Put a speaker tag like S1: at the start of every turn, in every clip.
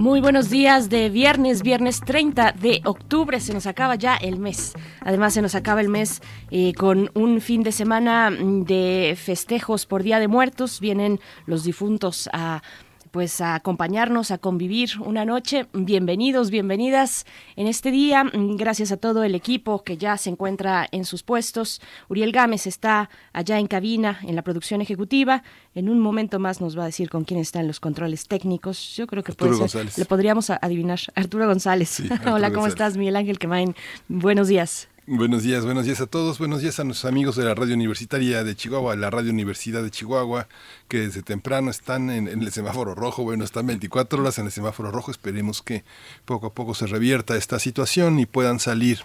S1: Muy buenos días de viernes, viernes 30 de octubre, se nos acaba ya el mes. Además se nos acaba el mes eh, con un fin de semana de festejos por Día de Muertos. Vienen los difuntos a pues a acompañarnos, a convivir una noche. Bienvenidos, bienvenidas en este día. Gracias a todo el equipo que ya se encuentra en sus puestos. Uriel Gámez está allá en cabina, en la producción ejecutiva. En un momento más nos va a decir con quién están los controles técnicos. Yo creo que puede ser, le podríamos adivinar. Arturo González. Hola, ¿cómo estás, Miguel Ángel Quemain? Buenos días.
S2: Buenos días, buenos días a todos, buenos días a nuestros amigos de la Radio Universitaria de Chihuahua, la Radio Universidad de Chihuahua, que desde temprano están en, el semáforo rojo, bueno, están 24 horas en el semáforo rojo, esperemos que poco a poco se revierta esta situación y puedan salir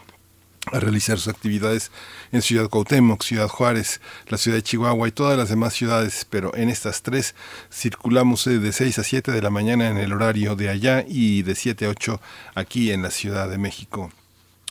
S2: a realizar sus actividades en Ciudad Cuauhtémoc, Ciudad Juárez, la ciudad de Chihuahua y todas las demás ciudades, pero en estas tres circulamos eh, de 6 a 7 de la mañana en el horario de allá y de 7 a 8 aquí en la Ciudad de México.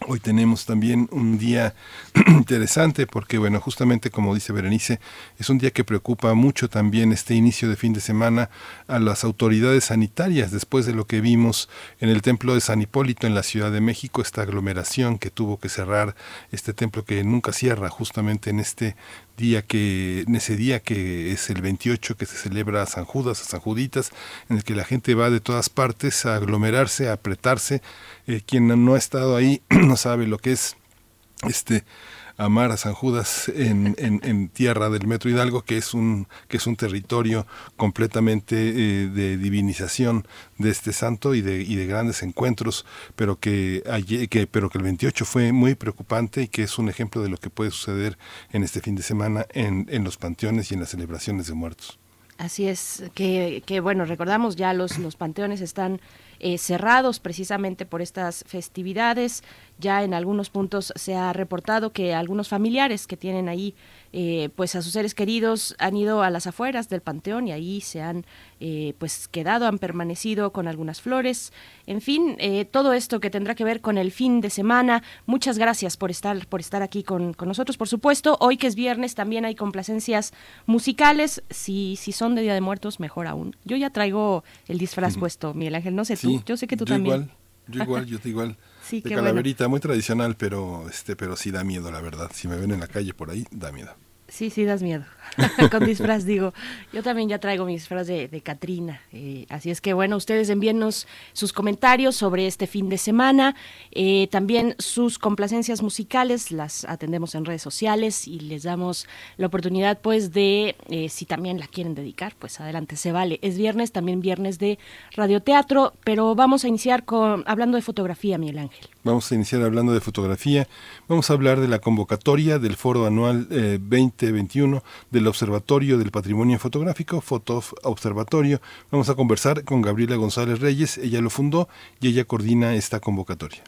S2: Hoy tenemos también un día interesante porque, bueno, justamente como dice Berenice, es un día que preocupa mucho también este inicio de fin de semana a las autoridades sanitarias. Después de lo que vimos en el templo de San Hipólito en la Ciudad de México, esta aglomeración que tuvo que cerrar este templo que nunca cierra justamente en este día que, en ese día que es el 28 que se celebra a San Judas, a San Juditas, en el que la gente va de todas partes a aglomerarse, a apretarse. Eh, quien no ha estado ahí no sabe lo que es este amar a San Judas en, en, tierra del Metro Hidalgo, que es un, que es un territorio completamente eh, de divinización de este santo y de, y de grandes encuentros, pero que, que, pero que el 28 fue muy preocupante y que es un ejemplo de lo que puede suceder en este fin de semana en, en los panteones y en las celebraciones de muertos.
S1: Así es, que, que bueno, recordamos ya los, los panteones están eh, cerrados precisamente por estas festividades. Ya en algunos puntos se ha reportado que algunos familiares que tienen ahí eh, pues a sus seres queridos han ido a las afueras del panteón y ahí se han eh, pues quedado, han permanecido con algunas flores. En fin, eh, todo esto que tendrá que ver con el fin de semana. Muchas gracias por estar, por estar aquí con, nosotros, por supuesto. Hoy que es viernes también hay complacencias musicales. Si, si son de Día de Muertos, mejor aún. Yo ya traigo el disfraz puesto, Miguel Ángel. No sé tú, yo sé que tú también.
S2: Igual, yo igual, yo igual. de calaverita, muy tradicional, pero este, pero sí da miedo, la verdad. Si me ven en la calle por ahí, da miedo.
S1: Sí, sí, das miedo. Con disfraz, digo. Yo también ya traigo mi disfraz de, de Katrina. Eh, así es que, bueno, ustedes envíennos sus comentarios sobre este fin de semana. Eh, también sus complacencias musicales las atendemos en redes sociales y les damos la oportunidad, pues, de, eh, si también la quieren dedicar, pues adelante, se vale. Es viernes, también viernes de radioteatro, pero vamos a iniciar con hablando de fotografía, Miguel Ángel.
S2: Vamos a iniciar hablando de fotografía. Vamos a hablar de la convocatoria del Foro Anual 2021 del Observatorio del Patrimonio Fotográfico, Fotof Observatorio. Vamos a conversar con Gabriela González Reyes. Ella lo fundó y ella coordina esta convocatoria.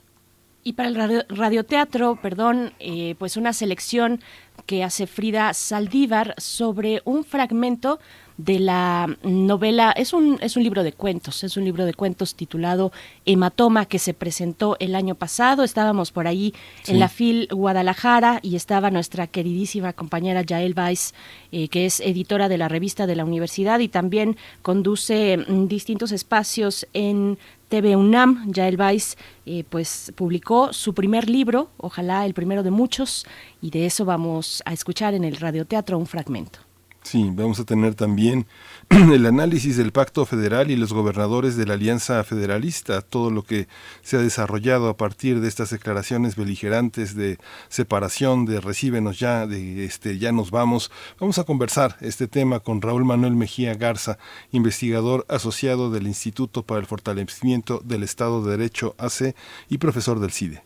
S1: Y para el radioteatro, perdón, eh, pues una selección que hace Frida Saldívar sobre un fragmento de la novela, es un, es un libro de cuentos, es un libro de cuentos titulado Hematoma que se presentó el año pasado. Estábamos por ahí en la FIL Guadalajara y estaba nuestra queridísima compañera Yael Weiss, eh, que es editora de la revista de la universidad y también conduce mm, distintos espacios en TV UNAM, Yael Weiss, eh, pues publicó su primer libro, ojalá el primero de muchos, y de eso vamos a escuchar en el radioteatro un fragmento.
S2: Sí, vamos a tener también el análisis del pacto federal y los gobernadores de la Alianza Federalista, todo lo que se ha desarrollado a partir de estas declaraciones beligerantes de separación, de recíbenos ya, de este ya nos vamos. Vamos a conversar este tema con Raúl Manuel Mejía Garza, investigador asociado del Instituto para el Fortalecimiento del Estado de Derecho AC y profesor del CIDE.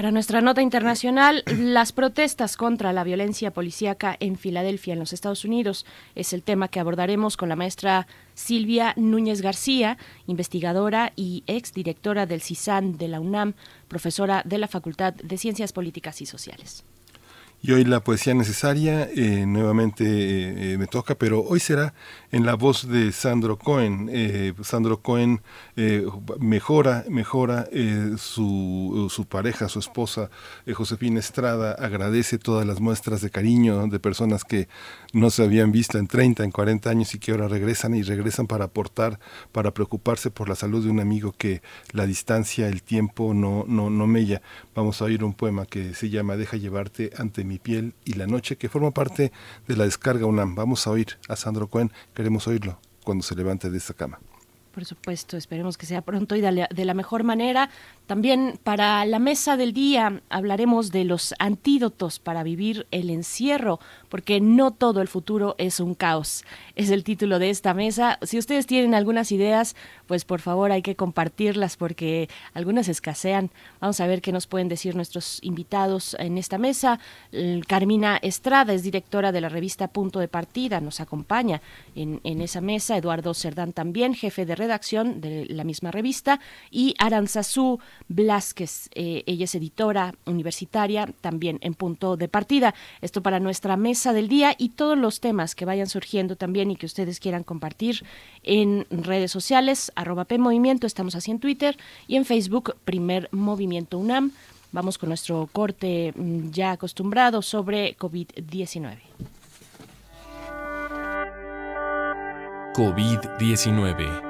S1: Para nuestra nota internacional, las protestas contra la violencia policíaca en Filadelfia, en los Estados Unidos, es el tema que abordaremos con la maestra Silvia Núñez García, investigadora y exdirectora del CISAN de la UNAM, profesora de la Facultad de Ciencias Políticas y Sociales.
S2: Y hoy la poesía necesaria eh, nuevamente eh, me toca, pero hoy será en la voz de Sandro Cohen. Eh, Sandro Cohen mejora, mejora su, su, pareja, su esposa, Josefina Estrada, agradece todas las muestras de cariño de personas que no se habían visto en 30, en 40 años y que ahora regresan y regresan para aportar, para preocuparse por la salud de un amigo que la distancia, el tiempo no, no, no mella. Vamos a oír un poema que se llama Deja llevarte ante mi piel y la noche, que forma parte de la descarga UNAM. Vamos a oír a Sandro Cohen, queremos oírlo cuando se levante de esta cama.
S1: Por supuesto, esperemos que sea pronto y de la mejor manera. También para la mesa del día hablaremos de los antídotos para vivir el encierro, porque no todo el futuro es un caos. Es el título de esta mesa. Si ustedes tienen algunas ideas, pues por favor hay que compartirlas porque algunas escasean. Vamos a ver qué nos pueden decir nuestros invitados en esta mesa. Carmina Estrada es directora de la revista Punto de Partida, nos acompaña en, esa mesa. Eduardo Cerdán también, jefe de redacción de la misma revista. Y Aranzazú Blasquez. Eh, ella es editora universitaria, también en punto de partida. Esto para nuestra mesa del día y todos los temas que vayan surgiendo también y que ustedes quieran compartir en redes sociales, arroba P Movimiento, estamos así en Twitter y en Facebook, Primer Movimiento UNAM. Vamos con nuestro corte mm, ya acostumbrado sobre COVID-19.
S3: COVID-19.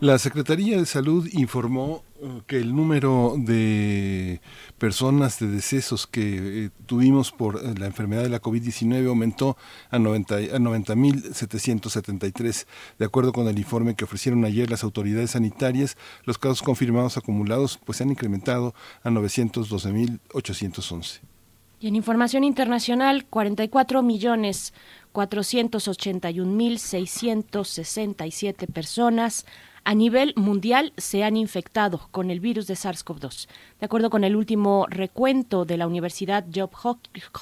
S2: La Secretaría de Salud informó uh, que el número de personas de decesos que eh, tuvimos por eh, la enfermedad de la COVID-19 aumentó a 90.773. De acuerdo con el informe que ofrecieron ayer las autoridades sanitarias, los casos confirmados acumulados pues, se han incrementado a 912.811.
S1: Y en información internacional, 44 millones 481 mil 667 personas a nivel mundial se han infectado con el virus de SARS-CoV-2. De acuerdo con el último recuento de la Universidad Job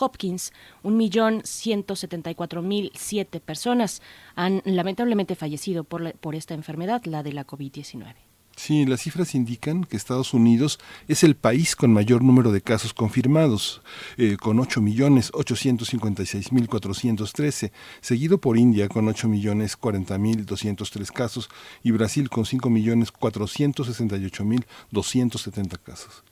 S1: Hopkins, 1.174.007 personas han lamentablemente fallecido por, por esta enfermedad, la de la COVID-19.
S2: Sí, las cifras indican que Estados Unidos es el país con mayor número de casos confirmados, eh, con 8.856.413, seguido por India con 8.040.203 casos y Brasil con 5.468.270 casos.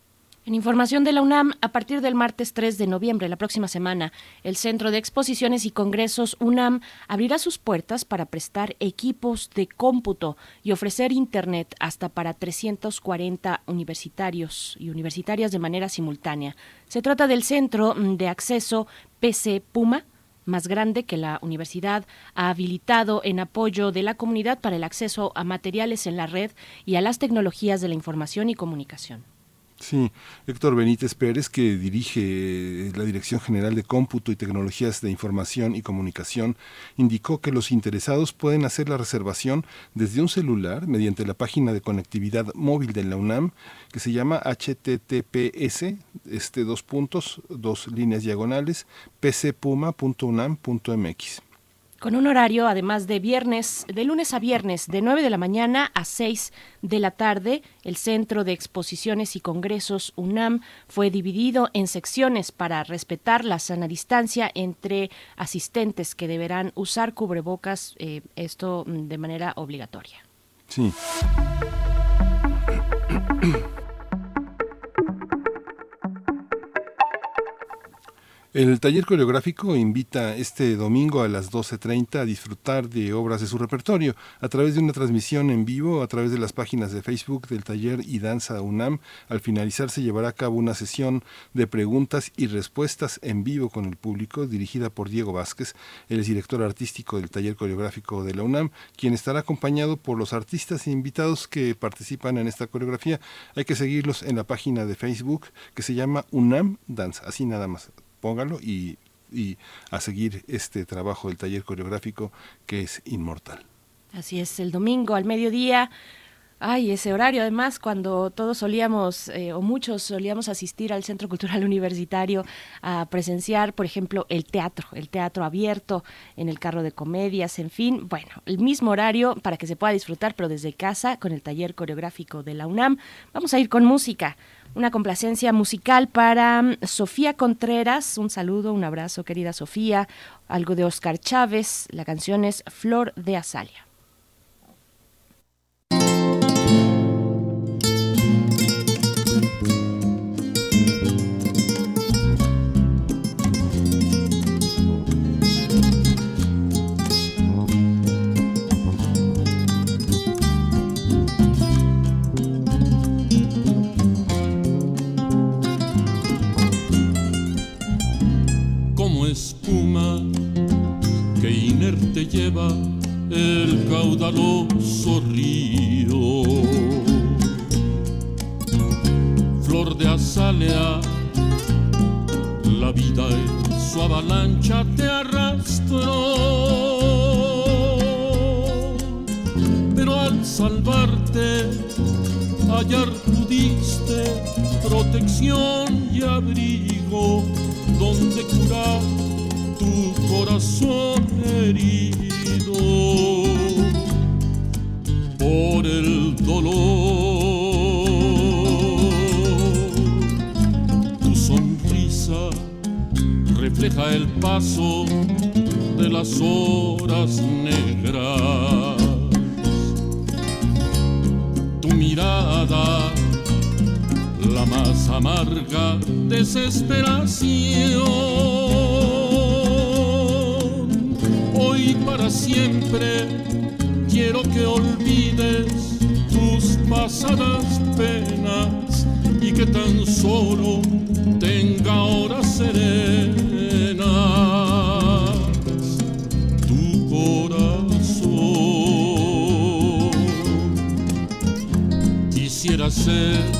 S1: En información de la UNAM, a partir del martes 3 de noviembre, la próxima semana, el Centro de Exposiciones y Congresos UNAM abrirá sus puertas para prestar equipos de cómputo y ofrecer Internet hasta para 340 universitarios y universitarias de manera simultánea. Se trata del Centro de Acceso PC Puma, más grande que la universidad ha habilitado en apoyo de la comunidad para el acceso a materiales en la red y a las tecnologías de la información y comunicación.
S2: Sí, Héctor Benítez Pérez, que dirige eh, la Dirección General de Cómputo y Tecnologías de Información y Comunicación, indicó que los interesados pueden hacer la reservación desde un celular mediante la página de conectividad móvil de la UNAM, que se llama https, este dos puntos, dos líneas diagonales, pcpuma.unam.mx
S1: con un horario además de viernes, de lunes a viernes, de 9 de la mañana a 6 de la tarde. El Centro de Exposiciones y Congresos UNAM fue dividido en secciones para respetar la sana distancia entre asistentes que deberán usar cubrebocas, eh, esto de manera obligatoria.
S2: Sí. El taller coreográfico invita este domingo a las 12.30 a disfrutar de obras de su repertorio a través de una transmisión en vivo a través de las páginas de Facebook del taller y danza UNAM. Al finalizar se llevará a cabo una sesión de preguntas y respuestas en vivo con el público dirigida por Diego Vázquez, el director artístico del taller coreográfico de la UNAM, quien estará acompañado por los artistas e invitados que participan en esta coreografía. Hay que seguirlos en la página de Facebook que se llama UNAM Danza, así nada más póngalo y y a seguir este trabajo del taller coreográfico que es inmortal.
S1: Así es, el domingo al mediodía Ay, ese horario, además, cuando todos solíamos, eh, o muchos solíamos asistir al Centro Cultural Universitario a presenciar, por ejemplo, el teatro, el teatro abierto en el carro de comedias, en fin, bueno, el mismo horario para que se pueda disfrutar, pero desde casa, con el taller coreográfico de la UNAM. Vamos a ir con música. Una complacencia musical para mm, Sofía Contreras. Un saludo, un abrazo, querida Sofía. Algo de Oscar Chávez. La canción es Flor de Azalia.
S4: Espuma que inerte lleva el caudaloso río. Flor de azalea, la vida en su avalancha te arrastró. Pero al salvarte, hallar pudiste protección y abrigo donde curar tu corazón herido por el dolor. Tu sonrisa refleja el paso de las horas negras. Tu mirada la más amarga desesperación. Hoy para siempre quiero que olvides tus pasadas penas y que tan solo tenga horas serenas tu corazón. Quisiera ser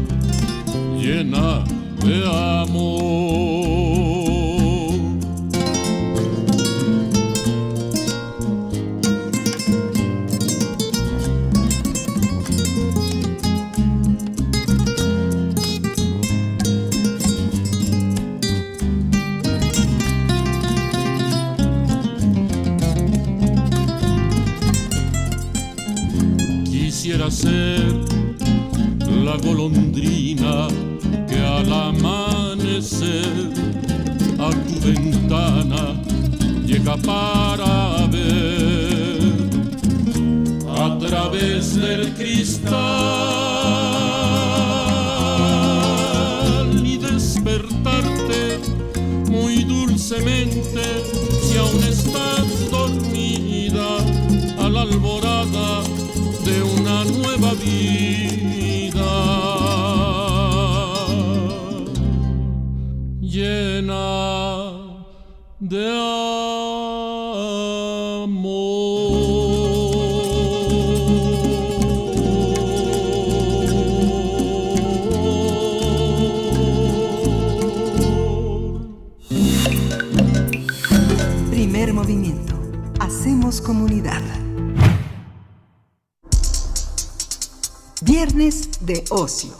S4: Λίγα τα αυγά, τα αυγά,
S5: τα αυγά, τα αυγά, τα αυγά. Ocio.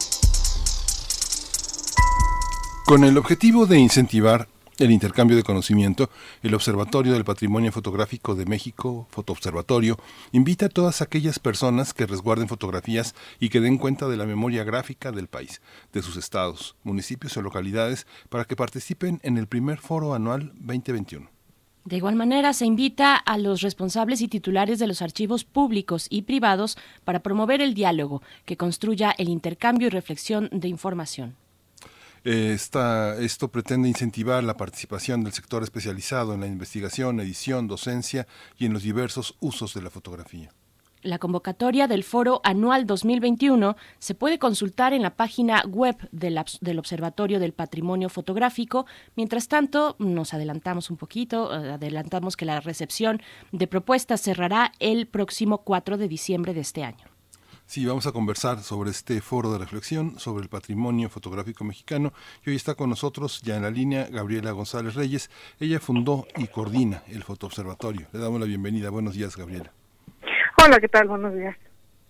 S2: Con el objetivo de incentivar el intercambio de conocimiento, el Observatorio del Patrimonio Fotográfico de México, Fotoobservatorio, invita a todas aquellas personas que resguarden fotografías y que den cuenta de la memoria gráfica del país, de sus estados, municipios o localidades, para que participen en el primer foro anual 2021.
S1: De igual manera, se invita a los responsables y titulares de los archivos públicos y privados para promover el diálogo que construya el intercambio y reflexión de información.
S2: Eh, esto pretende incentivar la participación del sector especializado en la investigación, edición, docencia y en los diversos usos de la fotografía.
S1: La convocatoria del Foro Anual 2021 se puede consultar en la página web del, Observatorio del Patrimonio Fotográfico. Mientras tanto, nos adelantamos un poquito, eh, adelantamos que la recepción de propuestas cerrará el próximo 4 de diciembre de este año.
S2: Sí, vamos a conversar sobre este foro de reflexión sobre el patrimonio fotográfico mexicano. Y hoy está con nosotros, ya en la línea, Gabriela González Reyes. Ella fundó y coordina el Fotoobservatorio. Le damos la bienvenida. Buenos días, Gabriela.
S6: Hola, ¿qué tal? Buenos días.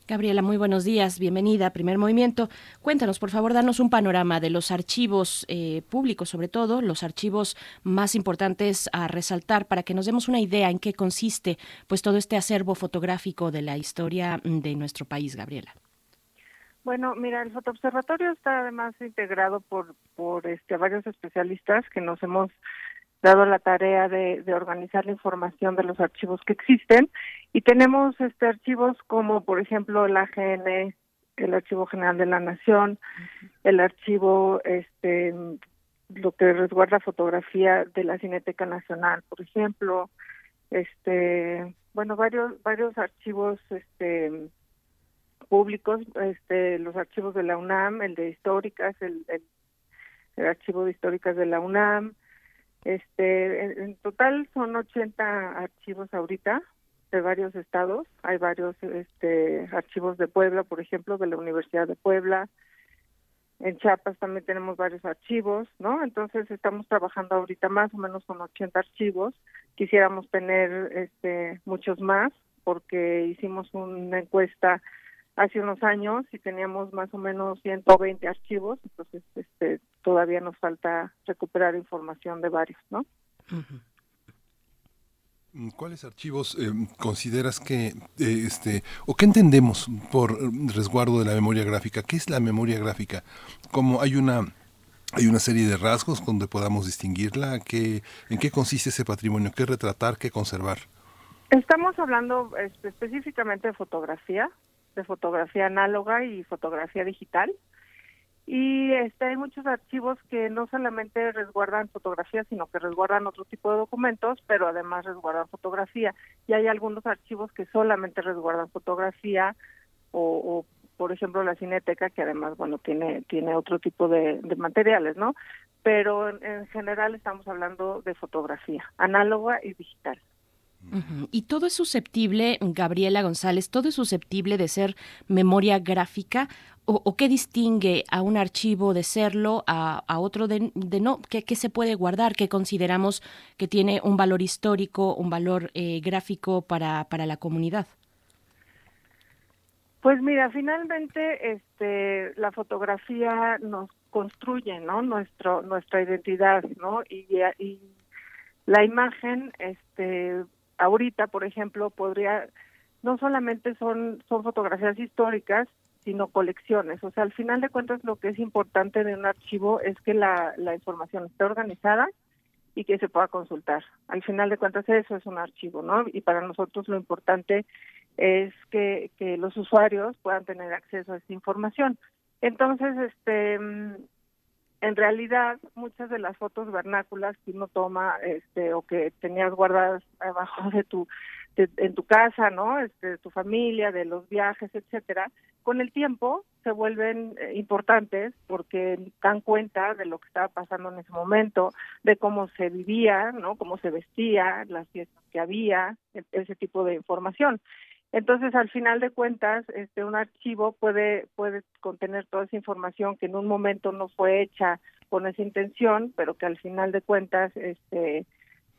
S1: Gabriela, muy buenos días, bienvenida a Primer Movimiento. Cuéntanos, por favor, danos un panorama de los archivos eh, públicos, sobre todo, los archivos más importantes a resaltar para que nos demos una idea en qué consiste pues todo este acervo fotográfico de la historia de nuestro país, Gabriela.
S6: Bueno, mira, el fotoobservatorio está además integrado por, por este, varios especialistas que nos hemos dado la tarea de, organizar la información de los archivos que existen. Y tenemos este archivos como por ejemplo el AGN, el Archivo General de la Nación, el archivo este lo que resguarda fotografía de la Cineteca Nacional, por ejemplo, este bueno varios varios archivos este públicos, este los archivos de la UNAM, el de históricas, el, el archivo de históricas de la UNAM, este, en, total son 80 archivos ahorita de varios estados. Hay varios este, archivos de Puebla, por ejemplo, de la Universidad de Puebla. En Chiapas también tenemos varios archivos, ¿no? Entonces estamos trabajando ahorita más o menos con 80 archivos. Quisiéramos tener este, muchos más porque hicimos una encuesta hace unos años y teníamos más o menos 120 archivos, entonces este, todavía nos falta recuperar información de varios, ¿no?
S2: ¿Cuáles archivos eh, consideras que, eh, este, o qué entendemos por resguardo de la memoria gráfica? ¿Qué es la memoria gráfica? ¿Cómo hay una, hay una serie de rasgos donde podamos distinguirla? ¿Qué, ¿En qué consiste ese patrimonio? ¿Qué retratar? ¿Qué conservar?
S6: Estamos hablando este, específicamente de fotografía, de fotografía análoga y fotografía digital. Y este, hay muchos archivos que no solamente resguardan fotografía, sino que resguardan otro tipo de documentos, pero además resguardan fotografía. Y hay algunos archivos que solamente resguardan fotografía o, por ejemplo, la cineteca, que además, bueno, tiene, tiene otro tipo de, materiales, ¿no? Pero en general estamos hablando de fotografía, análoga y digital.
S1: Y todo es susceptible, Gabriela González, todo es susceptible de ser memoria gráfica o, qué distingue a un archivo de serlo a, otro de, no, ¿Qué, se puede guardar, qué consideramos que tiene un valor histórico, un valor eh, gráfico para, para la comunidad.
S6: Pues mira, finalmente este, la fotografía nos construye, ¿no? Nuestro, nuestra identidad, ¿no? Y, y la imagen, este, ahorita, por ejemplo, podría, no solamente son, son fotografías históricas, sino colecciones. O sea, al final de cuentas lo que es importante de un archivo es que la, la información esté organizada y que se pueda consultar. Al final de cuentas eso es un archivo, ¿no? Y para nosotros lo importante es que, que los usuarios puedan tener acceso a esta información. Entonces, este en realidad muchas de las fotos vernáculas que uno toma este o que tenías guardadas abajo de tu en tu casa no este de tu familia de los viajes etcétera con el tiempo se vuelven eh, importantes porque dan cuenta de lo que estaba pasando en ese momento de cómo se vivía no cómo se vestía las fiestas que había e-, ese tipo de información entonces, al final de cuentas, este un archivo puede puede contener toda esa información que en un momento no fue hecha con esa intención, pero que al final de cuentas este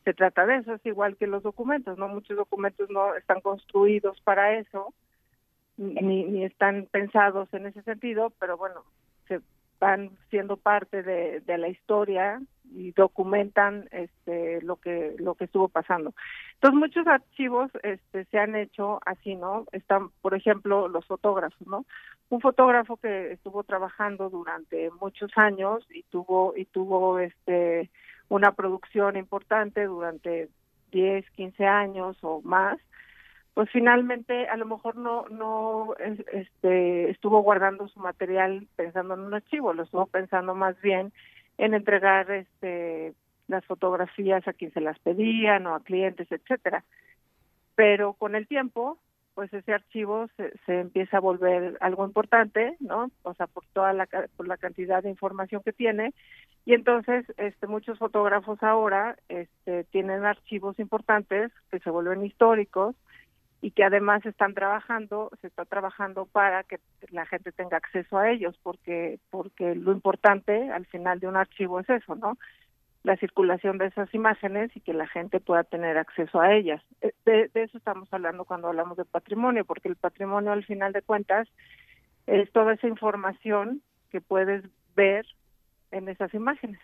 S6: se trata de eso, es igual que los documentos, ¿no? Muchos documentos no están construidos para eso, ni, ni están pensados en ese sentido, pero bueno, se van siendo parte de, de la historia y documentan este lo que lo que estuvo pasando. Entonces muchos archivos este se han hecho así, ¿no? Están, por ejemplo, los fotógrafos, ¿no? Un fotógrafo que estuvo trabajando durante muchos años y tuvo y tuvo este una producción importante durante 10, 15 años o más, pues finalmente a lo mejor no no este estuvo guardando su material pensando en un archivo, lo estuvo pensando más bien en entregar este las fotografías a quien se las pedían o a clientes, etcétera. Pero con el tiempo, pues ese archivo se, se empieza a volver algo importante, ¿no? O sea, por toda la por la cantidad de información que tiene y entonces este muchos fotógrafos ahora este tienen archivos importantes que se vuelven históricos y que además están trabajando, se está trabajando para que la gente tenga acceso a ellos, porque porque lo importante al final de un archivo es eso, ¿no? La circulación de esas imágenes y que la gente pueda tener acceso a ellas. Eh, de, de eso estamos hablando cuando hablamos de patrimonio, porque el patrimonio al final de cuentas es toda esa información que puedes ver en esas imágenes.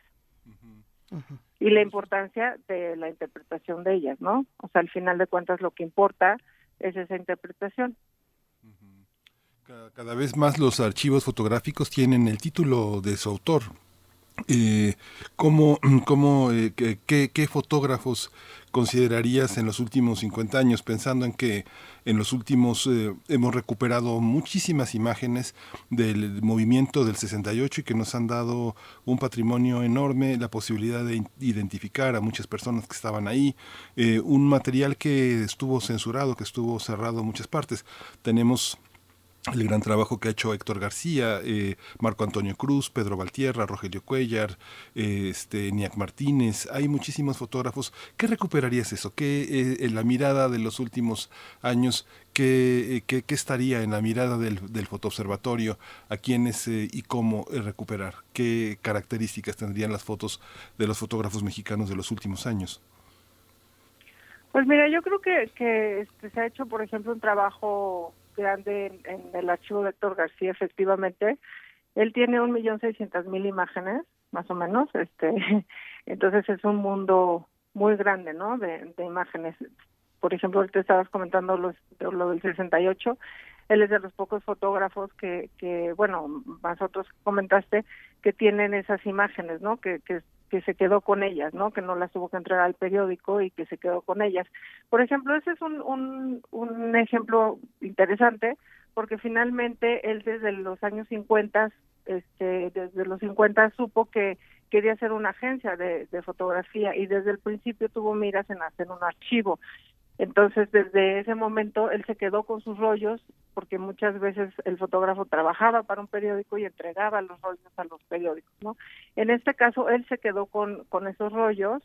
S6: Y la importancia de la interpretación de ellas, ¿no? O sea, al final de cuentas lo que importa es esa interpretación.
S2: Cada, vez más los archivos fotográficos tienen el título de su autor. Eh, ¿Cómo, cómo eh, qué, fotógrafos considerarías en los últimos 50 años, pensando en que en los últimos eh, hemos recuperado muchísimas imágenes del movimiento del 68 y que nos han dado un patrimonio enorme, la posibilidad de identificar a muchas personas que estaban ahí, eh, un material que estuvo censurado, que estuvo cerrado en muchas partes. Tenemos el gran trabajo que ha hecho Héctor García, eh, Marco Antonio Cruz, Pedro Valtierra, Rogelio Cuellar, eh, este, Niac Martínez, hay muchísimos fotógrafos. ¿Qué recuperarías eso? ¿Qué eh, en la mirada de los últimos años, qué, qué, estaría en la mirada del, del fotoobservatorio? ¿A quiénes y cómo recuperar? ¿Qué características tendrían las fotos de los fotógrafos mexicanos de los últimos años?
S6: Pues mira, yo creo que, que este, se ha hecho, por ejemplo, un trabajo grande en, el archivo de Héctor García, efectivamente. Él tiene un millón seiscientas mil imágenes, más o menos. este Entonces es un mundo muy grande, ¿no? De, imágenes. Por ejemplo, ahorita estabas comentando los, lo del 68. Él es de los pocos fotógrafos que, que bueno, más otros comentaste, que tienen esas imágenes, ¿no? Que que se quedó con ellas, ¿no? Que no las tuvo que entregar al periódico y que se quedó con ellas. Por ejemplo, ese es un, un, un ejemplo interesante porque finalmente él desde los años 50, este, desde los 50 supo que quería hacer una agencia de, de fotografía y desde el principio tuvo miras en hacer un archivo. Entonces, desde ese momento, él se quedó con sus rollos, porque muchas veces el fotógrafo trabajaba para un periódico y entregaba los rollos a los periódicos, ¿no? En este caso, él se quedó con, con esos rollos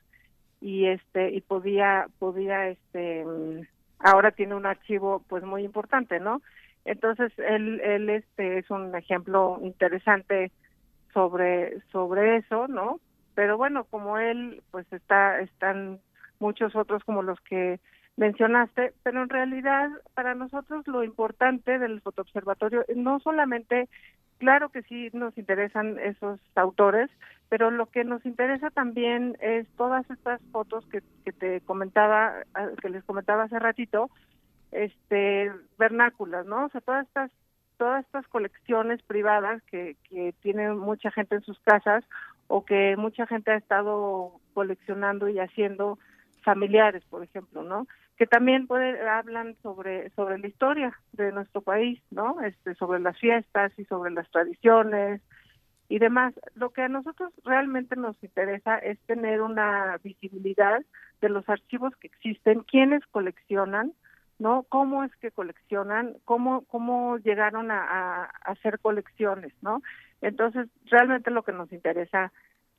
S6: y este y podía podía este ahora tiene un archivo pues muy importante no entonces él él este es un ejemplo interesante sobre sobre eso no pero bueno como él pues está están muchos otros como los que mencionaste, pero en realidad para nosotros lo importante del fotoobservatorio no solamente, claro que sí nos interesan esos autores, pero lo que nos interesa también es todas estas fotos que, que te comentaba, ah, que les comentaba hace ratito, este vernáculas, ¿no? O sea, todas estas todas estas colecciones privadas que, que tiene mucha gente en sus casas o que mucha gente ha estado coleccionando y haciendo familiares, por ejemplo, ¿no? Que también puede, hablan sobre sobre la historia de nuestro país, ¿no? Este sobre las fiestas y sobre las tradiciones y demás. Lo que a nosotros realmente nos interesa es tener una visibilidad de los archivos que existen, quiénes coleccionan, ¿no? Cómo es que coleccionan, cómo cómo llegaron a, a hacer colecciones, ¿no? Entonces, realmente lo que nos interesa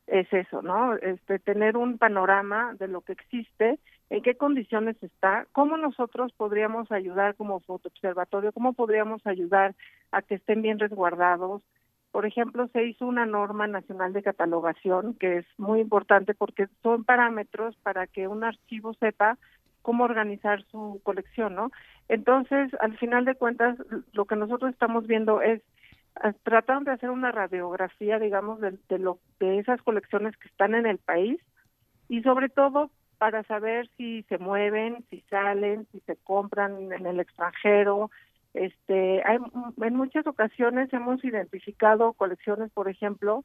S6: es eso, ¿no? Este tener un panorama de lo que existe en qué condiciones está, cómo nosotros podríamos ayudar como fotoobservatorio, cómo podríamos ayudar a que estén bien resguardados. Por ejemplo, se hizo una norma nacional de catalogación que es muy importante porque son parámetros para que un archivo sepa cómo organizar su colección, ¿no? Entonces, al final de cuentas, lo que nosotros estamos viendo es tratando de hacer una radiografía, digamos, de, de, lo, de esas colecciones que están en el país y sobre todo para saber si se mueven, si salen, si se compran en el extranjero. Este, hay, en muchas ocasiones hemos identificado colecciones, por ejemplo,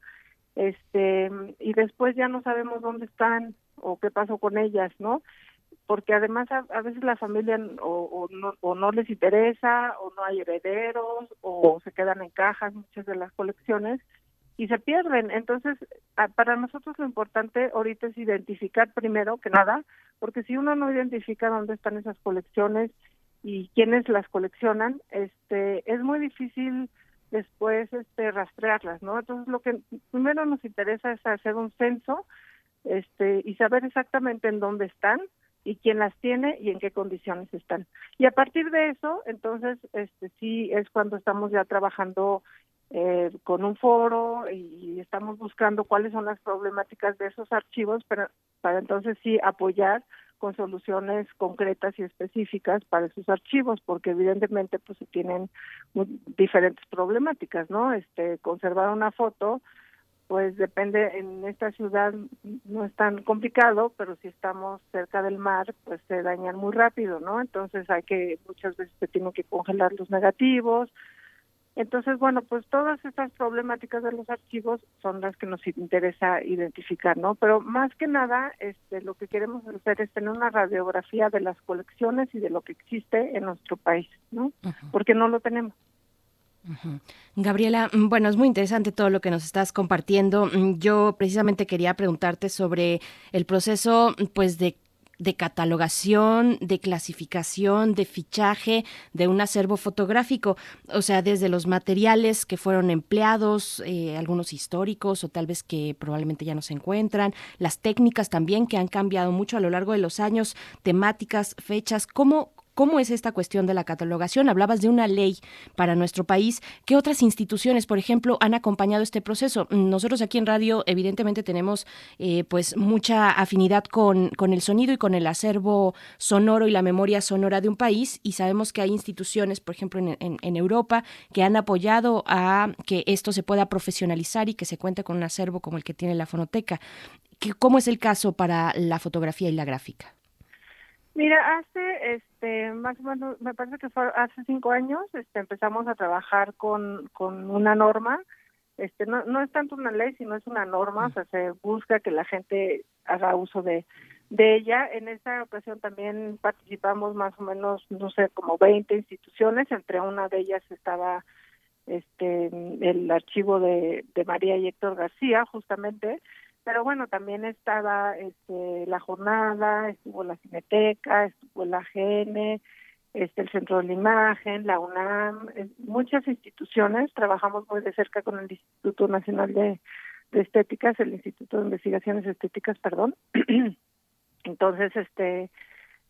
S6: este, y después ya no sabemos dónde están o qué pasó con ellas, ¿no? Porque además a, veces la familia o, no, o no les interesa o no hay herederos o se quedan en cajas muchas de las colecciones y se pierden. Entonces, para nosotros lo importante ahorita es identificar primero que nada, porque si uno no identifica dónde están esas colecciones y quiénes las coleccionan, este es muy difícil después este rastrearlas, ¿no? Entonces, lo que primero nos interesa es hacer un censo este y saber exactamente en dónde están y quién las tiene y en qué condiciones están. Y a partir de eso, entonces, este sí es cuando estamos ya trabajando eh, con un foro y estamos buscando cuáles son las problemáticas de esos archivos para, para entonces sí apoyar con soluciones concretas y específicas para esos archivos, porque evidentemente pues tienen diferentes problemáticas, ¿no? Este conservar una foto pues depende, en esta ciudad no es tan complicado, pero si estamos cerca del mar, pues se dañan muy rápido, ¿no? Entonces hay que, muchas veces se tienen que congelar los negativos. Entonces, bueno, pues todas estas problemáticas de los archivos son las que nos interesa identificar, ¿no? Pero más que nada, este, lo que queremos hacer es tener una radiografía de las colecciones y de lo que existe en nuestro país, ¿no? Porque no lo tenemos.
S1: Gabriela, mm, bueno, es muy interesante todo lo que nos estás compartiendo. Mm, yo precisamente quería preguntarte sobre el proceso, pues, de catalogación, de clasificación, de fichaje de un acervo fotográfico, o sea, desde los materiales que fueron empleados, eh, algunos históricos o tal vez que probablemente ya no se encuentran, las técnicas también que han cambiado mucho a lo largo de los años, temáticas, fechas, ¿cómo, ¿Cómo es esta cuestión de la catalogación? Hablabas de una ley para nuestro país. ¿Qué otras instituciones, por ejemplo, han acompañado este proceso? Nosotros aquí en radio, evidentemente, tenemos eh, pues mucha afinidad con, con el sonido y con el acervo sonoro y la memoria sonora de un país y sabemos que hay instituciones, por ejemplo, en, en, Europa, que han apoyado a que esto se pueda profesionalizar y que se cuente con un acervo como el que tiene la fonoteca. ¿Cómo es el caso para la fotografía y la gráfica?
S6: Mira, hace, este, más o menos, me parece que fue hace cinco años, este, empezamos a trabajar con, con una norma, este, no, no es tanto una ley, sino es una norma, o sea, se busca que la gente haga uso de, de ella. En esta ocasión también participamos más o menos, no sé, como 20 instituciones, entre una de ellas estaba este el archivo de, de María y Héctor García, justamente, pero bueno, también estaba este, la jornada, estuvo la Cineteca, estuvo la GN, este, el Centro de la Imagen, la UNAM, muchas instituciones, trabajamos muy de cerca con el Instituto Nacional de, Estéticas, el Instituto de Investigaciones Estéticas, perdón. Entonces, este,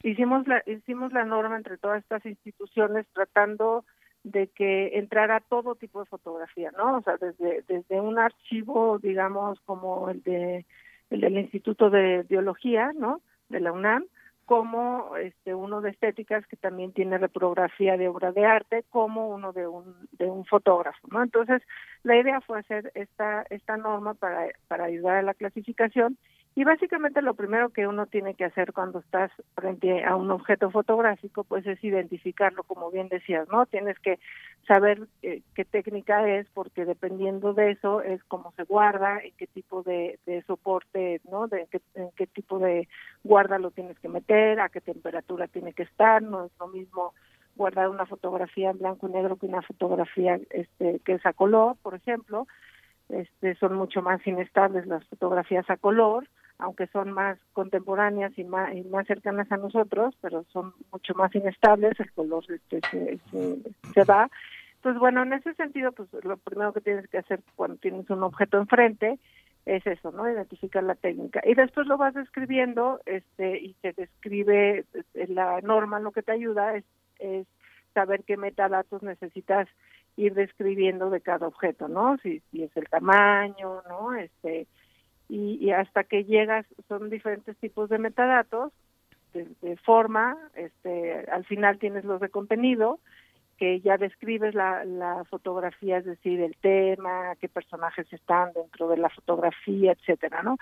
S6: hicimos la, hicimos la norma entre todas estas instituciones tratando de que entrara todo tipo de fotografía, ¿no? O sea, desde, desde un archivo, digamos, como el de el del Instituto de Biología, ¿no? De la UNAM, como este uno de estéticas que también tiene reprografía de obra de arte, como uno de un de un fotógrafo, ¿no? Entonces, la idea fue hacer esta esta norma para para ayudar a la clasificación y básicamente lo primero que uno tiene que hacer cuando estás frente a un objeto fotográfico, pues es identificarlo, como bien decías, ¿no? Tienes que saber eh, qué técnica es, porque dependiendo de eso es cómo se guarda, en qué tipo de, soporte, ¿no? De qué, en qué tipo de guarda lo tienes que meter, a qué temperatura tiene que estar, no es lo mismo guardar una fotografía en blanco y negro que una fotografía este, que es a color, por ejemplo. Este, son mucho más inestables las fotografías a color aunque son más contemporáneas y más, y más cercanas a nosotros, pero son mucho más inestables, el color este, se, se, va. Entonces, bueno, en ese sentido, pues lo primero que tienes que hacer cuando tienes un objeto enfrente es eso, ¿no? Identificar la técnica. Y después lo vas describiendo este, y se describe este, la norma, lo que te ayuda es, es saber qué metadatos necesitas ir describiendo de cada objeto, ¿no? Si, si es el tamaño, ¿no? Este, y, hasta que llegas son diferentes tipos de metadatos de, forma, este, al final tienes los de contenido que ya describes la, la fotografía, es decir, el tema, qué personajes están dentro de la fotografía, etcétera, ¿no?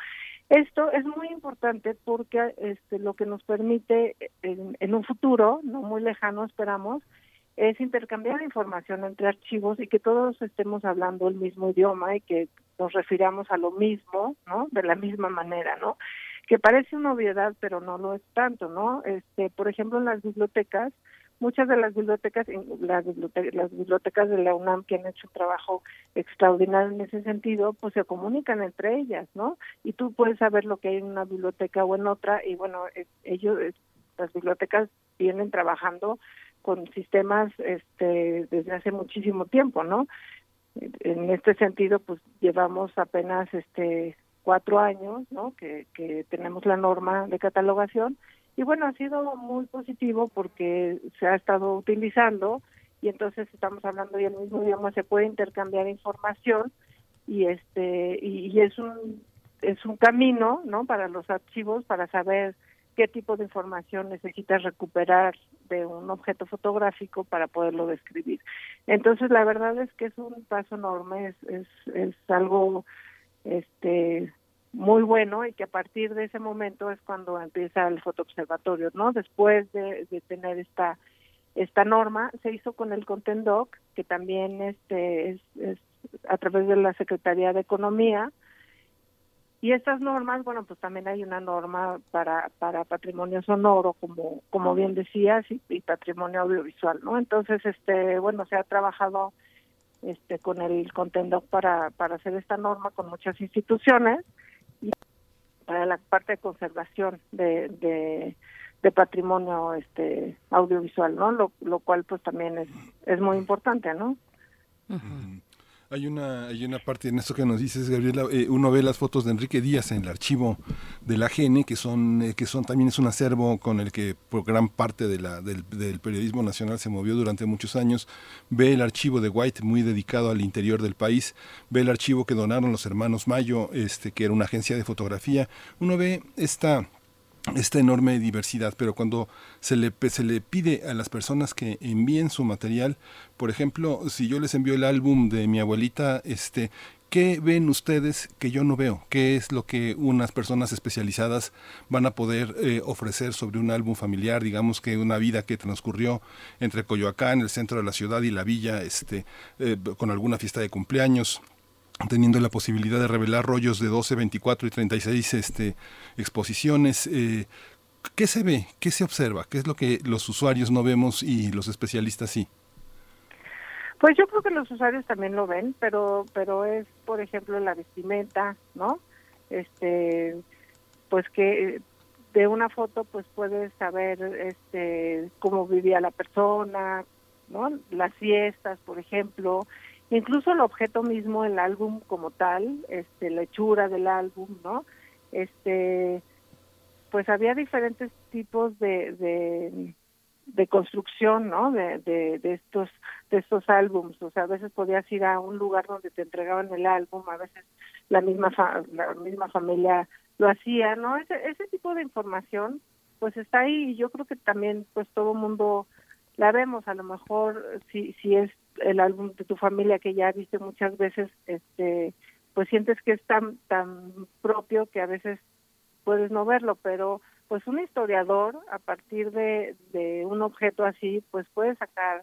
S6: Esto es muy importante porque este, lo que nos permite en, en un futuro, no muy lejano, esperamos, es intercambiar información entre archivos y que todos estemos hablando el mismo idioma y que nos refiramos a lo mismo, ¿no? De la misma manera, ¿no? que parece una obviedad, pero no lo es tanto, ¿no? Este, por ejemplo, en las bibliotecas, muchas de las bibliotecas, las bibliotecas, las bibliotecas de la UNAM que han hecho un trabajo extraordinario en ese sentido, pues se comunican entre ellas, ¿no? Y tú puedes saber lo que hay en una biblioteca o en otra, y bueno, ellos, las bibliotecas vienen trabajando con sistemas este, desde hace muchísimo tiempo, ¿no? En este sentido, pues llevamos apenas este cuatro años, ¿no? Que, tenemos la norma de catalogación y bueno, ha sido muy positivo porque se ha estado utilizando y entonces estamos hablando ya el mismo idioma, se puede intercambiar información y este y, es un es un camino, ¿no? Para los archivos para saber qué tipo de información necesitas recuperar de un objeto fotográfico para poderlo describir. Entonces, la verdad es que es un paso enorme, es, es, es algo este muy bueno y que a partir de ese momento es cuando empieza el fotoobservatorio, ¿no? Después de, tener esta esta norma se hizo con el Contendoc, que también este es, es a través de la Secretaría de Economía, y estas normas, bueno, pues también hay una norma para para patrimonio sonoro, como como bien decías, y, y, patrimonio audiovisual, ¿no? Entonces, este, bueno, se ha trabajado este con el Contendoc para para hacer esta norma con muchas instituciones para la parte de conservación de, de, patrimonio este audiovisual, ¿no? Lo, lo cual pues también es, es muy importante, ¿no?
S2: Hay una, hay una parte en esto que nos dices, Gabriela, eh, uno ve las fotos de Enrique Díaz en el archivo de la GN, que son, eh, que son también es un acervo con el que por gran parte de del, del, periodismo nacional se movió durante muchos años. Ve el archivo de White, muy dedicado al interior del país. Ve el archivo que donaron los hermanos Mayo, este, que era una agencia de fotografía. Uno ve esta esta enorme diversidad, pero cuando se le, se le pide a las personas que envíen su material, por ejemplo, si yo les envío el álbum de mi abuelita, este, ¿qué ven ustedes que yo no veo? ¿Qué es lo que unas personas especializadas van a poder eh, ofrecer sobre un álbum familiar? Digamos que una vida que transcurrió entre Coyoacán, el centro de la ciudad, y la villa, este, eh, con alguna fiesta de cumpleaños, teniendo la posibilidad de revelar rollos de 12, 24 y 36 este, exposiciones. Eh, ¿Qué se ve? ¿Qué se observa? ¿Qué es lo que los usuarios no vemos y los especialistas sí?
S6: Pues yo creo que los usuarios también lo ven, pero pero es, por ejemplo, la vestimenta, ¿no? Este, pues que de una foto pues puedes saber este cómo vivía la persona, ¿no? Las fiestas, por ejemplo, incluso el objeto mismo, el álbum como tal, este, la hechura del álbum, ¿no? Este, pues había diferentes tipos de, de, construcción, ¿no? De, de, estos de estos álbums, o sea, a veces podías ir a un lugar donde te entregaban el álbum, a veces la misma la misma familia lo hacía, ¿no? Ese, ese tipo de información, pues está ahí y yo creo que también, pues todo mundo la vemos, a lo mejor si si es el álbum de tu familia que ya viste muchas veces, este, pues sientes que es tan, tan propio que a veces puedes no verlo, pero pues un historiador a partir de, de un objeto así, pues puede sacar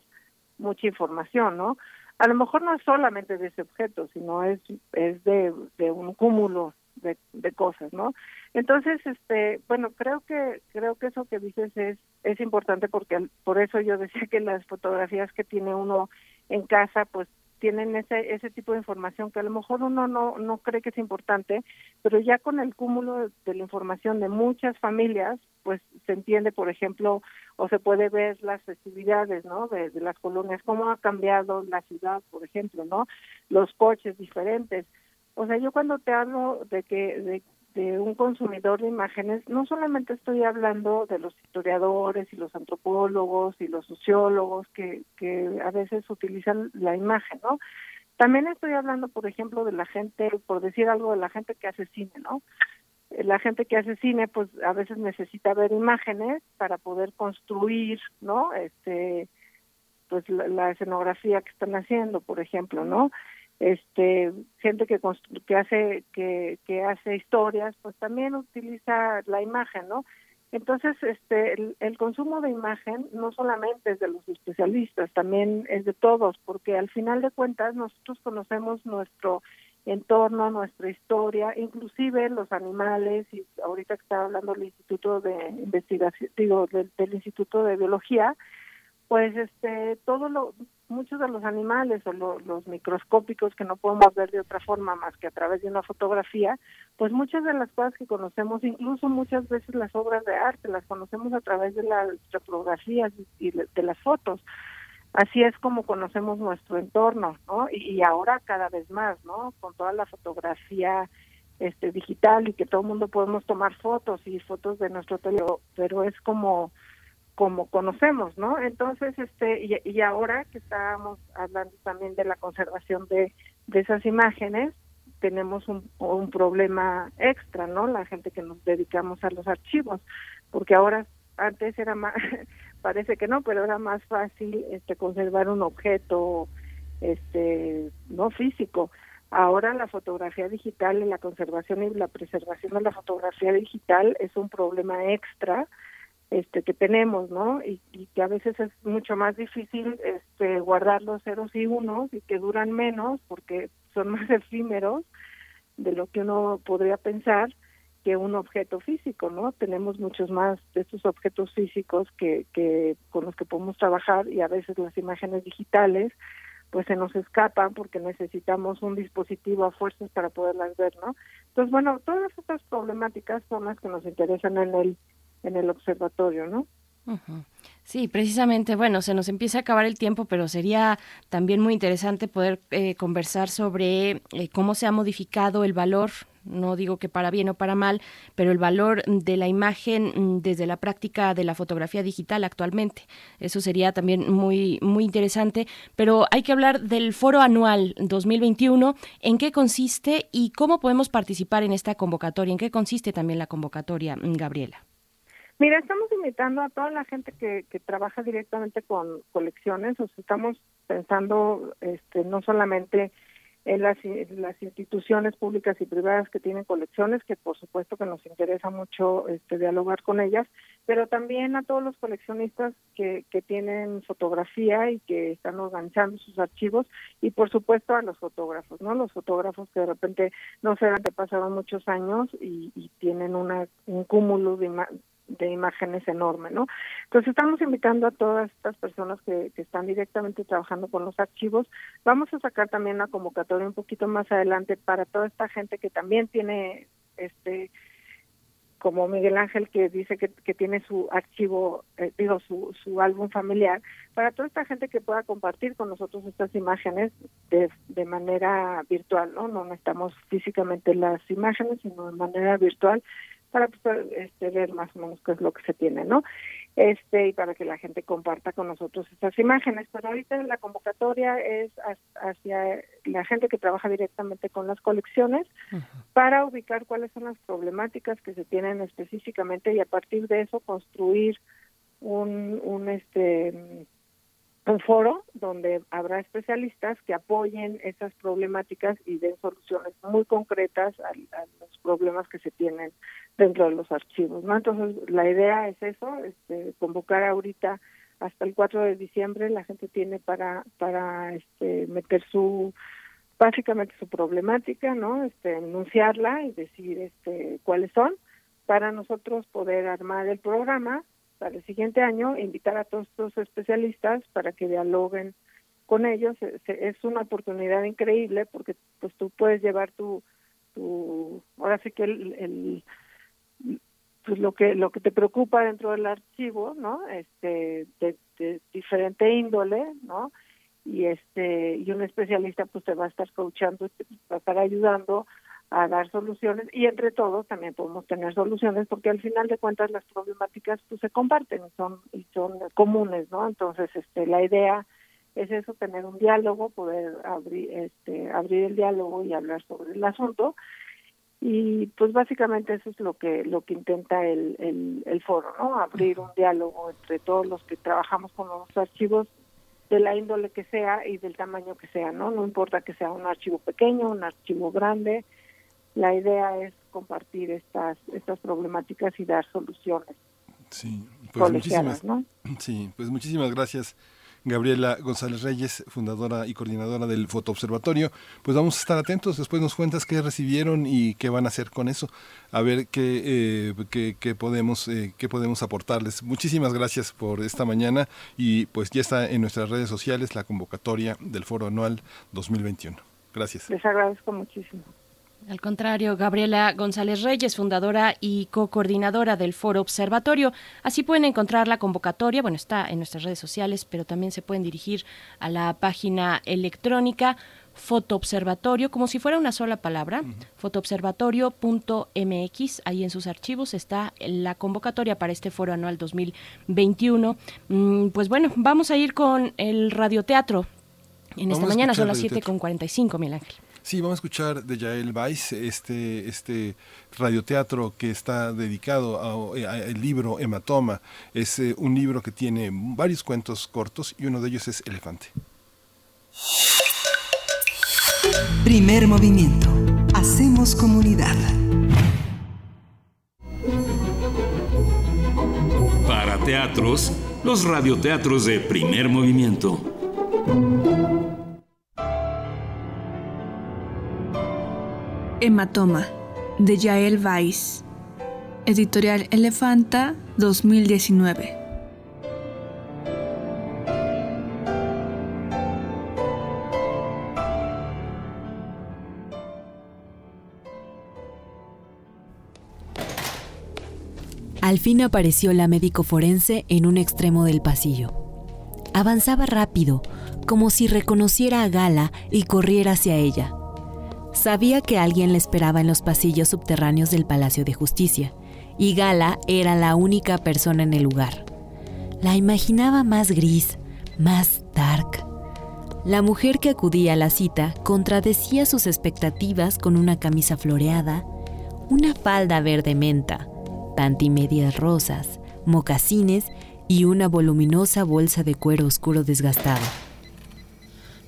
S6: mucha información, ¿no? A lo mejor no es solamente de ese objeto, sino es, es de, de un cúmulo de, de cosas, ¿no? Entonces, este, bueno, creo que creo que eso que dices es es importante porque por eso yo decía que las fotografías que tiene uno en casa, pues tienen ese ese tipo de información que a lo mejor uno no no cree que es importante, pero ya con el cúmulo de la información de muchas familias, pues se entiende, por ejemplo, o se puede ver las festividades, ¿no? De, las colonias, cómo ha cambiado la ciudad, por ejemplo, ¿no? Los coches diferentes. O sea, yo cuando te hablo de que de de un consumidor de imágenes, no solamente estoy hablando de los historiadores y los antropólogos y los sociólogos que, que a veces utilizan la imagen, ¿no? También estoy hablando, por ejemplo, de la gente, por decir algo, de la gente que hace cine, ¿no? La gente que hace cine, pues a veces necesita ver imágenes para poder construir, ¿no? Este, pues la, la escenografía que están haciendo, por ejemplo, ¿no? Este gente que que hace que, que hace historias pues también utiliza la imagen no entonces este el, el, consumo de imagen no solamente es de los especialistas también es de todos porque al final de cuentas nosotros conocemos nuestro entorno, nuestra historia, inclusive los animales, y ahorita que estaba hablando del Instituto de Investigación, digo, del, Instituto de Biología, pues este, todo lo, muchos de los animales o los microscópicos que no podemos ver de otra forma más que a través de una fotografía, pues muchas de las cosas que conocemos, incluso muchas veces las obras de arte, las conocemos a través de las fotografías y de las fotos así es como conocemos nuestro entorno, ¿no? Y, ahora cada vez más, ¿no? Con toda la fotografía este digital y que todo el mundo podemos tomar fotos y fotos de nuestro teléfono, pero es como como conocemos, ¿no? Entonces, este, y, ahora que estábamos hablando también de la conservación de, de esas imágenes, tenemos un, un problema extra, ¿no? La gente que nos dedicamos a los archivos, porque ahora antes era más, parece que no, pero era más fácil este conservar un objeto este no físico. Ahora la fotografía digital y la conservación y la preservación de la fotografía digital es un problema extra este que tenemos, ¿no? Y, que a veces es mucho más difícil este guardar los ceros y unos y que duran menos porque son más efímeros de lo que uno podría pensar que un objeto físico, ¿no? Tenemos muchos más de estos objetos físicos que, que con los que podemos trabajar y a veces las imágenes digitales pues se nos escapan porque necesitamos un dispositivo a fuerzas para poderlas ver, ¿no? Entonces, bueno, todas estas problemáticas son las que nos interesan en el en el observatorio, ¿no?
S1: Sí, precisamente, bueno, se nos empieza a acabar el tiempo, pero sería también muy interesante poder eh, conversar sobre eh, cómo se ha modificado el valor no digo que para bien o para mal, pero el valor de la imagen mm, desde la práctica de la fotografía digital actualmente. Eso sería también muy, muy interesante, pero hay que hablar del foro anual 2021, en qué consiste y cómo podemos participar en esta convocatoria, en qué consiste también la convocatoria, mm, Gabriela.
S6: Mira, estamos invitando a toda la gente que, que trabaja directamente con colecciones, o sea, estamos pensando este, no solamente en las, las instituciones públicas y privadas que tienen colecciones, que por supuesto que nos interesa mucho este, dialogar con ellas, pero también a todos los coleccionistas que, que tienen fotografía y que están organizando sus archivos y por supuesto a los fotógrafos, ¿no? Los fotógrafos que de repente no se que pasaron muchos años y, y tienen una, un cúmulo de, de imágenes enorme, ¿no? Entonces estamos invitando a todas estas personas que, que, están directamente trabajando con los archivos. Vamos a sacar también una convocatoria un poquito más adelante para toda esta gente que también tiene, este, como Miguel Ángel que dice que, que tiene su archivo, eh, digo, su, su álbum familiar, para toda esta gente que pueda compartir con nosotros estas imágenes de, de manera virtual, ¿no? No necesitamos físicamente las imágenes, sino de manera virtual para pues, este, ver más o menos qué es lo que se tiene, ¿no? Este, y para que la gente comparta con nosotros estas imágenes. Pero ahorita la convocatoria es hacia la gente que trabaja directamente con las colecciones para ubicar cuáles son las problemáticas que se tienen específicamente y a partir de eso construir un, un este un foro donde habrá especialistas que apoyen esas problemáticas y den soluciones muy concretas a, los problemas que se tienen dentro de los archivos. ¿no? Entonces, la idea es eso, este, convocar ahorita hasta el 4 de diciembre, la gente tiene para, para este, meter su básicamente su problemática, ¿no? Este, enunciarla y decir este, cuáles son para nosotros poder armar el programa para el siguiente año invitar a todos estos especialistas para que dialoguen con ellos. Es una oportunidad increíble porque pues tú puedes llevar tu tu ahora sí que el, pues lo que lo que te preocupa dentro del archivo no este de, de diferente índole no y este y un especialista pues te va a estar coachando te va a estar ayudando a dar soluciones y entre todos también podemos tener soluciones porque al final de cuentas las problemáticas pues se comparten son y son comunes no entonces este la idea es eso tener un diálogo poder abrir este abrir el diálogo y hablar sobre el asunto. Y pues básicamente eso es lo que lo que intenta el, el, el foro no abrir un diálogo entre todos los que trabajamos con los archivos de la índole que sea y del tamaño que sea no no importa que sea un archivo pequeño un archivo grande la idea es compartir estas estas problemáticas y dar soluciones.
S2: Sí, pues muchísimas, ¿no? sí, pues muchísimas gracias Gabriela González Reyes, fundadora y coordinadora del Fotoobservatorio. Pues vamos a estar atentos, después nos cuentas qué recibieron y qué van a hacer con eso, a ver qué, eh, qué, podemos, eh, qué podemos aportarles. Muchísimas gracias por esta mañana y pues ya está en nuestras redes sociales la convocatoria del Foro Anual 2021. Gracias.
S6: Les agradezco muchísimo.
S1: Al contrario, Gabriela González Reyes, fundadora y co-coordinadora del Foro Observatorio. Así pueden encontrar la convocatoria, bueno, está en nuestras redes sociales, pero también se pueden dirigir a la página electrónica fotoobservatorio, como si fuera una sola palabra, fotoobservatorio.mx, ahí en sus archivos está la convocatoria para este foro anual 2021. Mm, pues bueno, vamos a ir con el radioteatro. En esta mañana son las 7.45, Miguel Ángel.
S2: Sí, vamos a escuchar de Yael Weiss, este, este radioteatro que está dedicado al libro Hematoma. Es eh, un libro que tiene varios cuentos cortos y uno de ellos es Elefante.
S5: Primer movimiento. Hacemos comunidad.
S7: Para teatros, los radioteatros de primer movimiento.
S8: Hematoma, de Yael Weiss. Editorial Elefanta 2019.
S9: Al fin apareció la médico forense en un extremo del pasillo. Avanzaba rápido, como si reconociera a Gala y corriera hacia ella. Sabía que alguien le esperaba en los pasillos subterráneos del Palacio de Justicia, y Gala era la única persona en el lugar. La imaginaba más gris, más dark. La mujer que acudía a la cita contradecía sus expectativas con una camisa floreada, una falda verde menta, medias rosas, mocasines y una voluminosa bolsa de cuero oscuro desgastado.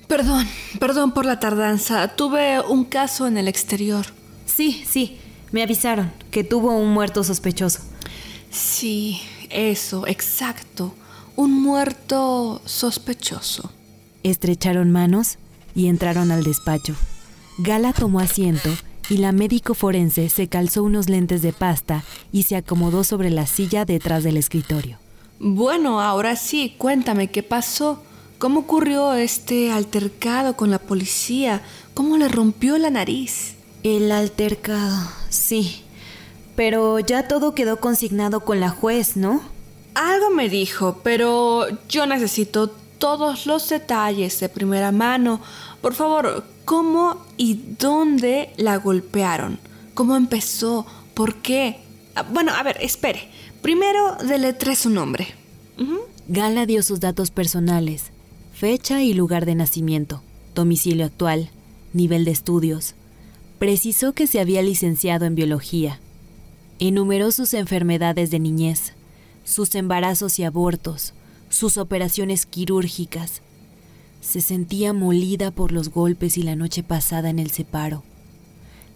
S8: Perdón, perdón por la tardanza. Tuve un caso en el exterior.
S9: Sí, sí, me avisaron que tuvo un muerto sospechoso.
S8: Sí, eso, exacto. Un muerto sospechoso.
S9: Estrecharon manos y entraron al despacho. Gala tomó asiento y la médico forense se calzó unos lentes de pasta y se acomodó sobre la silla detrás del escritorio.
S8: Bueno, ahora sí, cuéntame qué pasó. ¿Cómo ocurrió este altercado con la policía? ¿Cómo le rompió la nariz?
S9: El altercado, sí. Pero ya todo quedó consignado con la juez, ¿no?
S8: Algo me dijo, pero yo necesito todos los detalles de primera mano. Por favor, ¿cómo y dónde la golpearon? ¿Cómo empezó? ¿Por qué? Ah, bueno, a ver, espere. Primero deletre su nombre.
S9: Gala dio sus datos personales fecha y lugar de nacimiento, domicilio actual, nivel de estudios. Precisó que se había licenciado en biología. Enumeró sus enfermedades de niñez, sus embarazos y abortos, sus operaciones quirúrgicas. Se sentía molida por los golpes y la noche pasada en el separo.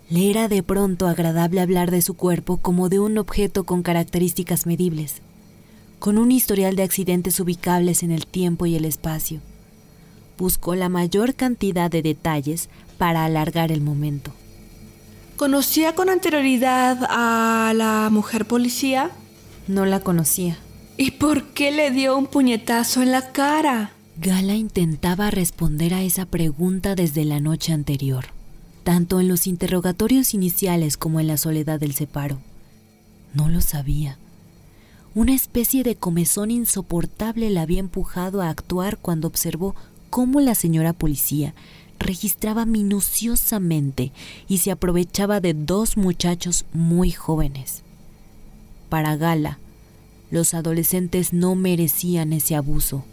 S9: Le era de pronto agradable hablar de su cuerpo como de un objeto con características medibles, con un historial de accidentes ubicables en el tiempo y el espacio buscó la mayor cantidad de detalles para alargar el momento.
S8: ¿Conocía con anterioridad a la mujer policía?
S9: No la conocía.
S8: ¿Y por qué le dio un puñetazo en la cara?
S9: Gala intentaba responder a esa pregunta desde la noche anterior, tanto en los interrogatorios iniciales como en la soledad del separo. No lo sabía. Una especie de comezón insoportable la había empujado a actuar cuando observó cómo la señora policía registraba minuciosamente y se aprovechaba de dos muchachos muy jóvenes. Para Gala, los adolescentes no merecían ese abuso.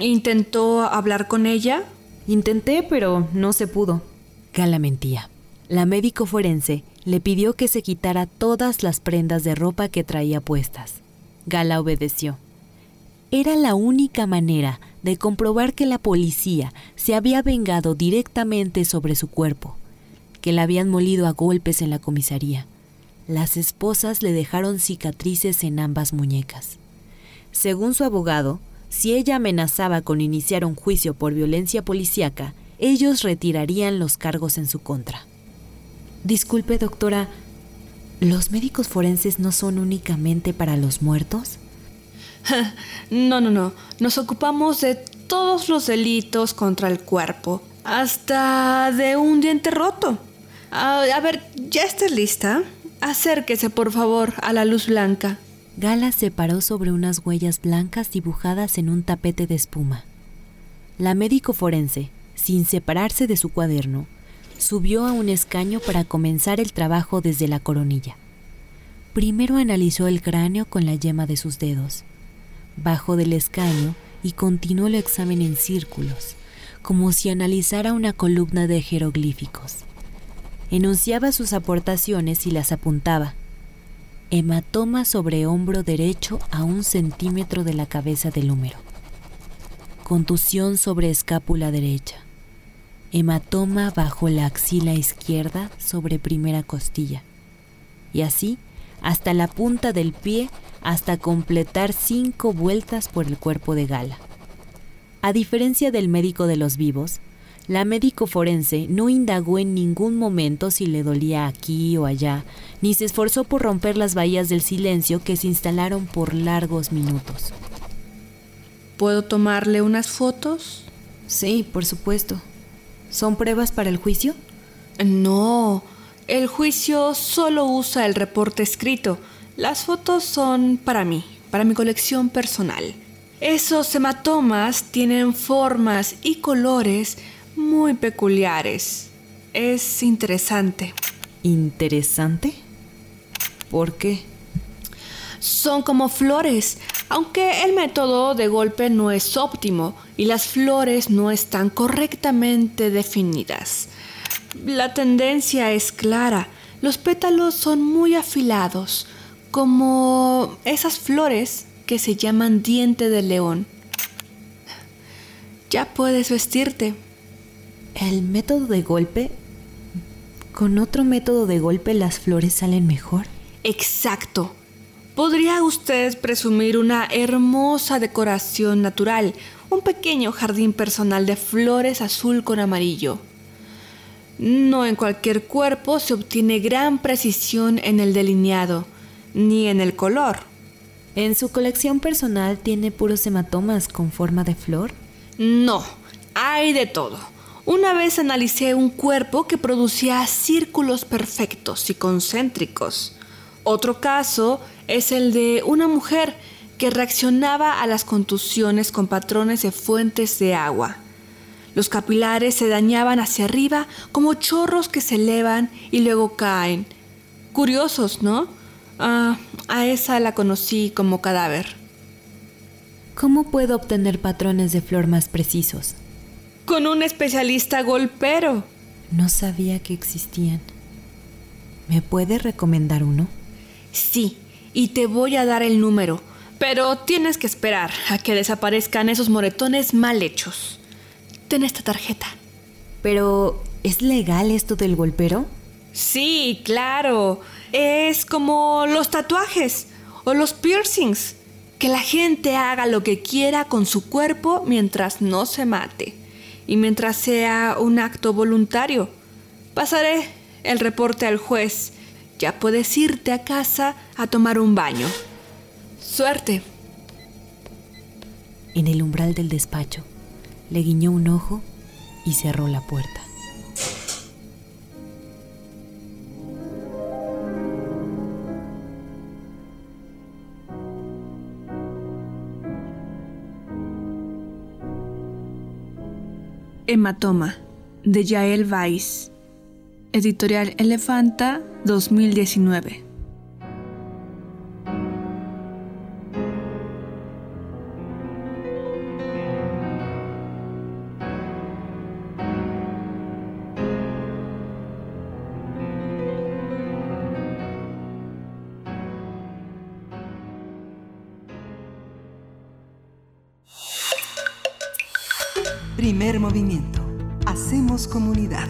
S8: ¿Intentó hablar con ella?
S9: Intenté, pero no se pudo. Gala mentía. La médico forense le pidió que se quitara todas las prendas de ropa que traía puestas. Gala obedeció. Era la única manera de comprobar que la policía se había vengado directamente sobre su cuerpo, que la habían molido a golpes en la comisaría. Las esposas le dejaron cicatrices en ambas muñecas. Según su abogado, Si ella amenazaba con iniciar un juicio por violencia policíaca, ellos retirarían los cargos en su contra. Disculpe, doctora, ¿los médicos forenses no son únicamente para los muertos?
S8: no, no, no. Nos ocupamos de todos los delitos contra el cuerpo, hasta de un diente roto. A ver, ¿ya estás lista? Acérquese, por favor, a la luz blanca.
S9: Gala se paró sobre unas huellas blancas dibujadas en un tapete de espuma. La médico forense, sin separarse de su cuaderno, subió a un escaño para comenzar el trabajo desde la coronilla. Primero analizó el cráneo con la yema de sus dedos. Bajó del escaño y continuó el examen en círculos, como si analizara una columna de jeroglíficos. Enunciaba sus aportaciones y las apuntaba. Hematoma sobre hombro derecho a un centímetro de la cabeza del húmero, contusión sobre escápula derecha, hematoma bajo la axila izquierda sobre primera costilla, y así hasta la punta del pie hasta completar cinco vueltas por el cuerpo de Gala. A diferencia del médico de los vivos, la médico forense no indagó en ningún momento si le dolía aquí o allá, ni se esforzó por romper las bahías del silencio que se instalaron por largos minutos.
S8: ¿Puedo tomarle unas fotos?
S9: Sí, por supuesto. ¿Son pruebas para el juicio?
S8: No, el juicio solo usa el reporte escrito. Las fotos son para mí, para mi colección personal. Esos hematomas tienen formas y colores muy peculiares. Es interesante.
S9: ¿Interesante? ¿Por qué?
S8: Son como flores, aunque el método de golpe no es óptimo y las flores no están correctamente definidas. La tendencia es clara, los pétalos son muy afilados, como esas flores que se llaman diente de león. Ya puedes vestirte.
S9: ¿El método de golpe? ¿Con otro método de golpe las flores salen mejor?
S8: Exacto. Podría usted presumir una hermosa decoración natural, un pequeño jardín personal de flores azul con amarillo. No en cualquier cuerpo se obtiene gran precisión en el delineado, ni en el color.
S9: ¿En su colección personal tiene puros hematomas con forma de flor?
S8: No, hay de todo. Una vez analicé un cuerpo que producía círculos perfectos y concéntricos. Otro caso es el de una mujer que reaccionaba a las contusiones con patrones de fuentes de agua. Los capilares se dañaban hacia arriba como chorros que se elevan y luego caen. Curiosos, ¿no? Ah, a esa la conocí como cadáver.
S9: ¿Cómo puedo obtener patrones de flor más precisos?
S8: con un especialista golpero.
S9: No sabía que existían. ¿Me puede recomendar uno?
S8: Sí, y te voy a dar el número, pero tienes que esperar a que desaparezcan esos moretones mal hechos. Ten esta tarjeta.
S9: Pero, ¿es legal esto del golpero?
S8: Sí, claro. Es como los tatuajes o los piercings. Que la gente haga lo que quiera con su cuerpo mientras no se mate y mientras sea un acto voluntario. Pasaré el reporte al juez. Ya puedes irte a casa a tomar un baño. Suerte.
S9: En el umbral del despacho, le guiñó un ojo y cerró la puerta.
S8: Hematoma, de Yael Weiss. Editorial Elefanta 2019.
S5: Movimiento. Hacemos comunidad.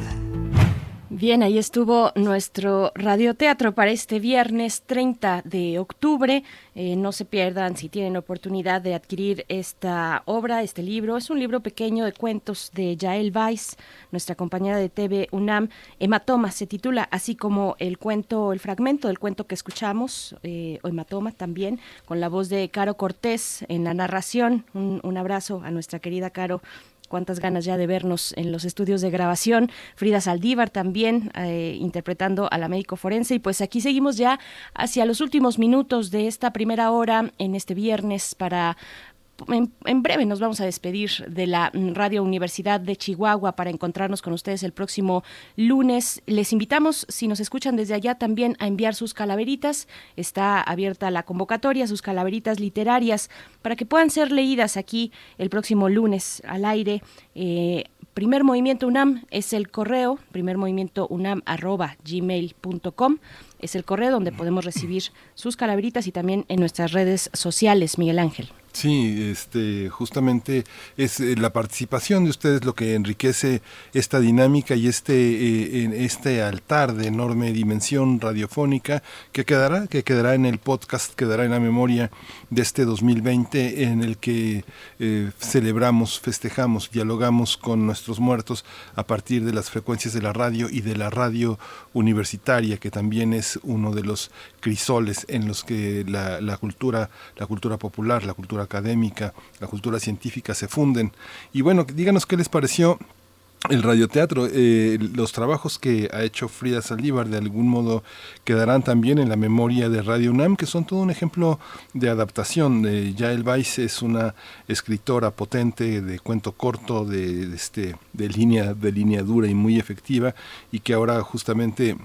S1: Bien, ahí estuvo nuestro radioteatro para este viernes 30 de octubre. Eh, no se pierdan si tienen oportunidad de adquirir esta obra, este libro. Es un libro pequeño de cuentos de Yael Weiss, nuestra compañera de TV UNAM. Hematoma se titula, así como el cuento, el fragmento del cuento que escuchamos, eh, Hematoma también, con la voz de Caro Cortés en la narración. Un, un abrazo a nuestra querida Caro cuántas ganas ya de vernos en los estudios de grabación. Frida Saldívar también eh, interpretando a la médico forense. Y pues aquí seguimos ya hacia los últimos minutos de esta primera hora en este viernes para en, breve nos vamos a despedir de la Radio Universidad de Chihuahua para encontrarnos con ustedes el próximo lunes. Les invitamos, si nos escuchan desde allá, también a enviar sus calaveritas. Está abierta la convocatoria, sus calaveritas literarias, para que puedan ser leídas aquí el próximo lunes al aire. Eh, Primer Movimiento UNAM es el correo, primer movimiento UNAM arroba gmail.com es el correo donde podemos recibir sus calaveritas y también en nuestras redes sociales, Miguel Ángel.
S2: Sí, este, justamente es eh, la participación de ustedes lo que enriquece esta dinámica y este, eh, este altar de enorme dimensión radiofónica que quedará, que quedará en el podcast, quedará en la memoria de este 2020 en el que eh, celebramos, festejamos, dialogamos con nuestros muertos a partir de las frecuencias de la radio y de la radio universitaria, que también es uno de los crisoles en los que la, la cultura, la cultura popular, la cultura académica, la cultura científica se funden. Y bueno, díganos qué les pareció el radioteatro, eh, los trabajos que ha hecho Frida Saldívar de algún modo quedarán también en la memoria de Radio UNAM, que son todo un ejemplo de adaptación. Eh, Yael Weiss es una escritora potente de cuento corto, de, este, de, línea, de línea dura y muy efectiva, y que ahora justamente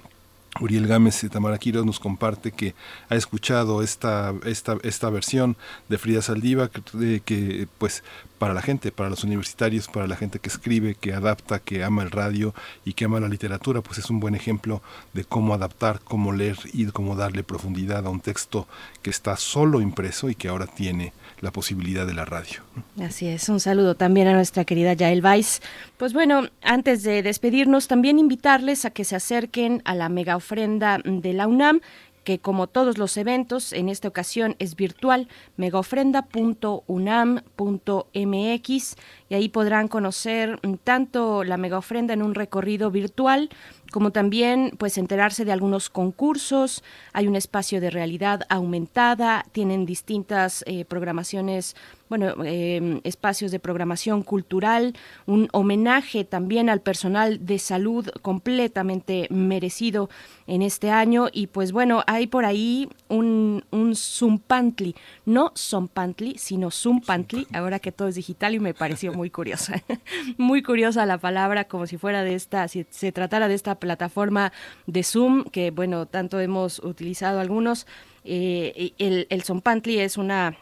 S2: Uriel Gámez Tamaraquiros nos comparte que ha escuchado esta, esta, esta versión de Frida Saldiva que, que pues para la gente, para los universitarios, para la gente que escribe, que adapta, que ama el radio y que ama la literatura, pues es un buen ejemplo de cómo adaptar, cómo leer y cómo darle profundidad a un texto que está solo impreso y que ahora tiene la posibilidad de la radio.
S1: Así es, un saludo también a nuestra querida Yael Weiss. Pues bueno, antes de despedirnos, también invitarles a que se acerquen a la mega ofrenda de la UNAM que como todos los eventos, en esta ocasión es virtual, megaofrenda.unam.mx y ahí podrán conocer tanto la megaofrenda en un recorrido virtual como también pues enterarse de algunos concursos, hay un espacio de realidad aumentada, tienen distintas eh, programaciones bueno, em, espacios de programación cultural, un homenaje también al personal de salud completamente merecido en este año. Y pues bueno, hay por ahí un, un Zumpantli, no Zompantli, sino Zumpantli, ahora que todo es digital y me pareció muy curiosa, muy curiosa la palabra, como si fuera de esta, si se tratara de esta plataforma de Zoom, que bueno, tanto hemos utilizado algunos, eh, el, el Zompantli es una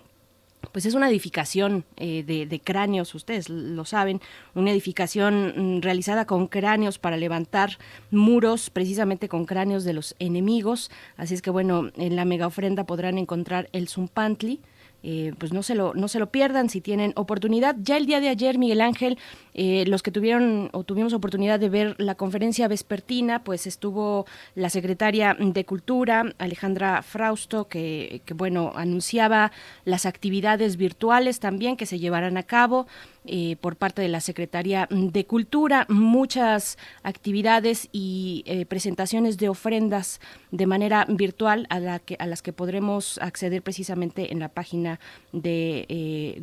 S1: pues es una edificación eh, de, cráneos, ustedes lo saben, una edificación mm, realizada con cráneos para levantar muros, precisamente con cráneos de los enemigos. Así es que bueno, en la mega ofrenda podrán encontrar el Zumpantli. Eh, pues no se lo no se lo pierdan si tienen oportunidad. Ya el día de ayer, Miguel Ángel, eh, los que tuvieron o tuvimos oportunidad de ver la conferencia vespertina, pues estuvo la secretaria de Cultura, Alejandra Frausto, que, que bueno anunciaba las actividades virtuales también que se llevarán a cabo. Eh, por parte de la Secretaría de Cultura, muchas actividades y eh, presentaciones de ofrendas de manera virtual a, la que, a las que podremos acceder precisamente en la página de eh,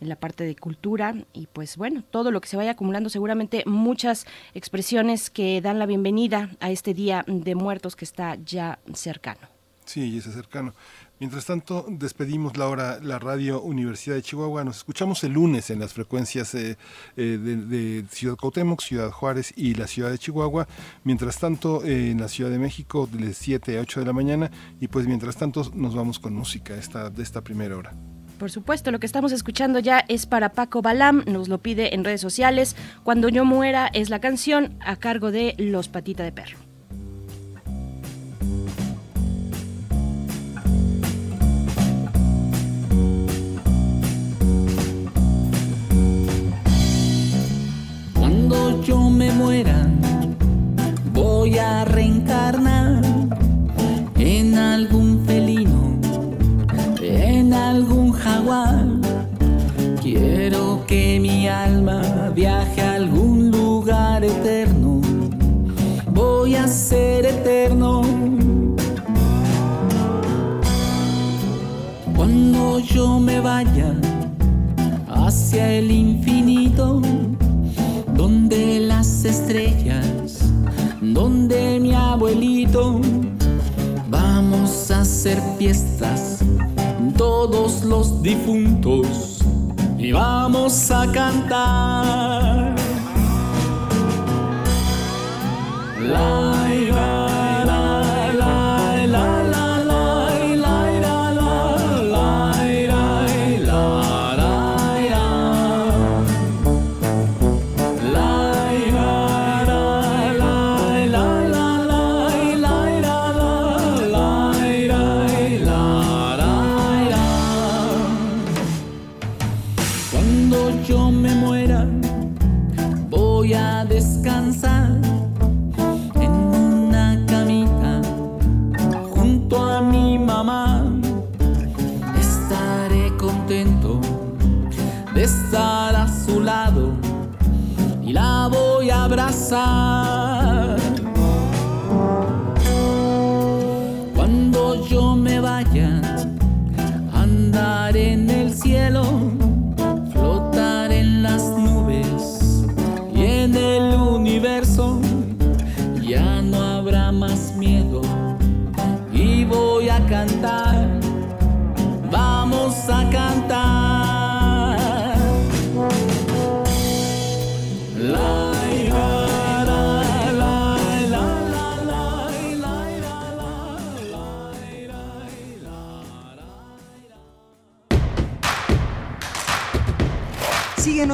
S1: en la parte de cultura y pues bueno, todo lo que se vaya acumulando, seguramente muchas expresiones que dan la bienvenida a este Día de Muertos que está ya cercano.
S2: Sí, es cercano. Mientras tanto, despedimos la hora la Radio Universidad de Chihuahua. Nos escuchamos el lunes en las frecuencias eh, eh, de, Ciudad Cuauhtémoc, Ciudad Juárez y la Ciudad de Chihuahua. Mientras tanto, eh, en la Ciudad de México, de 7 a 8 de la mañana. Y pues mientras tanto, nos vamos con música esta, de esta primera hora.
S1: Por supuesto, lo que estamos escuchando ya es para Paco Balam, nos lo pide en redes sociales. Cuando yo muera es la canción a cargo de Los Patita de Perro.
S10: voy a reencarnar en algún felino, en algún jaguar. Quiero que mi alma viaje a algún lugar eterno. Voy a ser eterno. Cuando yo me vaya hacia el infinito estrellas, donde mi abuelito, vamos a hacer fiestas, todos los difuntos, y vamos a cantar.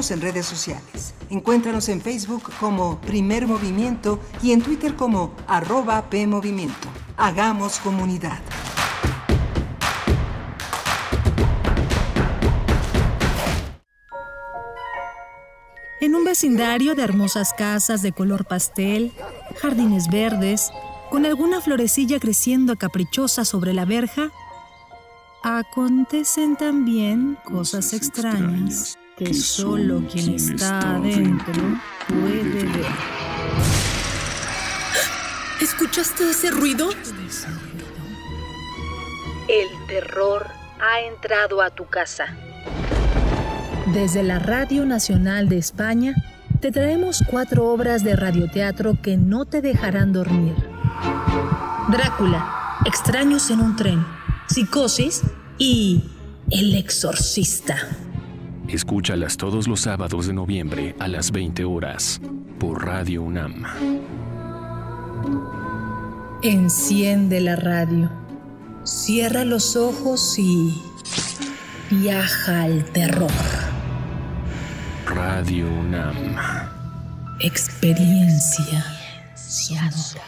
S5: Síguenos en redes sociales. Encuéntranos en Facebook como Primer Movimiento y en Twitter como arroba PMovimiento. Hagamos comunidad.
S11: En un vecindario de hermosas casas de color pastel, jardines verdes, con alguna florecilla creciendo caprichosa sobre la verja, acontecen también cosas extrañas que solo quien está adentro puede ver.
S12: ¿Escuchaste ese ruido?
S13: El terror ha entrado a tu casa.
S11: Desde la Radio Nacional de España, te traemos cuatro obras de radioteatro que no te dejarán dormir. Drácula, Extraños en un tren, Psicosis y El Exorcista.
S3: Escúchalas todos los sábados de noviembre a las 20 horas por Radio UNAM.
S11: Enciende la radio, cierra los ojos y viaja al terror.
S3: Radio UNAM.
S11: Experiencia sonora.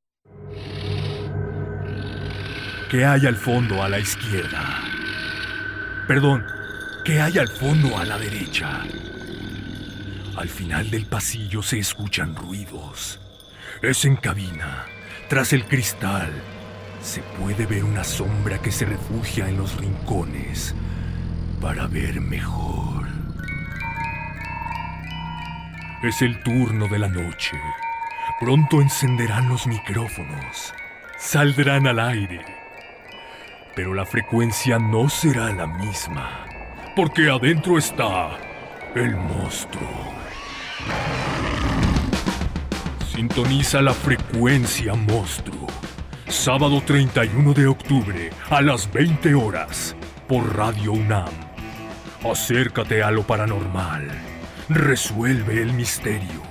S14: ¿Qué hay al fondo a la izquierda? Perdón, ¿qué hay al fondo a la derecha? Al final del pasillo se escuchan ruidos. Es en cabina, tras el cristal. Se puede ver una sombra que se refugia en los rincones para ver mejor. Es el turno de la noche. Pronto encenderán los micrófonos. Saldrán al aire. Pero la frecuencia no será la misma. Porque adentro está el monstruo. Sintoniza la frecuencia monstruo. Sábado 31 de octubre a las 20 horas por Radio UNAM. Acércate a lo paranormal. Resuelve el misterio.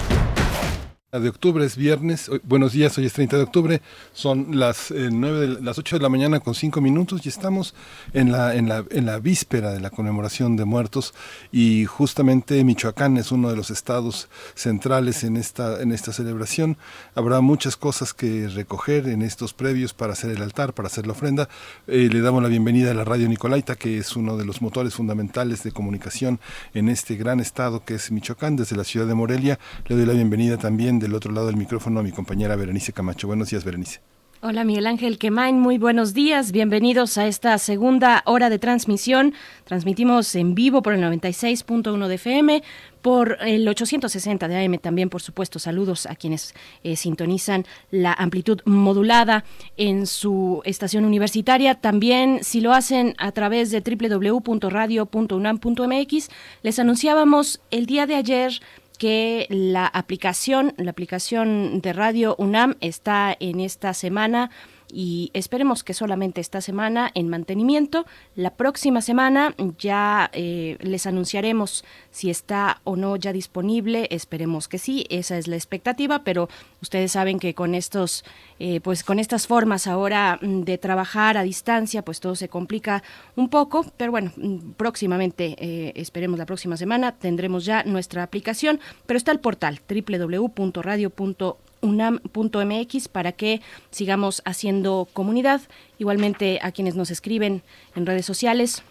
S2: de octubre es viernes. buenos días, hoy es 30 de octubre. Son las eh, de, las 8 de la mañana con 5 minutos y estamos en la, en, la, en la víspera de la conmemoración de muertos y justamente Michoacán es uno de los estados centrales en esta, en esta celebración. Habrá muchas cosas que recoger en estos previos para hacer el altar, para hacer la ofrenda. Eh, le damos la bienvenida a la radio Nicolaita, que es uno de los motores fundamentales de comunicación en este gran estado que es Michoacán, desde la ciudad de Morelia. Le doy la bienvenida también del otro lado del micrófono a mi compañera Berenice Camacho. Buenos días, Berenice.
S1: Hola Miguel Ángel Quemain, muy buenos días, bienvenidos a esta segunda hora de transmisión. Transmitimos en vivo por el 96.1 de FM, por el 860 de AM también, por supuesto, saludos a quienes eh, sintonizan la amplitud modulada en su estación universitaria. También, si lo hacen a través de www.radio.unam.mx, les anunciábamos el día de ayer que la aplicación, la aplicación de Radio UNAM está en esta semana y esperemos que solamente esta semana en mantenimiento. La próxima semana ya eh, les anunciaremos si está o no ya disponible. Esperemos que sí, esa es la expectativa, pero ustedes saben que con estos, eh, pues con estas formas ahora mm, de trabajar a distancia, pues todo se complica un poco. Pero bueno, mm, próximamente, eh, esperemos la próxima semana, tendremos ya nuestra aplicación, pero está el portal www.radio.com unam.mx para que sigamos haciendo comunidad. Igualmente a quienes nos escriben en redes sociales,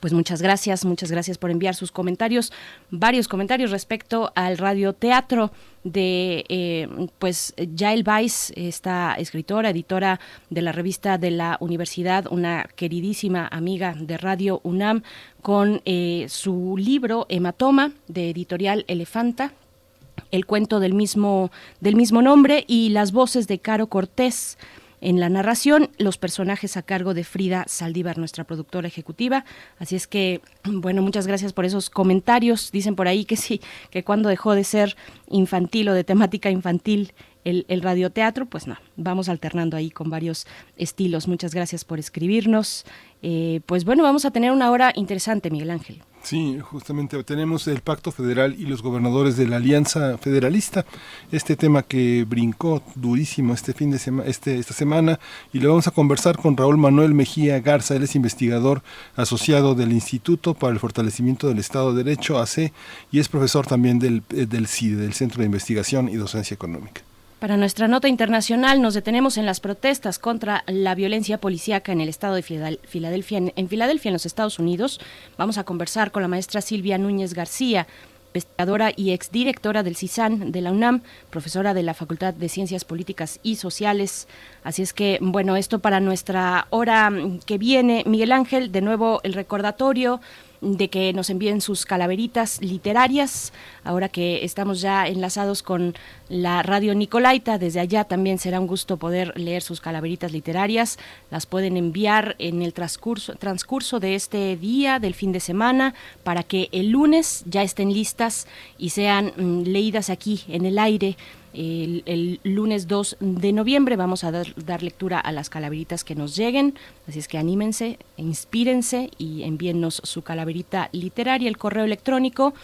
S1: pues muchas gracias, muchas gracias por enviar sus comentarios, varios comentarios respecto al radioteatro de eh, pues Yael Weiss, esta escritora, editora de la revista de la universidad, una queridísima amiga de Radio UNAM, con eh, su libro Hematoma de editorial Elefanta, el cuento del mismo, del mismo nombre y las voces de Caro Cortés. En la narración, los personajes a cargo de Frida Saldívar, nuestra productora ejecutiva. Así es que, bueno, muchas gracias por esos comentarios. Dicen por ahí que sí, que cuando dejó de ser infantil o de temática infantil el, radioteatro, pues no, vamos alternando ahí con varios estilos. Muchas gracias por escribirnos. Eh, pues bueno, vamos a tener una hora interesante, Miguel Ángel.
S2: Sí, justamente tenemos el Pacto Federal y los gobernadores de la Alianza Federalista, este tema que brincó durísimo este fin de semana, este, esta semana, y lo vamos a conversar con Raúl Manuel Mejía Garza, él es investigador asociado del Instituto para el Fortalecimiento del Estado de Derecho, AC, y es profesor también del, del CIDE, del Centro de Investigación y Docencia Económica.
S1: Para nuestra nota internacional nos detenemos en las protestas contra la violencia policíaca en el estado de Filadelfia, en Filadelfia, en los Estados Unidos. Vamos a conversar con la maestra Silvia Núñez García, investigadora y exdirectora del CISAN de la UNAM, profesora de la Facultad de Ciencias Políticas y Sociales. Así es que, bueno, esto para nuestra hora que viene. Miguel Ángel, de nuevo el recordatorio de que nos envíen sus calaveritas literarias. Ahora que estamos ya enlazados con la radio Nicolaita, desde allá también será un gusto poder leer sus calaveritas literarias. Las pueden enviar en el transcurso, transcurso de este día, del fin de semana, para que el lunes ya estén listas y sean mm, leídas aquí en el aire el, lunes 2 de noviembre vamos a dar, lectura a las calaveritas que nos lleguen, así es que anímense, inspírense y envíennos su calaverita literaria, el correo electrónico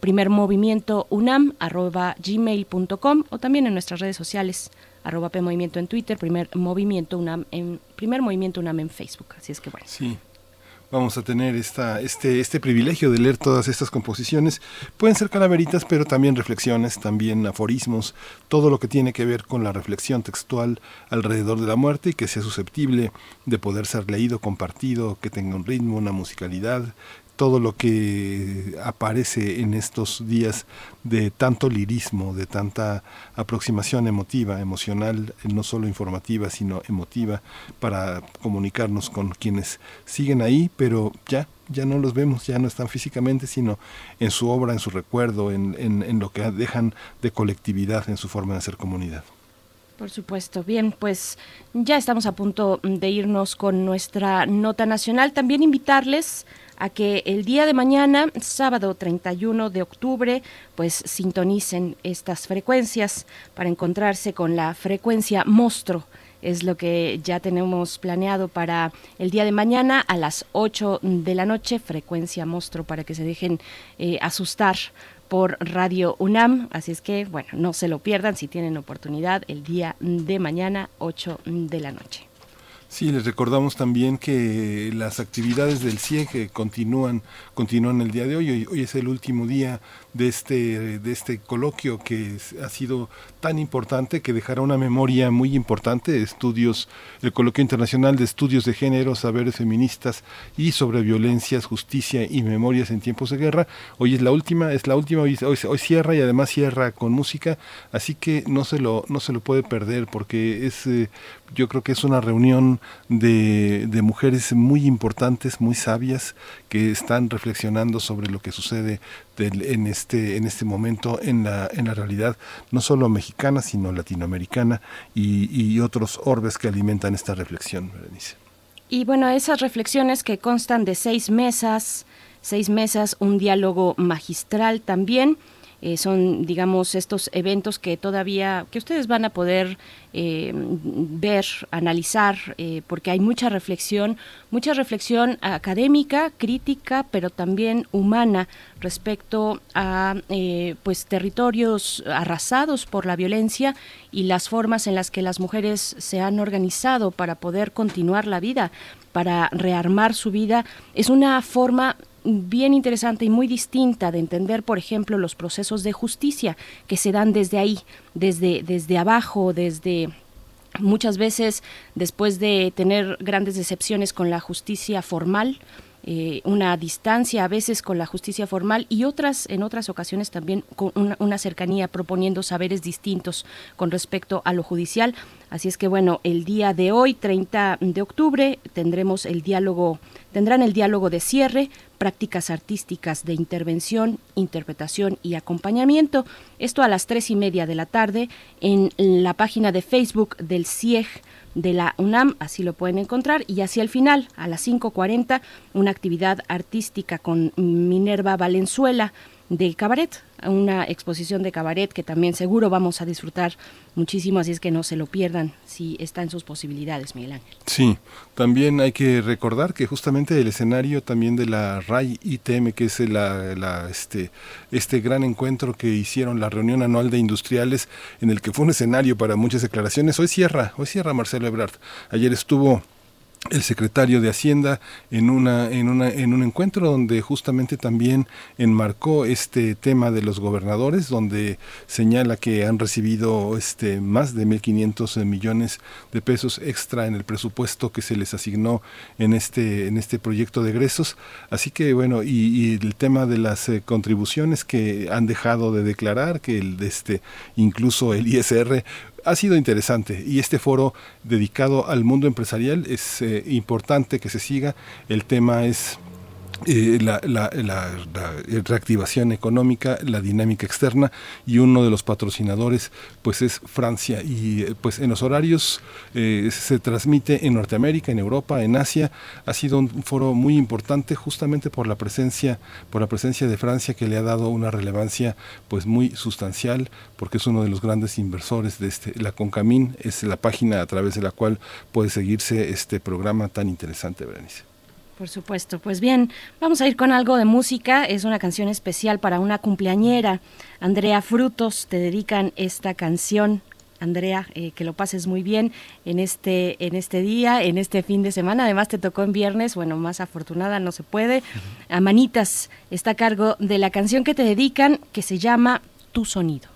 S1: primer movimiento unam gmail.com o también en nuestras redes sociales arroba P Movimiento en Twitter, primer movimiento UNAM en primer movimiento UNAM en Facebook. Así es que bueno.
S2: Sí, vamos a tener esta, este, este privilegio de leer todas estas composiciones. Pueden ser calaveritas, pero también reflexiones, también aforismos, todo lo que tiene que ver con la reflexión textual alrededor de la muerte y que sea susceptible de poder ser leído, compartido, que tenga un ritmo, una musicalidad, todo lo que aparece en estos días de tanto lirismo, de tanta aproximación emotiva, emocional, no solo informativa, sino emotiva, para comunicarnos con quienes siguen ahí, pero ya ya no los vemos, ya no están físicamente, sino en su obra, en su recuerdo, en, en lo que dejan de colectividad, en su forma de hacer comunidad.
S1: Por supuesto. Bien, pues ya estamos a punto de irnos con nuestra nota nacional. También invitarles a que el día de mañana, sábado 31 de octubre, pues sintonicen estas frecuencias para encontrarse con la frecuencia monstruo es lo que ya tenemos planeado para el día de mañana a las 8 de la noche, frecuencia monstruo para que se dejen eh, asustar por Radio UNAM. Así es que, bueno, no se lo pierdan si tienen oportunidad el día de mañana, 8 de la noche.
S2: Sí, les recordamos también que las actividades del CIEG continúan, continúan el día de hoy. hoy. es el último día de este, de este coloquio que ha sido tan importante que dejará una memoria muy importante estudios, el coloquio internacional de estudios de género, saberes feministas y sobre violencias, justicia y memorias en tiempos de guerra. Hoy es la última, es la última, hoy, hoy cierra y además cierra con música, así que no se lo, no se lo puede perder porque es, eh, yo creo que es una reunión de, de mujeres muy importantes, muy sabias, que están reflexionando sobre lo que sucede en, este, en este momento en la, en la realidad, no solo mexicana, sino latinoamericana y, y otros orbes que alimentan esta reflexión, Berenice.
S1: Y bueno, esas reflexiones que constan de seis mesas, seis mesas, un diálogo magistral también. Eh, son, digamos, estos eventos que todavía, que ustedes van a poder eh, ver, analizar, eh, porque hay mucha reflexión, mucha reflexión académica, crítica, pero también humana respecto a pues territorios arrasados por la violencia y las formas en las que las mujeres se han organizado para poder continuar la vida, para rearmar su vida. Es una forma bien interesante y muy distinta de entender, por ejemplo, los procesos de justicia que se dan desde ahí, desde, desde abajo, desde muchas veces después de tener grandes decepciones con la justicia formal, eh, una distancia a veces con la justicia formal y otras en otras ocasiones también con una, cercanía proponiendo saberes distintos con respecto a lo judicial. Así es que bueno, el día de hoy, 30 de octubre, tendremos el diálogo, tendrán el diálogo de cierre, prácticas artísticas de intervención, interpretación y acompañamiento. Esto a las tres y media de la tarde en la página de Facebook del CIEG de la UNAM, así lo pueden encontrar, y hacia el final, a las 5.40, una actividad artística con Minerva Valenzuela de cabaret, una exposición de cabaret que también seguro vamos a disfrutar muchísimo, así es que no se lo pierdan si está en sus posibilidades, Miguel Ángel.
S2: Sí, también hay que recordar que justamente el escenario también de la RAI ITM, que es la, este, este gran encuentro que hicieron, la reunión anual de industriales, en el que fue un escenario para muchas declaraciones, hoy cierra, hoy cierra Marcelo Ebrard. Ayer estuvo el secretario de Hacienda en una en una en un encuentro donde justamente también enmarcó este tema de los gobernadores donde señala que han recibido este más de 1500 millones de pesos extra en el presupuesto que se les asignó en este en este proyecto de egresos. Así que bueno y, el tema de las eh, contribuciones que han dejado de declarar que el este incluso el ISR ha sido interesante y este foro dedicado al mundo empresarial es eh, importante que se siga. El tema es eh, la, reactivación económica, la dinámica externa y uno de los patrocinadores pues es Francia y eh, pues en los horarios eh, se transmite en Norteamérica, en Europa, en Asia. Ha sido un foro muy importante justamente por la presencia por la presencia de Francia que le ha dado una relevancia pues muy sustancial porque es uno de los grandes inversores de este la Concamín es la página a través de la cual puede seguirse este programa tan interesante, Berenice.
S1: Por supuesto. Pues bien, vamos a ir con algo de música. Es una canción especial para una cumpleañera. Andrea Frutos te dedican esta canción. Andrea, eh, que lo pases muy bien en este, en este día, en este fin de semana. Además te tocó en viernes, bueno, más afortunada no se puede. A Manitas está a cargo de la canción que te dedican, que se llama Tu Sonido.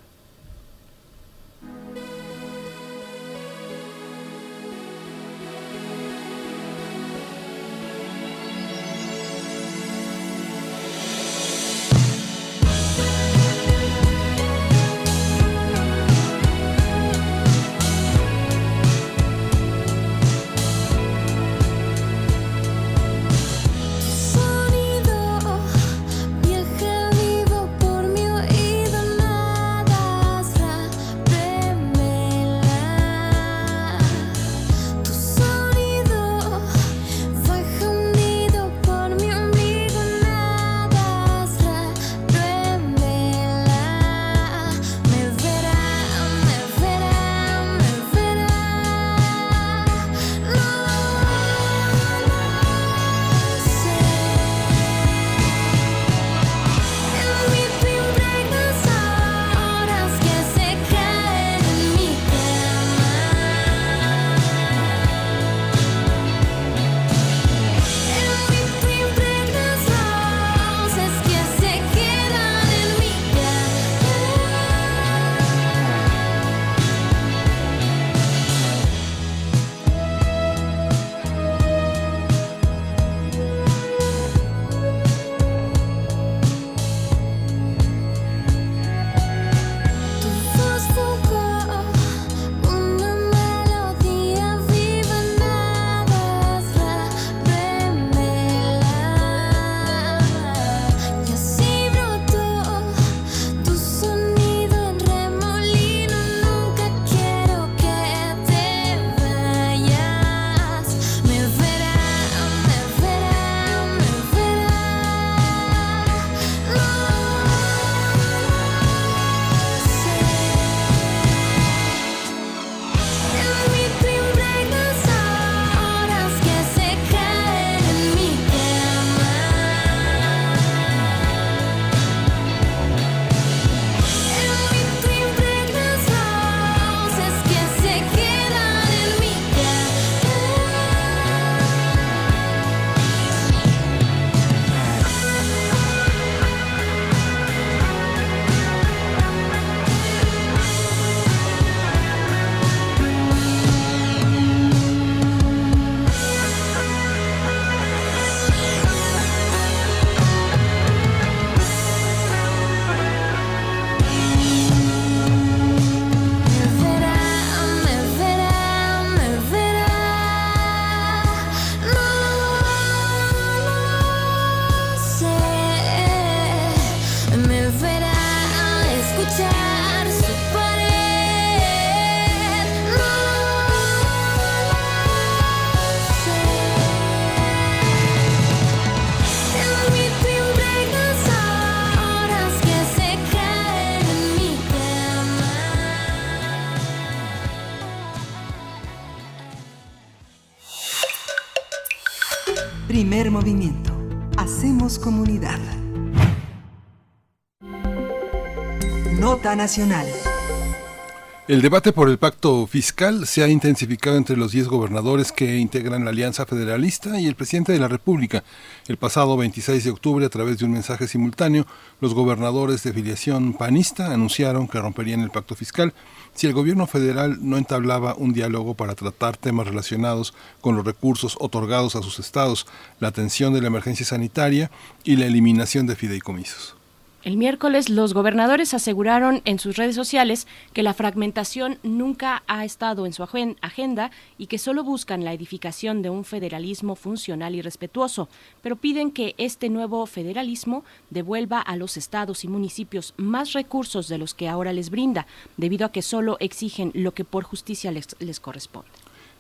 S2: El debate por el pacto fiscal se ha intensificado entre los 10 gobernadores que integran la Alianza Federalista y el presidente de la República. El pasado 26 de octubre, a través de un mensaje simultáneo, los gobernadores de filiación panista anunciaron que romperían el pacto fiscal si el gobierno federal no entablaba un diálogo para tratar temas relacionados con los recursos otorgados a sus estados, la atención de la emergencia sanitaria y la eliminación de fideicomisos.
S1: El miércoles los gobernadores aseguraron en sus redes sociales que la fragmentación nunca ha estado en su agenda y que solo buscan la edificación de un federalismo funcional y respetuoso, pero piden que este nuevo federalismo devuelva a los estados y municipios más recursos de los que ahora les brinda, debido a que solo exigen lo que por justicia les, corresponde.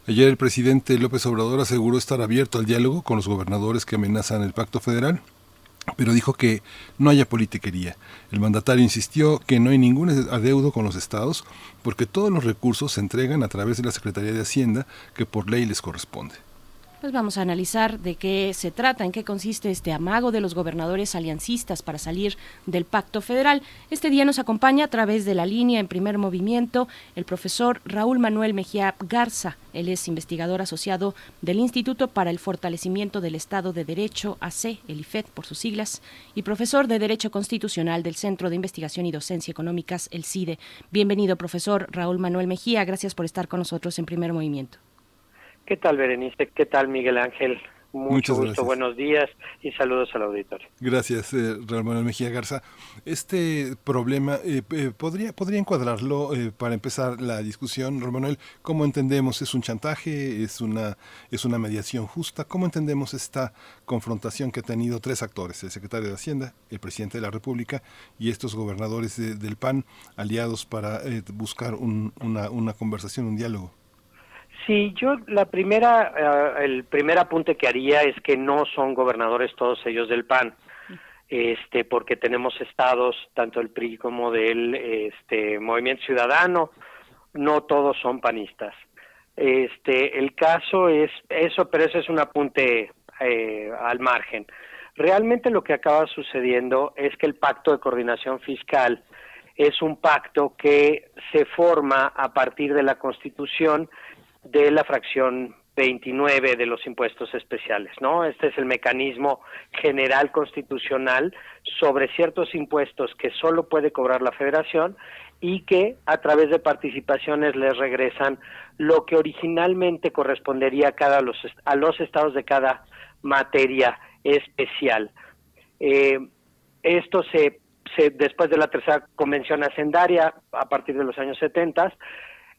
S2: Ayer el presidente López Obrador aseguró estar abierto al diálogo con los gobernadores que amenazan el pacto federal pero dijo que no haya politiquería. El mandatario insistió que no hay ningún adeudo con los estados porque todos los recursos se entregan a través de la Secretaría de Hacienda que por ley les corresponde.
S1: Pues vamos a analizar de qué se trata, en qué consiste este amago de los gobernadores aliancistas para salir del pacto federal. Este día nos acompaña a través de la línea en primer movimiento el profesor Raúl Manuel Mejía Garza. Él es investigador asociado del Instituto para el Fortalecimiento del Estado de Derecho, AC, el IFED por sus siglas, y profesor de Derecho Constitucional del Centro de Investigación y Docencia Económicas, el CIDE. Bienvenido, profesor Raúl Manuel Mejía. Gracias por estar con nosotros en primer movimiento.
S15: ¿Qué tal, Berenice? ¿Qué tal, Miguel Ángel? Mucho gusto, buenos días y saludos al auditorio.
S2: Gracias, eh, Manuel Mejía Garza. Este problema, eh, eh, ¿podría, ¿podría encuadrarlo eh, para empezar la discusión, Manuel? ¿Cómo entendemos? ¿Es un chantaje? ¿Es una, ¿Es una mediación justa? ¿Cómo entendemos esta confrontación que ha tenido tres actores, el secretario de Hacienda, el presidente de la República y estos gobernadores del PAN, aliados para buscar una, una conversación, un diálogo?
S15: Sí, yo la primera, eh, el primer apunte que haría es que no son gobernadores todos ellos del PAN, este, porque tenemos estados, tanto el PRI como del este, Movimiento Ciudadano, no todos son panistas. Este, el caso es eso, pero eso es un apunte eh, al margen. Realmente lo que acaba sucediendo es que el pacto de coordinación fiscal es un pacto que se forma a partir de la Constitución de la fracción 29 de los impuestos especiales, ¿no? Este es el mecanismo general constitucional sobre ciertos impuestos que solo puede cobrar la Federación y que a través de participaciones les regresan lo que originalmente correspondería a cada los a los estados de cada materia especial. Eh, esto se, se después de la tercera convención hacendaria a partir de los años 70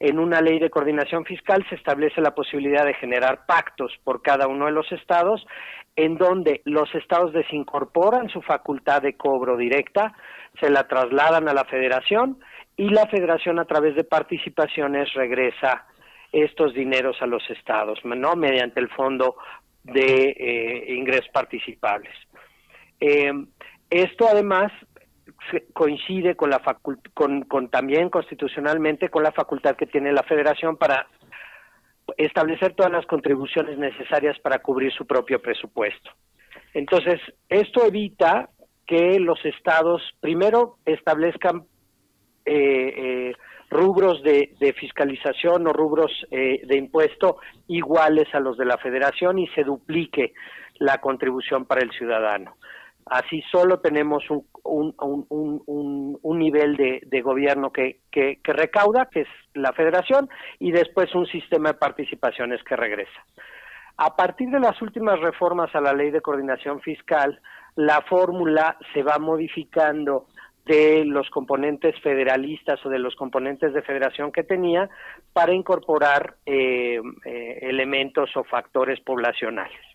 S15: en una ley de coordinación fiscal se establece la posibilidad de generar pactos por cada uno de los estados, en donde los estados desincorporan su facultad de cobro directa, se la trasladan a la federación y la federación a través de participaciones regresa estos dineros a los estados, ¿no? mediante el fondo de eh, ingresos participables. Eh, esto además coincide con la con, con también constitucionalmente con la facultad que tiene la Federación para establecer todas las contribuciones necesarias para cubrir su propio presupuesto. Entonces, esto evita que los estados primero establezcan eh, eh, rubros de, fiscalización o rubros eh, de impuesto iguales a los de la federación y se duplique la contribución para el ciudadano. Así solo tenemos un, un, nivel de, gobierno que, que, recauda, que es la federación, y después un sistema de participaciones que regresa. A partir de las últimas reformas a la ley de coordinación fiscal, la fórmula se va modificando de los componentes federalistas o de los componentes de federación que tenía para incorporar eh, eh, elementos o factores poblacionales.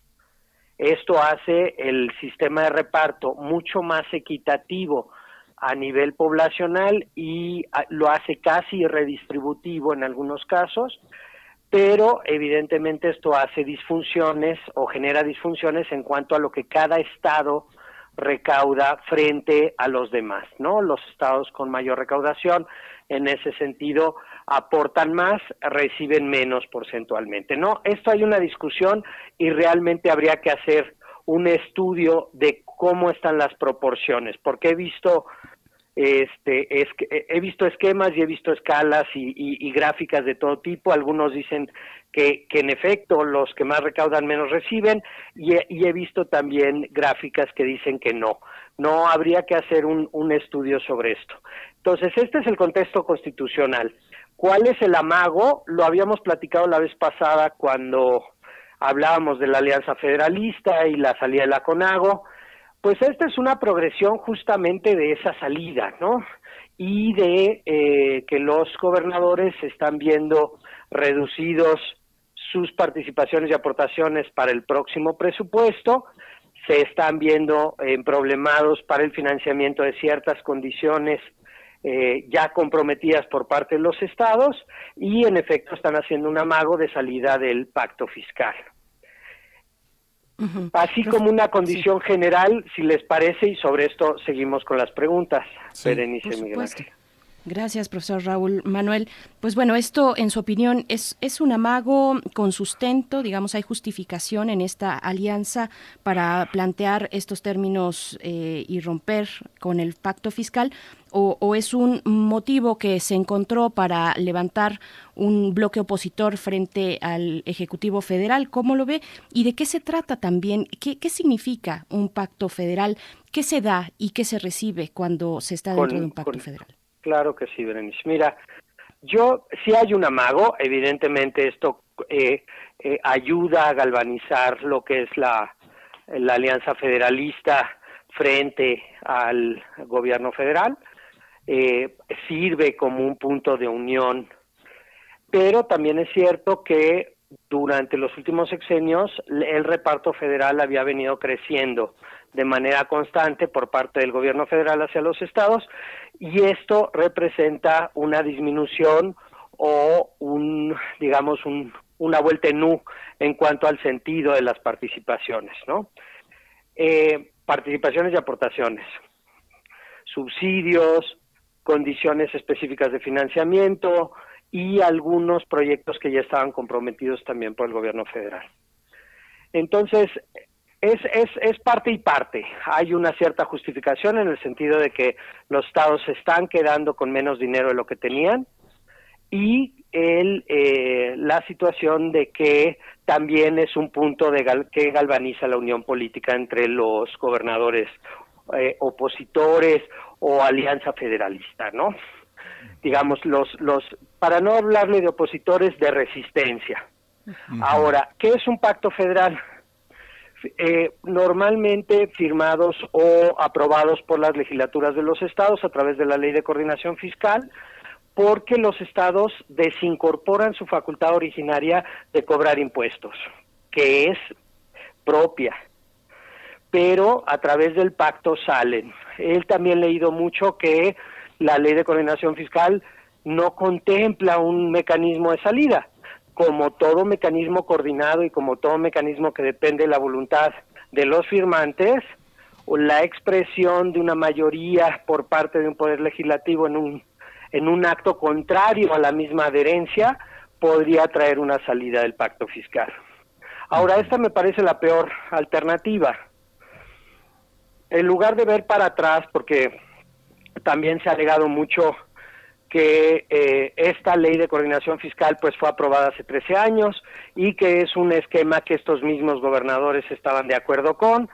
S15: Esto hace el sistema de reparto mucho más equitativo a nivel poblacional y ah, lo hace casi redistributivo en algunos casos, pero evidentemente esto hace disfunciones o genera disfunciones en cuanto a lo que cada estado recauda frente a los demás, ¿no? Los estados con mayor recaudación en ese sentido aportan más, reciben menos porcentualmente. No, esto hay una discusión y realmente habría que hacer un estudio de cómo están las proporciones, porque he visto este es he visto esquemas y he visto escalas y, gráficas de todo tipo. Algunos dicen que, que, en efecto los que más recaudan menos reciben y he, visto también gráficas que dicen que no. No habría que hacer un estudio sobre esto. Entonces este es el contexto constitucional cuál es el amago lo habíamos platicado la vez pasada cuando hablábamos de la alianza federalista y la salida de la CONAGO. Pues esta es una progresión justamente de esa salida, ¿no? Y de eh, que los gobernadores están viendo reducidos sus participaciones y aportaciones para el próximo presupuesto, se están viendo eh, problemados para el financiamiento de ciertas condiciones eh, ya comprometidas por parte de los estados y en efecto están haciendo un amago de salida del pacto fiscal. Así como una condición general, si les parece, y sobre esto seguimos con las preguntas. Berenice Miguel
S1: Gracias, profesor Raúl Manuel. Pues bueno, esto, en su opinión, es, es un amago con sustento, digamos, hay justificación en esta alianza para plantear estos términos eh, y romper con el pacto fiscal, o, es un motivo que se encontró para levantar un bloque opositor frente al Ejecutivo Federal. ¿Cómo lo ve? ¿Y de qué se trata también? ¿Qué, qué significa un pacto federal? ¿Qué se da y qué se recibe cuando se está dentro de un pacto federal?
S15: Claro que sí, Berenice. Mira, yo, si hay un amago, evidentemente esto eh, eh, ayuda a galvanizar lo que es la, alianza federalista frente al gobierno federal, eh, sirve como un punto de unión, pero también es cierto que durante los últimos sexenios el reparto federal había venido creciendo de manera constante por parte del gobierno federal hacia los estados y esto representa una disminución o un digamos un, una vuelta en U en cuanto al sentido de las participaciones, ¿no? Eh, participaciones y aportaciones, subsidios, condiciones específicas de financiamiento y algunos proyectos que ya estaban comprometidos también por el gobierno federal. Entonces, es, es, es parte y parte. Hay una cierta justificación en el sentido de que los estados se están quedando con menos dinero de lo que tenían y el, eh, la situación de que también es un punto de que galvaniza la unión política entre los gobernadores eh, opositores o alianza federalista, ¿no? Digamos, los, los, para no hablarle de opositores, de resistencia. Ahora, ¿qué es un pacto federal? Eh, normalmente firmados o aprobados por las legislaturas de los estados a través de la ley de coordinación fiscal, porque los estados desincorporan su facultad originaria de cobrar impuestos, que es propia, pero a través del pacto salen. Él también leído mucho que la ley de coordinación fiscal no contempla un mecanismo de salida como todo mecanismo coordinado y como todo mecanismo que depende de la voluntad de los firmantes, o la expresión de una mayoría por parte de un poder legislativo en un, en un acto contrario a la misma adherencia podría traer una salida del pacto fiscal. Ahora, esta me parece la peor alternativa. En lugar de ver para atrás, porque también se ha alegado mucho que eh, esta ley de coordinación fiscal pues fue aprobada hace 13 años y que es un esquema que estos mismos gobernadores estaban de acuerdo con.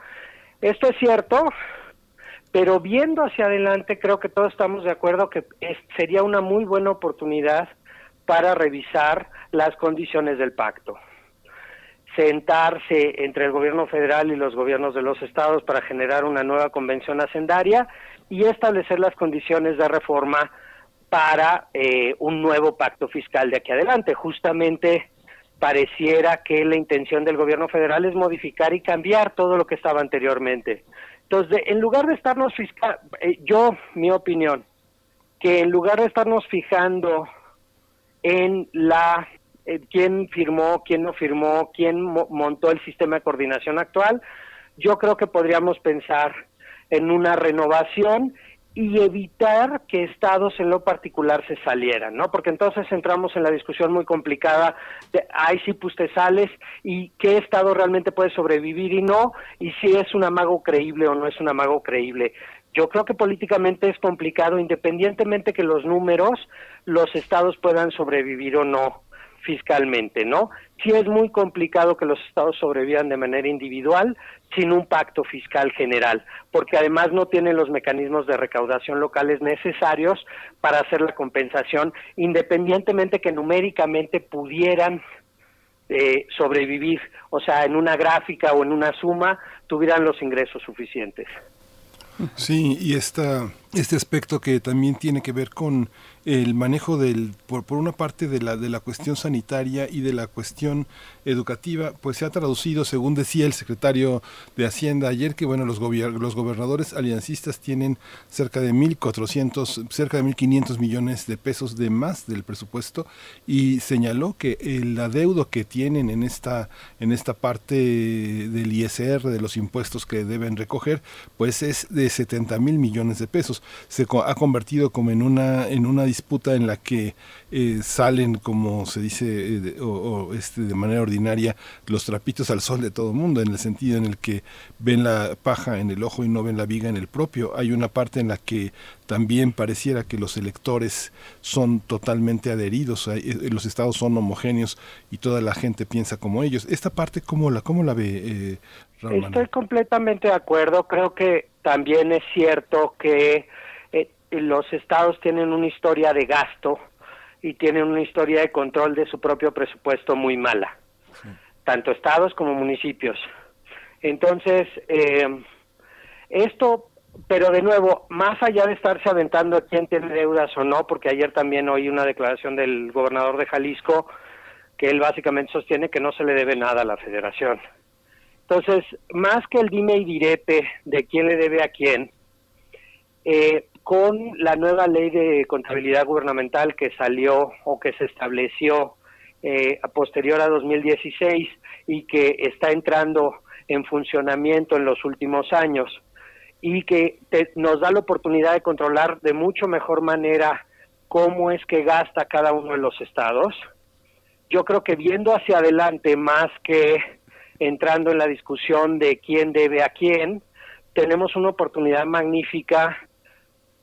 S15: Esto es cierto, pero viendo hacia adelante creo que todos estamos de acuerdo que sería una muy buena oportunidad para revisar las condiciones del pacto sentarse entre el gobierno federal y los gobiernos de los estados para generar una nueva convención hacendaria y establecer las condiciones de reforma para eh, un nuevo pacto fiscal de aquí adelante. Justamente pareciera que la intención del gobierno federal es modificar y cambiar todo lo que estaba anteriormente. Entonces, en lugar de estarnos fiscal, eh, yo, mi opinión, que en lugar de estarnos fijando en la eh, quién firmó, quién no firmó, quién montó el sistema de coordinación actual, yo creo que podríamos pensar en una renovación y evitar que estados en lo particular se salieran, ¿no? Porque entonces entramos en la discusión muy complicada de, ay, sí, pues te sales y qué estado realmente puede sobrevivir y no, y si es un amago creíble o no es un amago creíble. Yo creo que políticamente es complicado, independientemente que los números, los estados puedan sobrevivir o no fiscalmente, ¿no? Sí es muy complicado que los estados sobrevivan de manera individual sin un pacto fiscal general, porque además no tienen los mecanismos de recaudación locales necesarios para hacer la compensación, independientemente que numéricamente pudieran eh, sobrevivir, o sea, en una gráfica o en una suma tuvieran los ingresos suficientes.
S2: Sí, y esta, este aspecto que también tiene que ver con el manejo del, por, por, una parte de la, de la cuestión sanitaria y de la cuestión educativa, pues se ha traducido, según decía el secretario de Hacienda ayer, que bueno, los, los gobernadores aliancistas tienen cerca de 1.400, cerca de 1.500 millones de pesos de más del presupuesto y señaló que el adeudo que tienen en esta, en esta parte del ISR, de los impuestos que deben recoger, pues es de 70 mil millones de pesos. Se ha convertido como en una, en una disputa en la que eh, salen, como se dice, eh, de, o, este, de manera ordinaria, los trapitos al sol de todo el mundo, en el sentido en el que ven la paja en el ojo y no ven la viga en el propio. Hay una parte en la que también pareciera que los electores son totalmente adheridos, eh, los estados son homogéneos y toda la gente piensa como ellos. Esta parte, ¿cómo la, cómo la ve? Eh,
S15: Estoy completamente de acuerdo. Creo que también es cierto que los estados tienen una historia de gasto y tienen una historia de control de su propio presupuesto muy mala, sí. tanto estados como municipios. Entonces, eh, esto, pero de nuevo, más allá de estarse aventando a quién tiene deudas o no, porque ayer también oí una declaración del gobernador de Jalisco que él básicamente sostiene que no se le debe nada a la federación. Entonces, más que el dime y direte de quién le debe a quién, eh, con la nueva ley de contabilidad gubernamental que salió o que se estableció eh, posterior a 2016 y que está entrando en funcionamiento en los últimos años y que te, nos da la oportunidad de controlar de mucho mejor manera cómo es que gasta cada uno de los estados. Yo creo que viendo hacia adelante más que entrando en la discusión de quién debe a quién, tenemos una oportunidad magnífica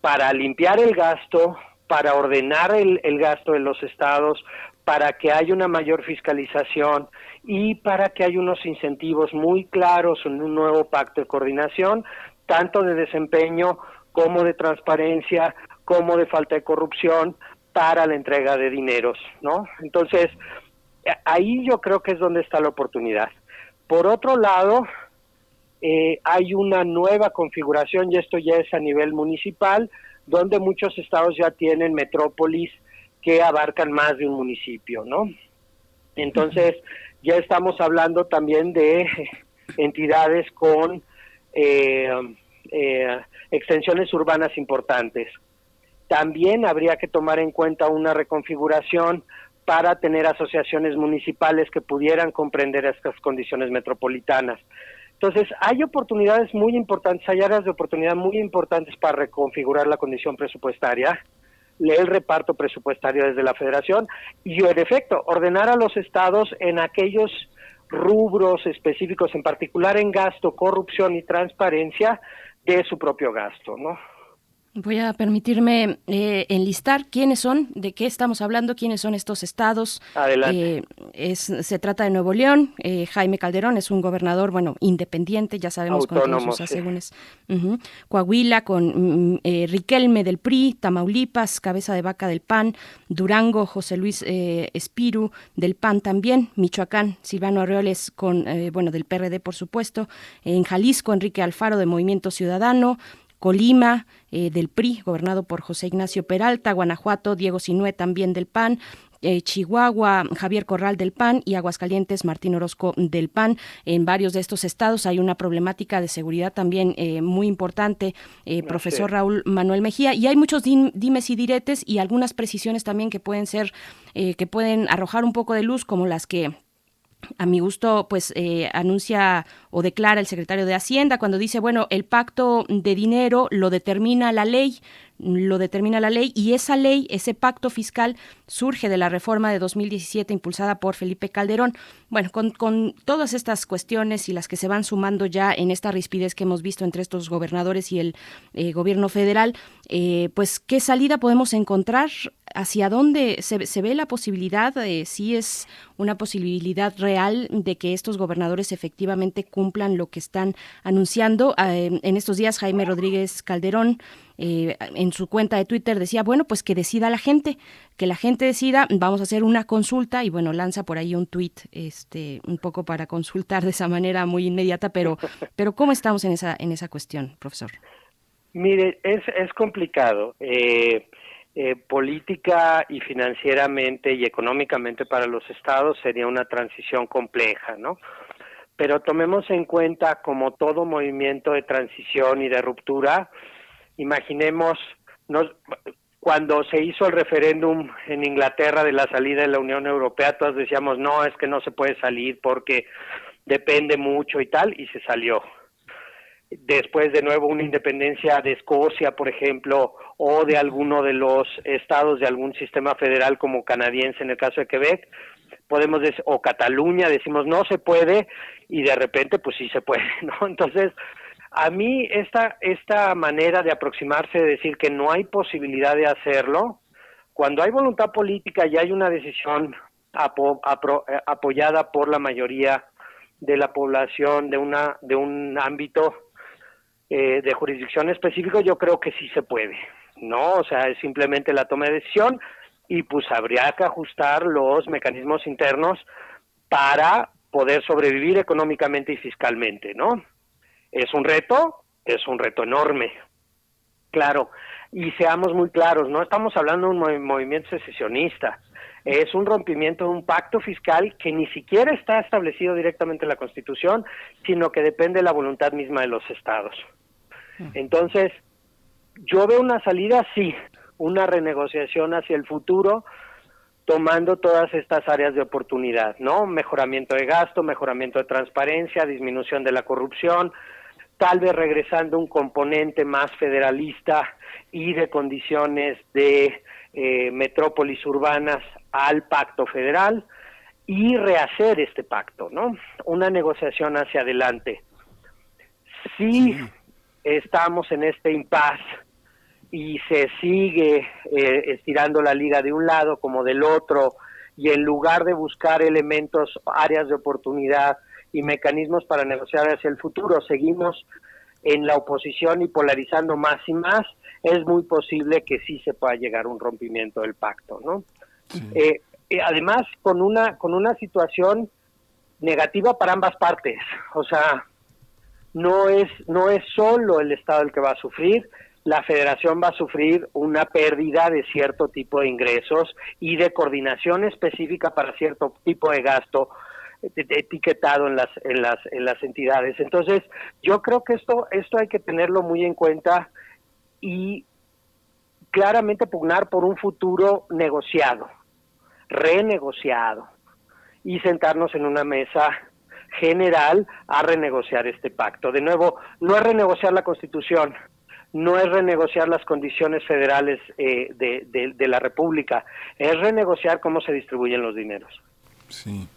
S15: para limpiar el gasto, para ordenar el, el, gasto de los estados, para que haya una mayor fiscalización y para que haya unos incentivos muy claros en un nuevo pacto de coordinación, tanto de desempeño como de transparencia, como de falta de corrupción para la entrega de dineros, ¿no? Entonces, ahí yo creo que es donde está la oportunidad. Por otro lado, eh, hay una nueva configuración, y esto ya es a nivel municipal, donde muchos estados ya tienen metrópolis que abarcan más de un municipio, ¿no? Entonces, ya estamos hablando también de entidades con eh, eh, extensiones urbanas importantes. También habría que tomar en cuenta una reconfiguración para tener asociaciones municipales que pudieran comprender estas condiciones metropolitanas. Entonces, hay oportunidades muy importantes, hay áreas de oportunidad muy importantes para reconfigurar la condición presupuestaria, el reparto presupuestario desde la federación y, en efecto, ordenar a los estados en aquellos rubros específicos, en particular en gasto, corrupción y transparencia de su propio gasto, ¿no?
S1: Voy a permitirme eh, enlistar quiénes son, de qué estamos hablando, quiénes son estos estados.
S15: Adelante.
S1: Eh, es, se trata de Nuevo León. Eh, Jaime Calderón es un gobernador, bueno, independiente, ya sabemos
S15: Autónomo,
S1: con sus asegúnes. Sí. Uh -huh. Coahuila con mm, Riquelme del PRI, Tamaulipas, Cabeza de Vaca del PAN, Durango, José Luis Espiru del PAN también, Michoacán, Silvano Arreoles con, bueno, del PRD, por supuesto. En Jalisco, Enrique Alfaro de Movimiento Ciudadano. Colima, eh, del PRI, gobernado por José Ignacio Peralta, Guanajuato, Diego Sinué también del PAN, eh, Chihuahua, Javier Corral del PAN y Aguascalientes, Martín Orozco del PAN. En varios de estos estados hay una problemática de seguridad también eh, muy importante, eh, profesor. Raúl Manuel Mejía, y hay muchos dimes y diretes y algunas precisiones también que pueden ser, que pueden arrojar un poco de luz, como las que a mi gusto, pues eh, anuncia o declara el secretario de Hacienda cuando dice, bueno, el pacto de dinero lo determina la ley, lo determina la ley y esa ley, ese pacto fiscal surge de la reforma de 2017 impulsada por Felipe Calderón. Bueno, con, todas estas cuestiones y las que se van sumando ya en esta rispidez que hemos visto entre estos gobernadores y el eh, gobierno federal, eh, pues qué salida podemos encontrar, hacia dónde se, ve la posibilidad, eh, si es una posibilidad real de que estos gobernadores efectivamente cumplan lo que están anunciando. en estos días Jaime Rodríguez Calderón eh, en su cuenta de Twitter decía, bueno, pues que decida la gente, que la gente decida, vamos a hacer una consulta y bueno, lanza por ahí un tweet este, un poco para consultar de esa manera muy inmediata, pero, pero ¿cómo estamos en esa, en esa cuestión, profesor?
S15: Mire, es, es complicado. Eh, eh, política y financieramente y económicamente para los estados sería una transición compleja, ¿no? Pero tomemos en cuenta como todo movimiento de transición y de ruptura, imaginemos, cuando se hizo el referéndum en Inglaterra de la salida de la Unión Europea, todos decíamos, no, es que no se puede salir porque depende mucho y tal, y se salió. Después, de nuevo, una independencia de Escocia, por ejemplo, o de alguno de los estados de algún sistema federal como canadiense en el caso de Quebec, podemos decir, o Cataluña, decimos no se puede y de repente pues sí se puede, ¿no? Entonces, a mí esta, esta manera de aproximarse, de decir que no hay posibilidad de hacerlo, cuando hay voluntad política y hay una decisión eh, apoyada por la mayoría de la población de, una, de un ámbito eh, de jurisdicción específico, yo creo que sí se puede, ¿no? O sea, es simplemente la toma de decisión y pues habría que ajustar los mecanismos internos para poder sobrevivir económicamente y fiscalmente, ¿no? Es un reto, es un reto enorme. Claro, y seamos muy claros, no estamos hablando de un movimiento secesionista, es un rompimiento de un pacto fiscal que ni siquiera está establecido directamente en la Constitución, sino que depende de la voluntad misma de los estados. Mm. Entonces, yo veo una salida, sí, una renegociación hacia el futuro, tomando todas estas áreas de oportunidad, ¿no? Mejoramiento de gasto, mejoramiento de transparencia, disminución de la corrupción, tal vez regresando un componente más federalista y de condiciones de eh, metrópolis urbanas al pacto federal y rehacer este pacto, ¿no? Una negociación hacia adelante. Si estamos en este impasse y se sigue eh, estirando la liga de un lado como del otro y en lugar de buscar elementos, áreas de oportunidad, y mecanismos para negociar hacia el futuro. Seguimos en la oposición y polarizando más y más, es muy posible que sí se pueda llegar a un rompimiento del pacto, ¿no? Eh, eh, además, con una con una situación negativa para ambas partes, o sea, no es no es solo el Estado el que va a sufrir, la Federación va a sufrir una pérdida de cierto tipo de ingresos y de coordinación específica para cierto tipo de gasto etiquetado en las en las en las entidades. Entonces, yo creo que esto esto hay que tenerlo muy en cuenta y claramente pugnar por un futuro negociado, renegociado y sentarnos en una mesa general a renegociar este pacto. De nuevo, no es renegociar la Constitución, no es renegociar las condiciones federales eh, de, de la República, es renegociar cómo se distribuyen los dineros.
S2: Sí.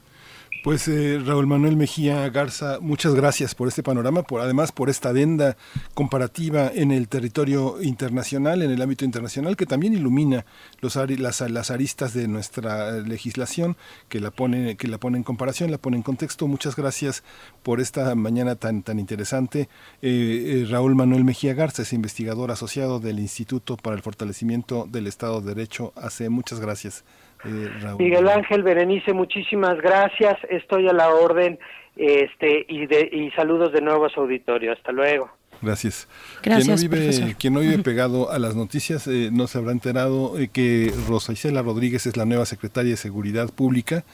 S2: Pues eh, Raúl Manuel Mejía Garza, muchas gracias por este panorama, por además por esta adenda comparativa en el territorio internacional, en el ámbito internacional, que también ilumina los las, las aristas de nuestra legislación, que la pone que la pone en comparación, la pone en contexto. Muchas gracias por esta mañana tan tan interesante. Eh, eh, Raúl Manuel Mejía Garza es investigador asociado del Instituto para el Fortalecimiento del Estado de Derecho. Hace muchas gracias.
S15: Eh, Miguel Ángel Berenice, muchísimas gracias. Estoy a la orden este y, de, y saludos de nuevo a su auditorio. Hasta luego.
S2: Gracias.
S1: Gracias
S2: quien, no vive, quien no vive pegado a las noticias eh, no se habrá enterado eh, que Rosa Isela Rodríguez es la nueva secretaria de Seguridad Pública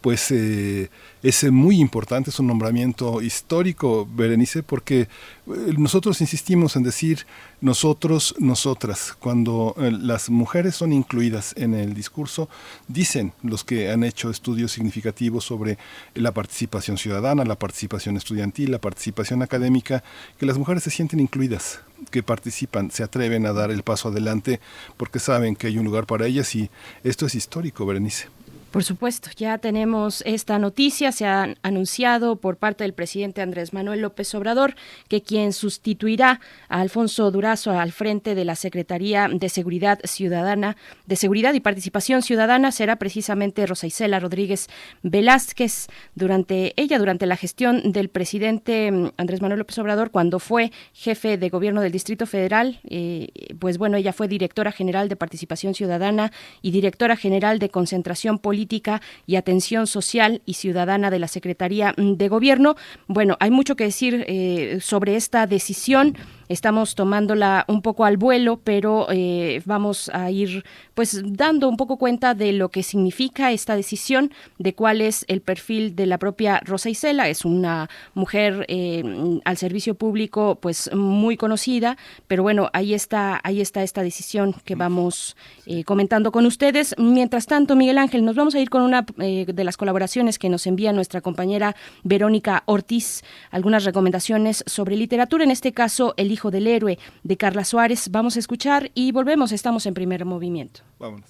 S2: pues eh, es muy importante, es un nombramiento histórico, Berenice, porque eh, nosotros insistimos en decir nosotros, nosotras. Cuando eh, las mujeres son incluidas en el discurso, dicen los que han hecho estudios significativos sobre la participación ciudadana, la participación estudiantil, la participación académica, que las mujeres se sienten incluidas, que participan, se atreven a dar el paso adelante porque saben que hay un lugar para ellas y esto es histórico, Berenice.
S1: Por supuesto, ya tenemos esta noticia, se ha anunciado por parte del presidente Andrés Manuel López Obrador que quien sustituirá a Alfonso Durazo al frente de la Secretaría de Seguridad Ciudadana, de Seguridad y Participación Ciudadana será precisamente Rosa Isela Rodríguez Velázquez. Durante ella, durante la gestión del presidente mm, Andrés Manuel López Obrador, cuando fue jefe de gobierno del Distrito Federal, eh, pues bueno, ella fue directora general de Participación Ciudadana y directora general de Concentración Política Política y Atención Social y Ciudadana de la Secretaría de Gobierno. Bueno, hay mucho que decir eh, sobre esta decisión estamos tomándola un poco al vuelo, pero eh, vamos a ir pues dando un poco cuenta de lo que significa esta decisión, de cuál es el perfil de la propia Rosa Isela. Es una mujer eh, al servicio público pues muy conocida, pero bueno, ahí está, ahí está esta decisión que vamos eh, comentando con ustedes. Mientras tanto, Miguel Ángel, nos vamos a ir con una de las colaboraciones que nos envía nuestra compañera Verónica Ortiz, algunas recomendaciones sobre literatura, en este caso el Hijo del Héroe de Carla Suárez. Vamos a escuchar y volvemos. Estamos en primer movimiento.
S2: Vámonos.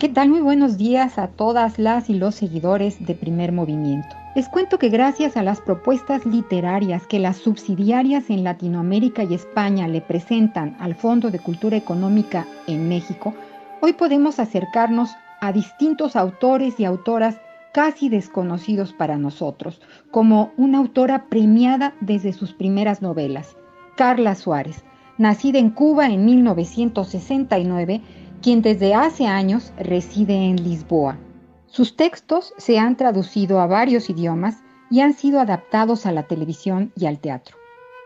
S16: ¿Qué tal? Muy buenos días a todas las y los seguidores de Primer Movimiento. Les cuento que gracias a las propuestas literarias que las subsidiarias en Latinoamérica y España le presentan al Fondo de Cultura Económica en México, hoy podemos acercarnos a distintos autores y autoras casi desconocidos para nosotros, como una autora premiada desde sus primeras novelas, Carla Suárez, nacida en Cuba en 1969, quien desde hace años reside en Lisboa. Sus textos se han traducido a varios idiomas y han sido adaptados a la televisión y al teatro.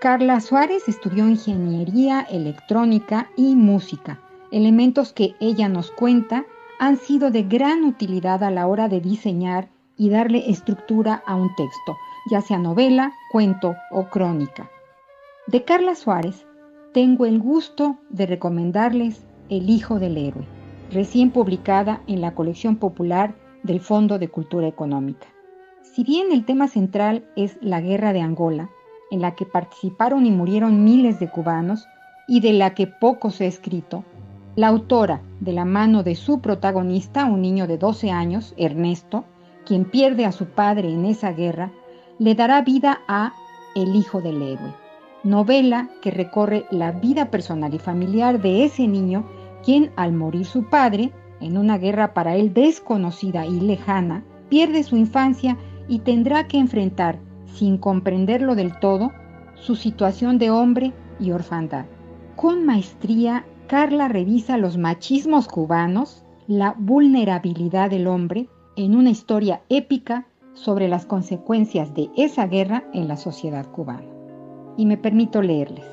S16: Carla Suárez estudió ingeniería electrónica y música, elementos que ella nos cuenta han sido de gran utilidad a la hora de diseñar y darle estructura a un texto, ya sea novela, cuento o crónica. De Carla Suárez, tengo el gusto de recomendarles El Hijo del Héroe, recién publicada en la colección popular del Fondo de Cultura Económica. Si bien el tema central es la guerra de Angola, en la que participaron y murieron miles de cubanos y de la que poco se ha escrito, la autora, de la mano de su protagonista, un niño de 12 años, Ernesto, quien pierde a su padre en esa guerra, le dará vida a El Hijo del Héroe, novela que recorre la vida personal y familiar de ese niño, quien al morir su padre, en una guerra para él desconocida y lejana, pierde su infancia y tendrá que enfrentar, sin comprenderlo del todo, su situación de hombre y orfandad. Con maestría Carla revisa los machismos cubanos, la vulnerabilidad del hombre, en una historia épica sobre las consecuencias de esa guerra en la sociedad cubana. Y me permito leerles.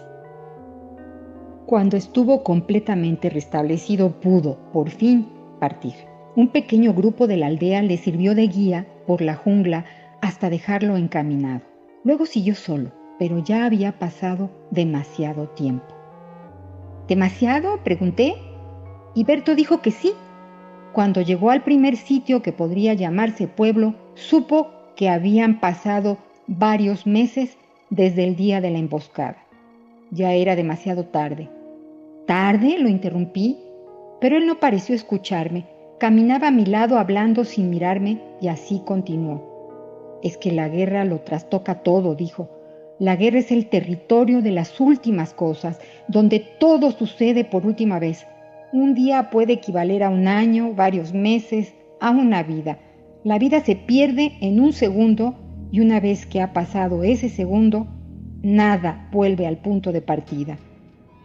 S16: Cuando estuvo completamente restablecido pudo, por fin, partir. Un pequeño grupo de la aldea le sirvió de guía por la jungla hasta dejarlo encaminado. Luego siguió solo, pero ya había pasado demasiado tiempo. ¿Demasiado? pregunté. Y Berto dijo que sí. Cuando llegó al primer sitio que podría llamarse pueblo, supo que habían pasado varios meses desde el día de la emboscada. Ya era demasiado tarde. ¿Tarde? lo interrumpí, pero él no pareció escucharme. Caminaba a mi lado hablando sin mirarme y así continuó. Es que la guerra lo trastoca todo, dijo. La guerra es el territorio de las últimas cosas, donde todo sucede por última vez. Un día puede equivaler a un año, varios meses, a una vida. La vida se pierde en un segundo y una vez que ha pasado ese segundo, nada vuelve al punto de partida.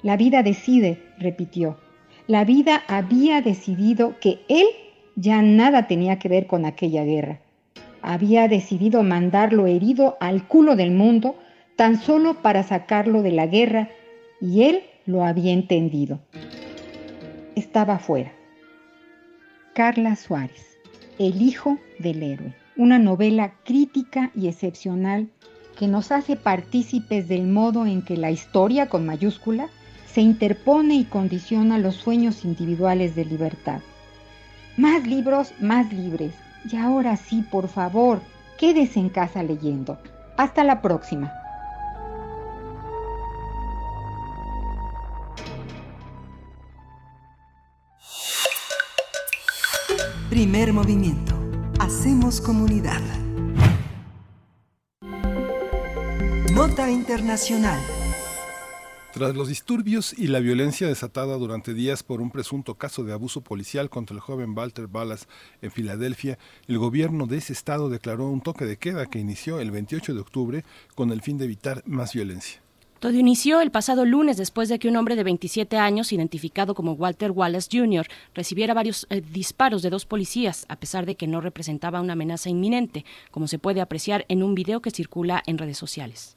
S16: La vida decide, repitió. La vida había decidido que él ya nada tenía que ver con aquella guerra. Había decidido mandarlo herido al culo del mundo tan solo para sacarlo de la guerra, y él lo había entendido. estaba fuera. Carla Suárez, El hijo del héroe, una novela crítica y excepcional que nos hace partícipes del modo en que la historia con mayúscula se interpone y condiciona los sueños individuales de libertad. Más libros, más libres. Y ahora sí, por favor, quédese en casa leyendo. Hasta la próxima.
S5: Primer movimiento. Hacemos comunidad. Nota Internacional.
S2: Tras los disturbios y la violencia desatada durante días por un presunto caso de abuso policial contra el joven Walter Ballas en Filadelfia, el gobierno de ese estado declaró un toque de queda que inició el 28 de octubre con el fin de evitar más violencia.
S1: Todo inició el pasado lunes después de que un hombre de 27 años, identificado como Walter Wallace Jr., recibiera varios eh, disparos de dos policías, a pesar de que no representaba una amenaza inminente, como se puede apreciar en un video que circula en redes sociales.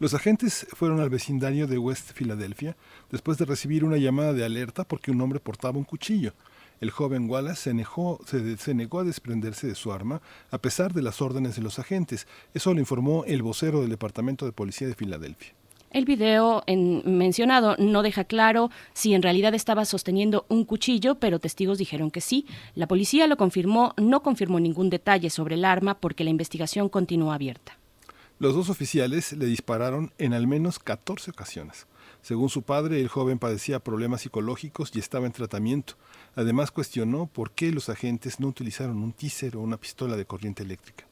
S2: Los agentes fueron al vecindario de West Filadelfia después de recibir una llamada de alerta porque un hombre portaba un cuchillo. El joven Wallace se negó, a desprenderse de su arma a pesar de las órdenes de los agentes. Eso lo informó el vocero del Departamento de Policía de Filadelfia.
S1: El video en, mencionado no deja claro si en realidad estaba sosteniendo un cuchillo, pero testigos dijeron que sí. La policía lo confirmó, no confirmó ningún detalle sobre el arma porque la investigación continúa abierta.
S2: Los dos oficiales le dispararon en al menos 14 ocasiones. Según su padre, el joven padecía problemas psicológicos y estaba en tratamiento. Además cuestionó por qué los agentes no utilizaron un tíser o una pistola de corriente eléctrica.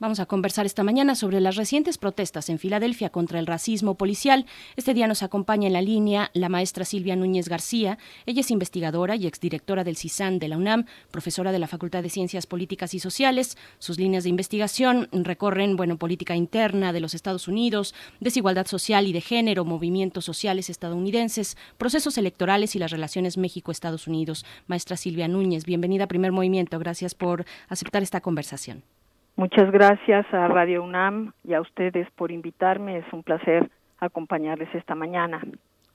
S1: Vamos a conversar esta mañana sobre las recientes protestas en Filadelfia contra el racismo policial. Este día nos acompaña en la línea la maestra Silvia Núñez García. Ella es investigadora y exdirectora del CISAN de la UNAM, profesora de la Facultad de Ciencias Políticas y Sociales. Sus líneas de investigación recorren, bueno, política interna de los Estados Unidos, desigualdad social y de género, movimientos sociales estadounidenses, procesos electorales y las relaciones México-Estados Unidos. Maestra Silvia Núñez, bienvenida a Primer Movimiento. Gracias por aceptar esta conversación.
S17: Muchas gracias a Radio UNAM y a ustedes por invitarme. Es un placer acompañarles esta mañana.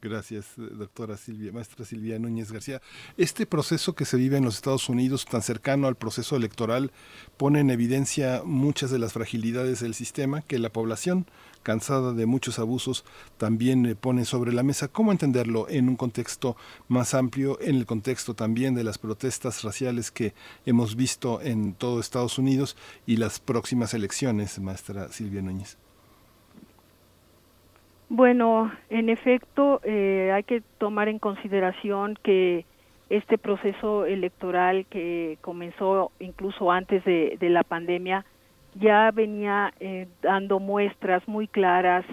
S2: Gracias, doctora Silvia, maestra Silvia Núñez García. Este proceso que se vive en los Estados Unidos, tan cercano al proceso electoral, pone en evidencia muchas de las fragilidades del sistema que la población, cansada de muchos abusos, también pone sobre la mesa. ¿Cómo entenderlo en un contexto más amplio, en el contexto también de las protestas raciales que hemos visto en todo Estados Unidos y las próximas elecciones, maestra Silvia Núñez?
S17: Bueno, en efecto, eh, hay que tomar en consideración que este proceso electoral que comenzó incluso antes de la pandemia ya venía eh, dando muestras muy claras,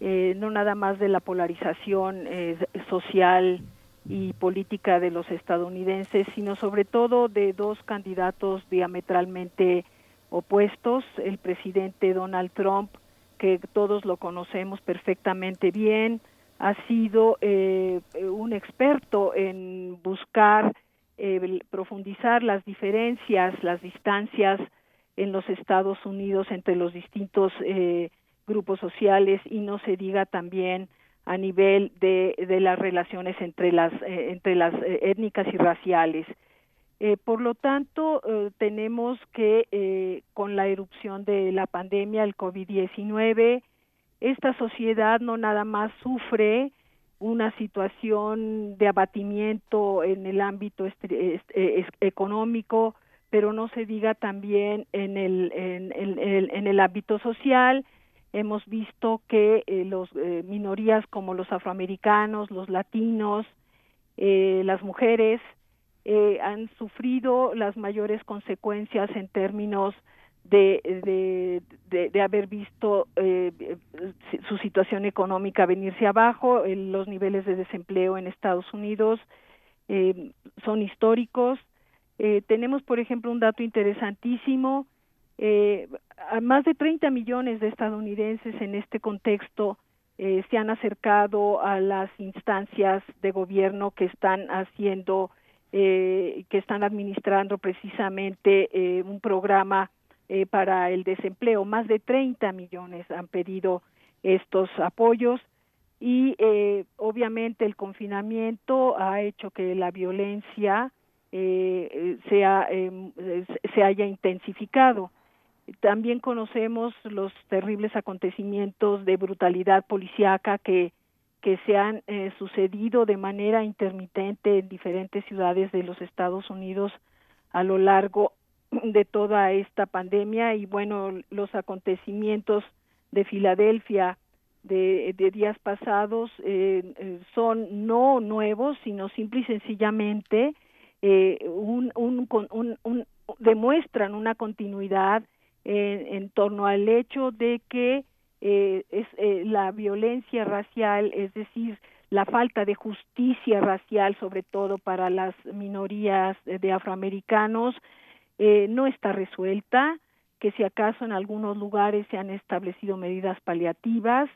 S17: eh, no nada más de la polarización eh, social y política de los estadounidenses, sino sobre todo de dos candidatos diametralmente opuestos, el presidente Donald Trump que todos lo conocemos perfectamente bien, ha sido eh, un experto en buscar eh, profundizar las diferencias, las distancias en los Estados Unidos entre los distintos eh, grupos sociales y no se diga también a nivel de, de las relaciones entre las entre las étnicas y raciales. Eh, por lo tanto, eh, tenemos que eh, con la erupción de la pandemia, el COVID-19, esta sociedad no nada más sufre una situación de abatimiento en el ámbito económico, pero no se diga también en el, en, el, en el ámbito social. Hemos visto que las minorías como los afroamericanos, los latinos, las mujeres, eh, han sufrido las mayores consecuencias en términos de, de, haber visto eh, su situación económica venirse abajo, los niveles de desempleo en Estados Unidos eh, son históricos. Tenemos, por ejemplo, un dato interesantísimo. a más de 30 millones de estadounidenses en este contexto se han acercado a las instancias de gobierno que están haciendo eh, que están administrando precisamente eh, un programa eh, para el desempleo. Más de 30 millones han pedido estos apoyos. y eh, obviamente el confinamiento ha hecho que la violencia eh, sea, em, se haya intensificado. También conocemos los terribles acontecimientos de brutalidad policíaca que, que se han eh, sucedido de manera intermitente en diferentes ciudades de los Estados Unidos a lo largo de toda esta pandemia y bueno, los acontecimientos de Filadelfia de, de días pasados eh, eh, son no nuevos, sino simple y sencillamente eh, un, un, demuestran una continuidad en, en, torno al hecho de que eh, eh, la violencia racial, es decir, la falta de justicia racial, sobre todo para las minorías de afroamericanos, eh, no está resuelta, que si acaso en algunos lugares se han establecido medidas paliativas,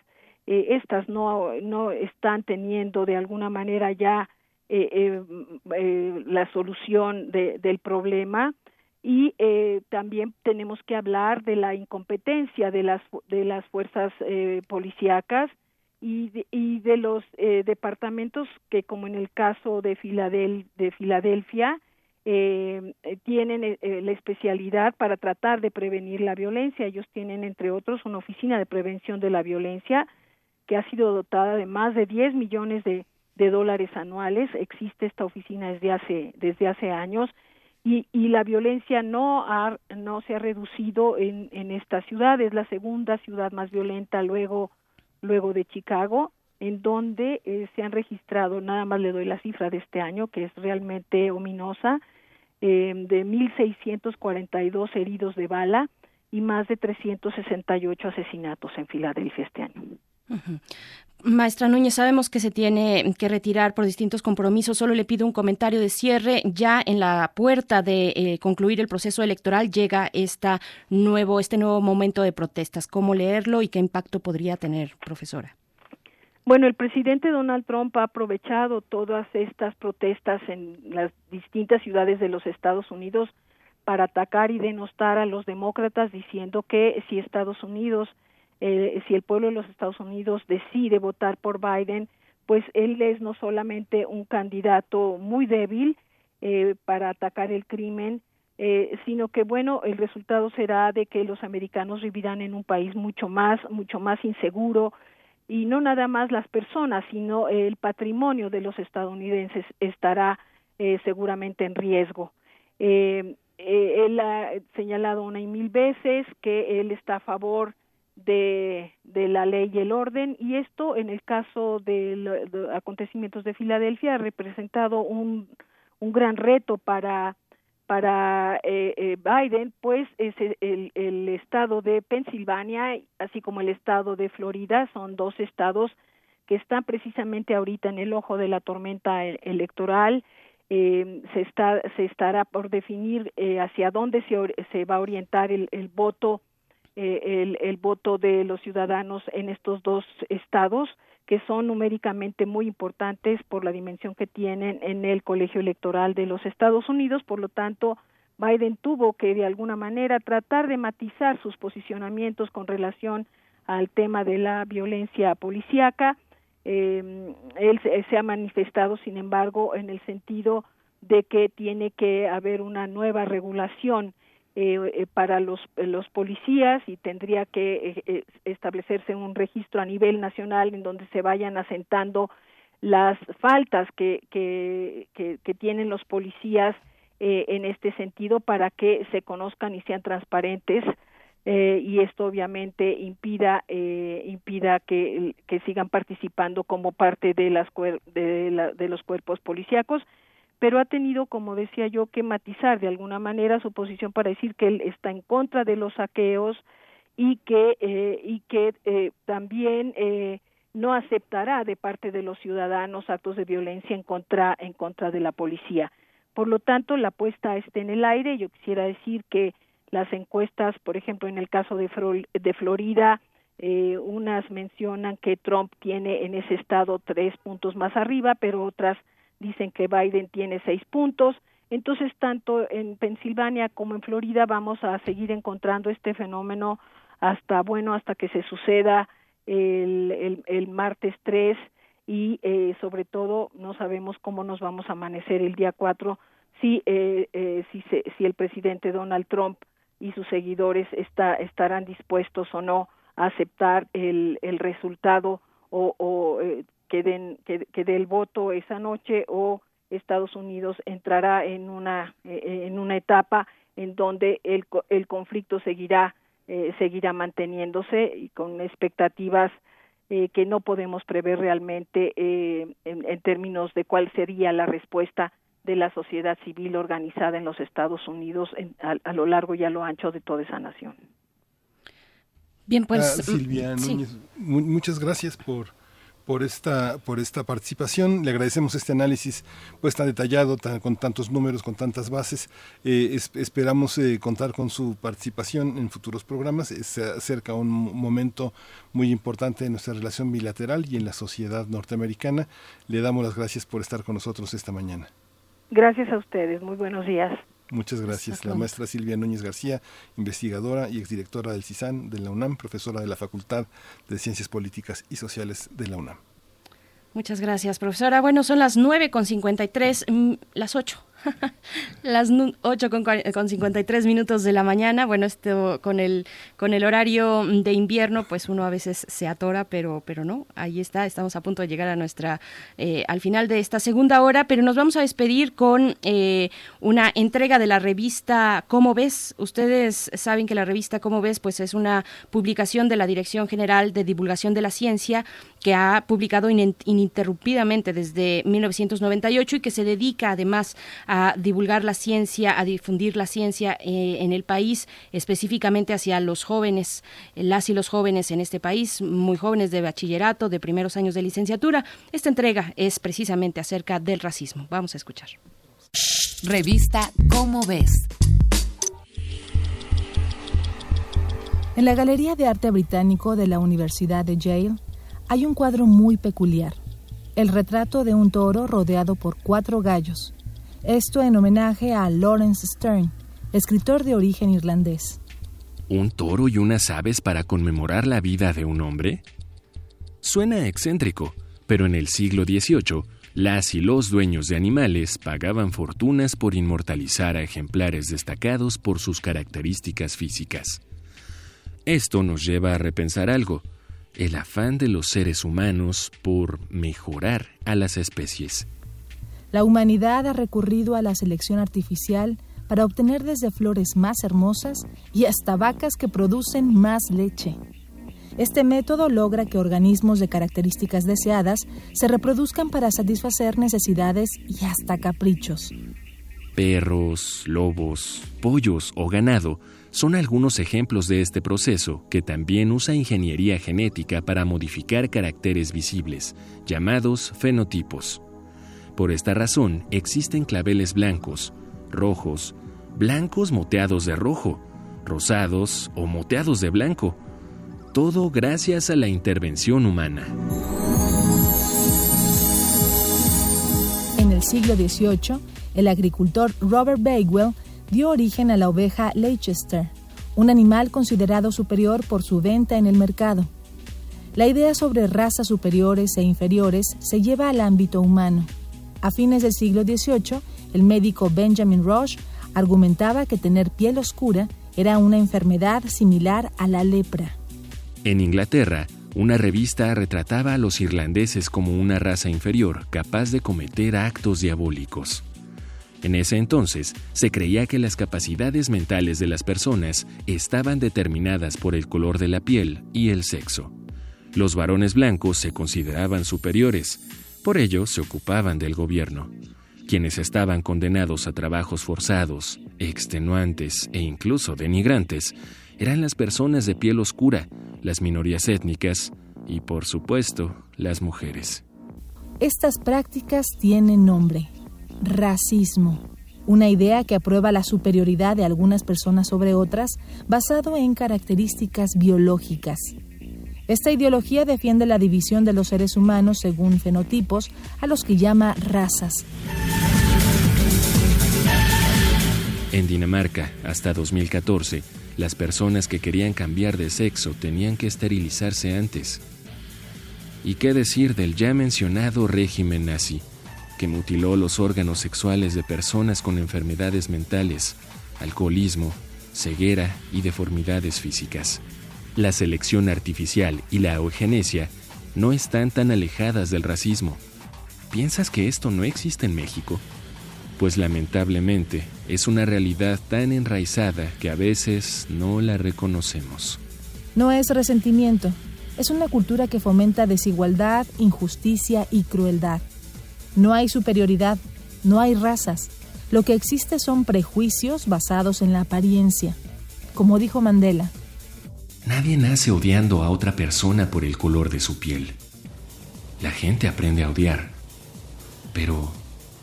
S17: eh, estas no, no están teniendo de alguna manera ya eh, eh, eh la solución de, del problema y eh, también tenemos que hablar de la incompetencia de las de las fuerzas eh, policíacas y de, y de los departamentos que como en el caso de, Filadel de Filadelfia eh, tienen eh, la especialidad para tratar de prevenir la violencia. Ellos tienen entre otros una oficina de prevención de la violencia que ha sido dotada de más de 10 millones de, de dólares anuales. Existe esta oficina desde hace, desde hace años y, y la violencia no, ha, no se ha reducido en, esta ciudad. Es la segunda ciudad más violenta luego, luego de Chicago, en donde eh, se han registrado, nada más le doy la cifra de este año, que es realmente ominosa, eh, de 1.642 heridos de bala y más de 368 asesinatos en Filadelfia este año.
S1: Maestra Núñez, sabemos que se tiene que retirar por distintos compromisos. Solo le pido un comentario de cierre. Ya en la puerta de eh, concluir el proceso electoral llega esta nuevo, este nuevo momento de protestas. ¿Cómo leerlo y qué impacto podría tener, profesora?
S17: Bueno, el presidente Donald Trump ha aprovechado todas estas protestas en las distintas ciudades de los Estados Unidos para atacar y denostar a los demócratas diciendo que si Estados Unidos eh, si el pueblo de los Estados Unidos decide votar por Biden, pues él es no solamente un candidato muy débil eh, para atacar el crimen, eh, sino que bueno, el resultado será de que los americanos vivirán en un país mucho más, mucho más inseguro y no nada más las personas, sino el patrimonio de los estadounidenses estará eh, seguramente en riesgo. Eh, eh, él ha señalado una y mil veces que él está a favor de, de la ley y el orden y esto en el caso de los acontecimientos de Filadelfia ha representado un, un gran reto para para eh, eh, Biden, pues es el, el, estado de Pensilvania, así como el estado de Florida, son dos estados que están precisamente ahorita en el ojo de la tormenta e, electoral. Eh, se está se estará por definir eh, hacia dónde se, se va a orientar el, el voto eh, el, el voto de los ciudadanos en estos dos estados que son numéricamente muy importantes por la dimensión que tienen en el colegio electoral de los Estados Unidos. Por lo tanto, Biden tuvo que de alguna manera tratar de matizar sus posicionamientos con relación al tema de la violencia policíaca. Eh, él se ha manifestado, sin embargo, en el sentido de que tiene que haber una nueva regulación eh, eh, para los, los policías y tendría que eh, eh, establecerse un registro a nivel nacional en donde se vayan asentando las faltas que, tienen los policías eh, en este sentido para que se conozcan y sean transparentes eh, y esto obviamente impida eh, impida que, que sigan participando como parte de las de, la, de los cuerpos policíacos pero ha tenido, como decía yo, que matizar de alguna manera su posición para decir que él está en contra de los saqueos y que eh, y que eh, también eh, no aceptará de parte de los ciudadanos actos de violencia en contra en contra de la policía. Por lo tanto, la apuesta está en el aire. Yo quisiera decir que las encuestas, por ejemplo, en el caso de, de Florida, eh, unas mencionan que Trump tiene en ese estado tres puntos más arriba, pero otras dicen que Biden tiene seis puntos. Entonces, tanto en Pensilvania como en Florida vamos a seguir encontrando este fenómeno hasta, bueno, hasta que se suceda el, el, martes 3 y eh, sobre todo no sabemos cómo nos vamos a amanecer el día 4 si, eh, eh, si, si el presidente Donald Trump y sus seguidores está, estarán dispuestos o no a aceptar el, el resultado o, o eh, que, den, que, que dé el voto esa noche o Estados Unidos entrará en una, eh, en una etapa en donde el, el conflicto seguirá eh, seguirá manteniéndose y con expectativas eh, que no podemos prever realmente eh, en, términos de cuál sería la respuesta de la sociedad civil organizada en los Estados Unidos a, lo largo y a lo ancho de toda esa nación.
S1: Bien, pues
S2: ah, Silvia muchas gracias por por esta, por esta participación. Le agradecemos este análisis pues tan detallado, con tantos números, con tantas bases. Eh, esperamos eh, contar con su participación en futuros programas. Se acerca un momento muy importante en nuestra relación bilateral y en la sociedad norteamericana. Le damos las gracias por estar con nosotros esta mañana.
S17: Gracias a ustedes. Muy buenos días.
S2: Muchas gracias. La maestra Silvia Núñez García, investigadora y exdirectora del CISAN de la UNAM, profesora de la Facultad de Ciencias Políticas y Sociales de la UNAM.
S1: Muchas gracias, profesora. Bueno, son las 9 con 53, mm, las 8 Las 8 con, con 53 minutos de la mañana. Bueno, esto con el, con el horario de invierno, pues uno a veces se atora, pero, pero no, ahí está, estamos a punto de llegar a nuestra, eh, al final de esta segunda hora, pero nos vamos a despedir con eh, una entrega de la revista ¿Cómo ves? Ustedes saben que la revista ¿Cómo ves? Pues es una publicación de la Dirección General de Divulgación de la Ciencia que ha publicado ininterrumpidamente desde 1998 y que se dedica además a a divulgar la ciencia, a difundir la ciencia eh, en el país, específicamente hacia los jóvenes, las y los jóvenes en este país, muy jóvenes de bachillerato, de primeros años de licenciatura. Esta entrega es precisamente acerca del racismo. Vamos a escuchar.
S18: Revista Cómo ves.
S11: En la Galería de Arte Británico de la Universidad de Yale hay un cuadro muy peculiar, el retrato de un toro rodeado por cuatro gallos, esto en homenaje a Lawrence Stern, escritor de origen irlandés.
S3: ¿Un toro y unas aves para conmemorar la vida de un hombre? Suena excéntrico, pero en el siglo XVIII, las y los dueños de animales pagaban fortunas por inmortalizar a ejemplares destacados por sus características físicas. Esto nos lleva a repensar algo, el afán de los seres humanos por mejorar a las especies.
S11: La humanidad ha recurrido a la selección artificial para obtener desde flores más hermosas y hasta vacas que producen más leche. Este método logra que organismos de características deseadas se reproduzcan para satisfacer necesidades y hasta caprichos.
S3: Perros, lobos, pollos o ganado son algunos ejemplos de este proceso que también usa ingeniería genética para modificar caracteres visibles, llamados fenotipos. Por esta razón existen claveles blancos, rojos, blancos moteados de rojo, rosados o moteados de blanco. Todo gracias a la intervención humana.
S11: En el siglo XVIII, el agricultor Robert Bakewell dio origen a la oveja Leicester, un animal considerado superior por su venta en el mercado. La idea sobre razas superiores e inferiores se lleva al ámbito humano. A fines del siglo XVIII, el médico Benjamin Rush argumentaba que tener piel oscura era una enfermedad similar a la lepra.
S3: En Inglaterra, una revista retrataba a los irlandeses como una raza inferior capaz de cometer actos diabólicos. En ese entonces, se creía que las capacidades mentales de las personas estaban determinadas por el color de la piel y el sexo. Los varones blancos se consideraban superiores, por ello se ocupaban del gobierno. Quienes estaban condenados a trabajos forzados, extenuantes e incluso denigrantes eran las personas de piel oscura, las minorías étnicas y, por supuesto, las mujeres.
S11: Estas prácticas tienen nombre, racismo, una idea que aprueba la superioridad de algunas personas sobre otras basado en características biológicas. Esta ideología defiende la división de los seres humanos según fenotipos, a los que llama razas.
S3: En Dinamarca, hasta 2014, las personas que querían cambiar de sexo tenían que esterilizarse antes. ¿Y qué decir del ya mencionado régimen nazi, que mutiló los órganos sexuales de personas con enfermedades mentales, alcoholismo, ceguera y deformidades físicas? La selección artificial y la eugenesia no están tan alejadas del racismo. ¿Piensas que esto no existe en México? Pues lamentablemente es una realidad tan enraizada que a veces no la reconocemos.
S11: No es resentimiento, es una cultura que fomenta desigualdad, injusticia y crueldad. No hay superioridad, no hay razas. Lo que existe son prejuicios basados en la apariencia. Como dijo Mandela,
S3: Nadie nace odiando a otra persona por el color de su piel. La gente aprende a odiar, pero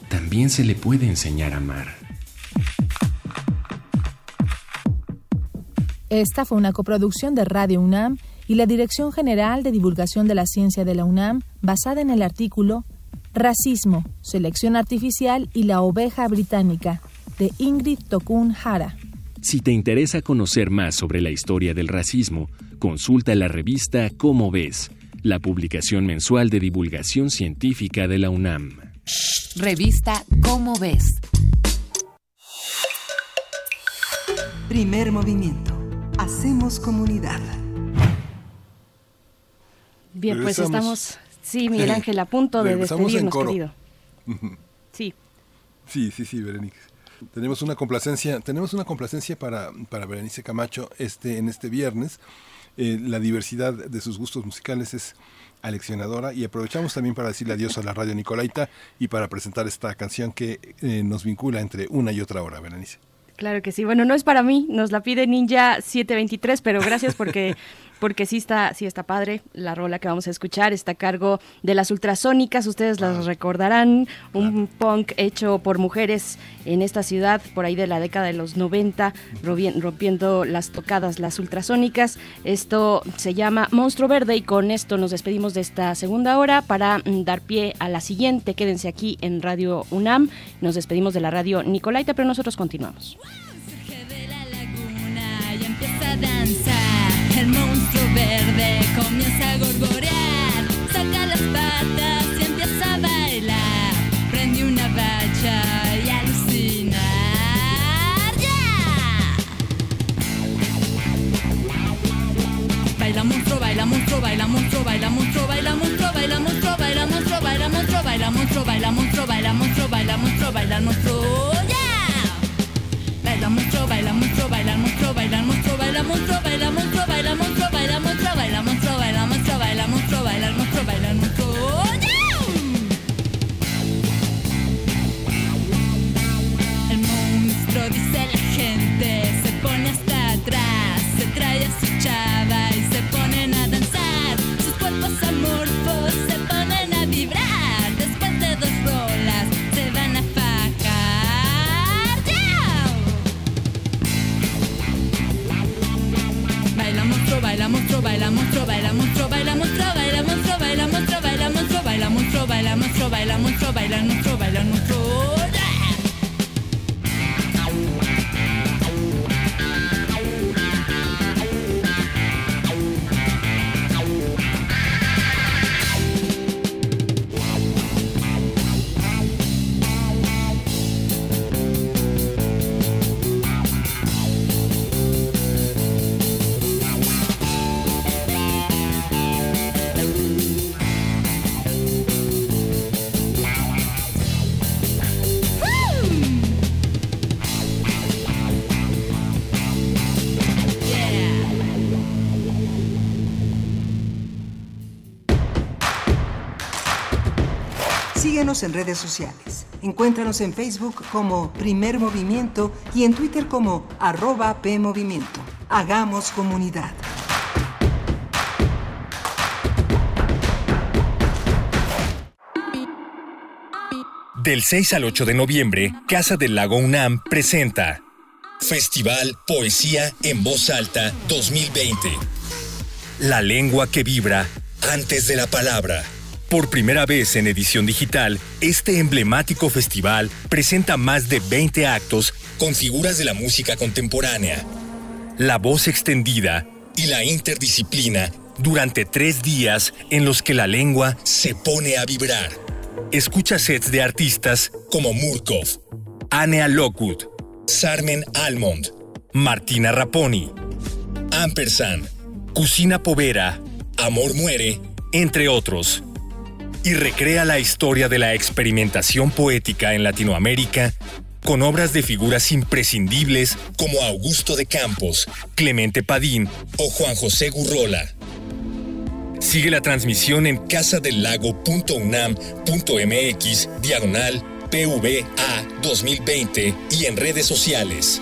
S3: también se le puede enseñar a amar.
S11: Esta fue una coproducción de Radio UNAM y la Dirección General de Divulgación de la Ciencia de la UNAM, basada en el artículo Racismo, Selección Artificial y la Oveja Británica, de Ingrid Tokun Hara.
S3: Si te interesa conocer más sobre la historia del racismo, consulta la revista Cómo ves, la publicación mensual de divulgación científica de la UNAM.
S18: Revista Cómo ves.
S5: Primer movimiento. Hacemos comunidad.
S1: Bien, pues estamos, sí, Miguel Ángel, a punto de despedirnos, querido. Sí.
S2: Sí, sí, sí, Berenice. Tenemos una complacencia, tenemos una complacencia para, para Berenice Camacho este, en este viernes. Eh, la diversidad de sus gustos musicales es aleccionadora y aprovechamos también para decirle adiós a la radio Nicolaita y para presentar esta canción que eh, nos vincula entre una y otra hora, Berenice.
S1: Claro que sí. Bueno, no es para mí, nos la pide Ninja 723, pero gracias porque porque sí está sí está padre la rola que vamos a escuchar, está a cargo de las ultrasónicas, ustedes las recordarán, un punk hecho por mujeres en esta ciudad por ahí de la década de los 90, robi- rompiendo las tocadas las ultrasónicas. Esto se llama Monstruo Verde y con esto nos despedimos de esta segunda hora para mm, dar pie a la siguiente. Quédense aquí en Radio UNAM. Nos despedimos de la radio Nicolaita, pero nosotros continuamos.
S19: y empieza a danzar. Baila monstruo, baila monstruo, baila monstruo, baila monstruo, baila monstruo, baila monstruo, baila monstruo, baila monstruo, baila monstruo, baila monstruo, baila monstruo, baila monstruo, baila monstruo. Monstruo, baila monstruo, baila monstruo, baila monstruo, baila monstruo, baila monstruo, baila monstruo, baila monstruo, baila monstruo, baila monstruo.
S5: En redes sociales. Encuéntranos en Facebook como Primer Movimiento y en Twitter como arroba PMovimiento. Hagamos comunidad.
S20: Del 6 al 8 de noviembre, Casa del Lago UNAM presenta Festival Poesía en Voz Alta 2020. La lengua que vibra antes de la palabra. Por primera vez en edición digital, este emblemático festival presenta más de 20 actos con figuras de la música contemporánea. La voz extendida y la interdisciplina durante tres días en los que la lengua se pone a vibrar. Escucha sets de artistas como Murkov, Anea Lockwood, Sarmen Almond, Martina Raponi, Ampersand, Cusina Povera, Amor Muere, entre otros. Y recrea la historia de la experimentación poética en Latinoamérica con obras de figuras imprescindibles como Augusto de Campos, Clemente Padín o Juan José Gurrola. Sigue la transmisión en casadelago.unam.mx diagonal PVA 2020 y en redes sociales.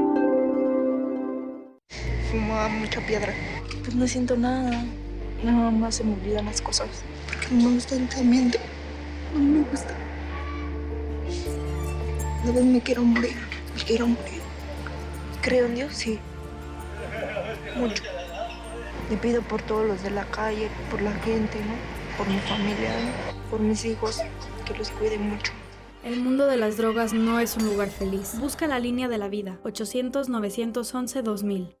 S21: fumaba mucha piedra. Pues no siento nada. Nada más se me olvidan las cosas. Porque no me gusta el ambiente. No me gusta. A vez me quiero morir. Me quiero morir. Creo en Dios, sí. Mucho. Le pido por todos los de la calle, por la gente, ¿no? Por mi familia, por mis hijos, que los cuide mucho.
S22: El mundo de las drogas no es un lugar feliz. Busca la línea de la vida. 800-911-2000.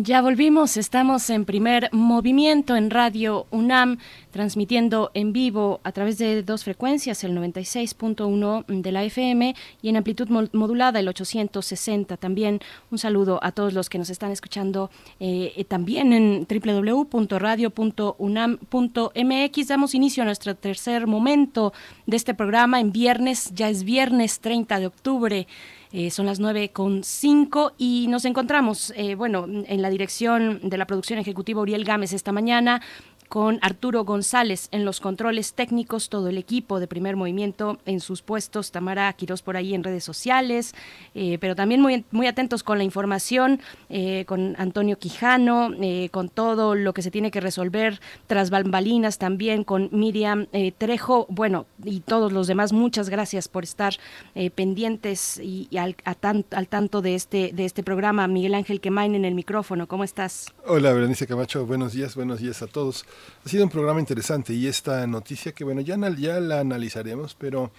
S1: Ya volvimos, estamos en primer movimiento en Radio UNAM, transmitiendo en vivo a través de dos frecuencias, el 96.1 de la FM y en amplitud modulada el 860. También un saludo a todos los que nos están escuchando eh, también en www.radio.unam.mx. Damos inicio a nuestro tercer momento de este programa en viernes, ya es viernes 30 de octubre. Eh, son las nueve con cinco y nos encontramos, eh, bueno, en la dirección de la producción ejecutiva Uriel Gámez esta mañana, con Arturo González en los controles técnicos, todo el equipo de primer movimiento en sus puestos, Tamara Quirós por ahí en redes sociales, eh, pero también muy, muy atentos con la información, eh, con Antonio Quijano, eh, con todo lo que se tiene que resolver tras bambalinas también, con Miriam Trejo, bueno, y todos los demás, muchas gracias por estar pendientes y, al, al, tanto de este, de este programa. Miguel Ángel Quemain en el micrófono, ¿cómo estás?
S2: Hola, Berenice Camacho, buenos días, buenos días a todos. Ha sido un programa interesante y esta noticia que, bueno, ya, ya la analizaremos, pero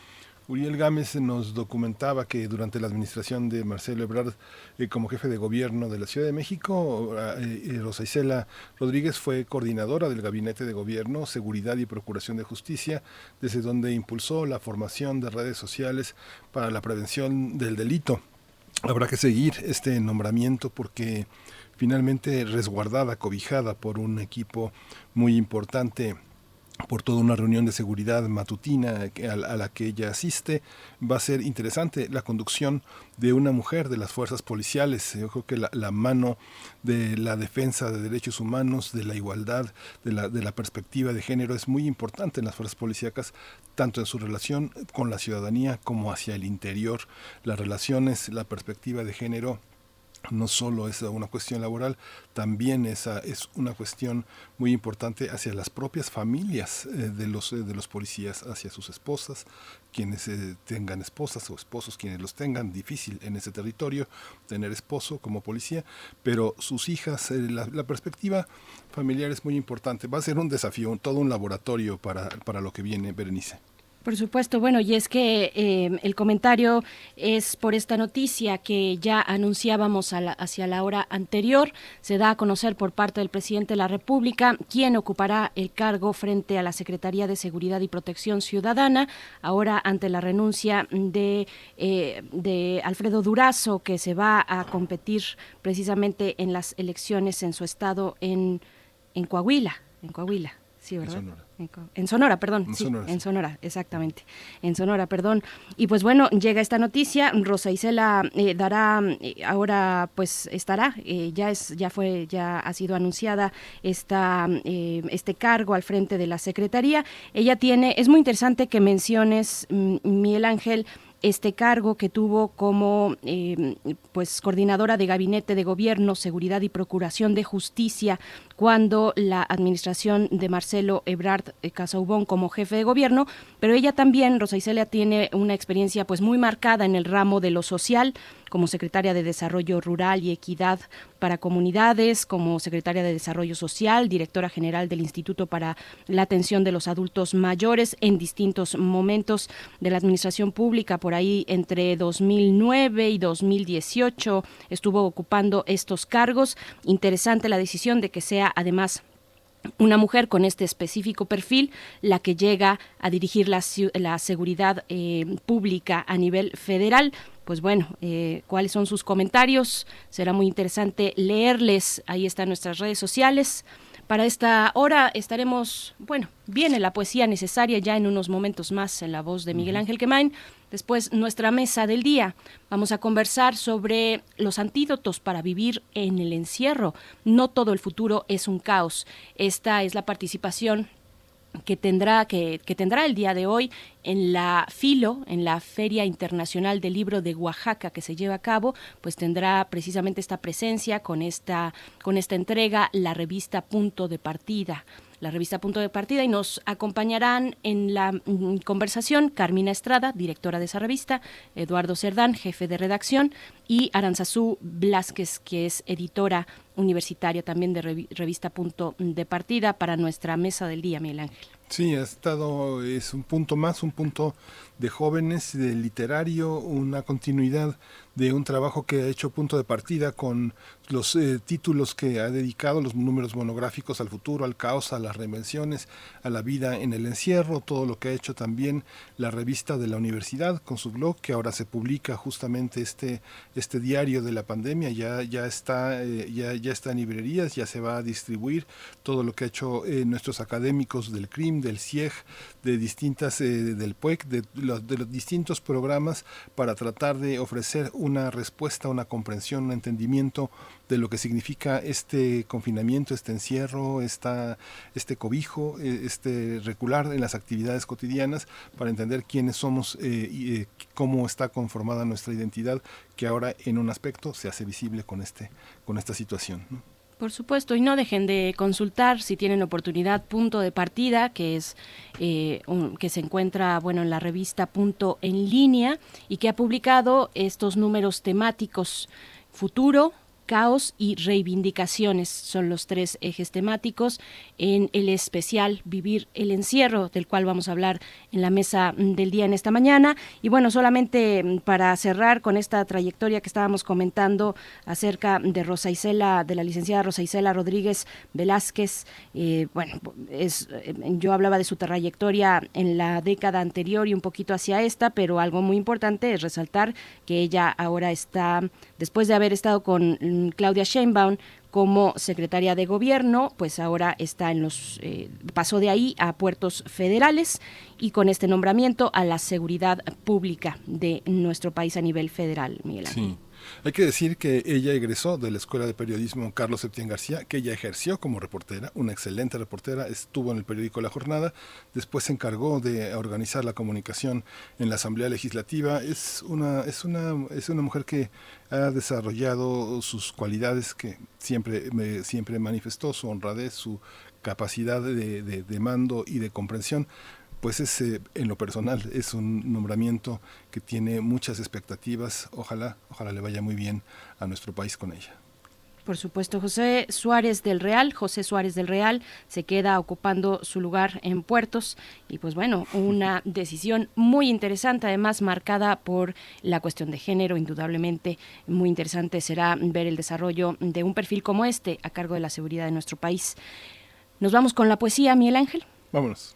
S2: Uriel Gámez nos documentaba que durante la administración de Marcelo Ebrard eh, como jefe de gobierno de la Ciudad de México, eh, eh, Rosa Isela Rodríguez fue coordinadora del Gabinete de Gobierno, Seguridad y Procuración de Justicia, desde donde impulsó la formación de redes sociales para la prevención del delito. Habrá que seguir este nombramiento porque finalmente resguardada, cobijada por un equipo muy importante por toda una reunión de seguridad matutina a la que ella asiste. Va a ser interesante la conducción de una mujer de las fuerzas policiales. Yo creo que la, mano de la defensa de derechos humanos, de la igualdad, de la, de la perspectiva de género es muy importante en las fuerzas policíacas, tanto en su relación con la ciudadanía como hacia el interior. Las relaciones, la perspectiva de género no solo es una cuestión laboral, también esa es una cuestión muy importante hacia las propias familias eh, de, los, eh, de los policías, hacia sus esposas, quienes eh, tengan esposas o esposos, quienes los tengan, difícil en ese territorio tener esposo como policía, pero sus hijas, la, perspectiva familiar es muy importante, va a ser un desafío, todo un laboratorio para, para lo que viene, Berenice.
S1: Por supuesto, bueno, y es que eh, el comentario es por esta noticia que ya anunciábamos hacia la hora anterior. Se da a conocer por parte del presidente de la República quién ocupará el cargo frente a la Secretaría de Seguridad y Protección Ciudadana, ahora ante la renuncia de, eh, de Alfredo Durazo, que se va a competir precisamente en las elecciones en su estado en Coahuila. En Coahuila, sí, ¿verdad? En Sonora, perdón. En, sí, Sonora. en Sonora, exactamente. En Sonora, perdón. Y pues bueno, llega esta noticia. Rosa Isela eh, dará, eh, ahora pues estará, eh, ya es, ya fue, ya ha sido anunciada esta, este cargo al frente de la Secretaría. Ella tiene, es muy interesante que menciones, mm, Miguel Ángel, este cargo que tuvo como eh, pues coordinadora de gabinete de gobierno, seguridad y procuración de justicia cuando la administración de Marcelo Ebrard eh, Casaubón como jefe de gobierno, pero ella también, Rosa Isela, tiene una experiencia pues muy marcada en el ramo de lo social, como secretaria de Desarrollo Rural y Equidad para Comunidades, como secretaria de Desarrollo Social, directora general del Instituto para la Atención de los Adultos Mayores en distintos momentos de la administración pública, por ahí entre 2009 y 2018 estuvo ocupando estos cargos. Interesante la decisión de que sea además una mujer con este específico perfil, la que llega a dirigir la, la seguridad eh, pública a nivel federal pues bueno, eh, cuáles son sus comentarios. Será muy interesante leerles. Ahí están nuestras redes sociales. Para esta hora estaremos, bueno, viene la poesía necesaria ya en unos momentos más en la voz de Miguel Ángel Quemain. Después nuestra mesa del día. Vamos a conversar sobre los antídotos para vivir en el encierro. No todo el futuro es un caos. Esta es la participación que tendrá, que, tendrá el día de hoy en la FILO, en la Feria Internacional del Libro de Oaxaca que se lleva a cabo, pues tendrá precisamente esta presencia con esta, con esta entrega, la revista Punto de Partida la revista Punto de Partida, y nos acompañarán en la mm, conversación Carmina Estrada, directora de esa revista, Eduardo Cerdán, jefe de redacción, y Aranzazú Blasquez, que es editora universitaria también de revista Punto de Partida para nuestra mesa del día, Miguel Ángel.
S2: Sí, ha estado, es un punto más, un punto de jóvenes, de literario, una continuidad de un trabajo que ha hecho punto de partida con los eh, títulos que ha dedicado, los números monográficos al futuro, al caos, a las reinvenciones, a la vida en el encierro, todo lo que ha hecho también la revista de la universidad con su blog, que ahora se publica justamente este, este diario de la pandemia, ya, ya, está, eh, ya, ya está en librerías, ya se va a distribuir todo lo que ha hecho eh, nuestros académicos del CRIM, del CIEG, de distintas, del PUEC, de los, de los distintos programas para tratar de ofrecer una respuesta, una comprensión, un entendimiento de lo que significa este confinamiento, este encierro, esta, este cobijo, eh, este recular en las actividades cotidianas para entender quiénes somos eh, y eh, cómo está conformada nuestra identidad, que ahora en un aspecto se hace visible con, este, con esta situación.
S1: Por supuesto, y no dejen de consultar si tienen oportunidad Punto de Partida, que es que se encuentra bueno en la revista Punto en línea y que ha publicado estos números temáticos futuro, caos y reivindicaciones son los tres ejes temáticos en el especial Vivir el encierro, del cual vamos a hablar en la mesa del día en esta mañana. Y bueno, solamente mm, para cerrar con esta trayectoria que estábamos comentando acerca de Rosa Isela, de la licenciada Rosa Isela Rodríguez Velázquez, eh, bueno, es, eh, yo hablaba de su trayectoria en la década anterior y un poquito hacia esta, pero algo muy importante es resaltar que ella ahora está, después de haber estado con Claudia Sheinbaum como secretaria de gobierno, pues ahora está en los eh, pasó de ahí a puertos federales y con este nombramiento a la seguridad pública de nuestro país a nivel federal, Miguel Ángel.
S2: Sí. Hay que decir que ella egresó de la Escuela de Periodismo Carlos Septién García, que ella ejerció como reportera, una excelente reportera, estuvo en el periódico La Jornada, después se encargó de organizar la comunicación en la Asamblea Legislativa. Es una, es una, es una mujer que ha desarrollado sus cualidades que siempre, siempre manifestó, su honradez, su capacidad de, de mando y de comprensión pues es eh, en lo personal es un nombramiento que tiene muchas expectativas. Ojalá, ojalá le vaya muy bien a nuestro país con ella.
S1: Por supuesto, José Suárez del Real, José Suárez del Real se queda ocupando su lugar en Puertos y pues bueno, una decisión muy interesante, además marcada por la cuestión de género, indudablemente muy interesante será ver el desarrollo de un perfil como este a cargo de la seguridad de nuestro país. Nos vamos con la poesía, Miguel Ángel.
S2: Vámonos.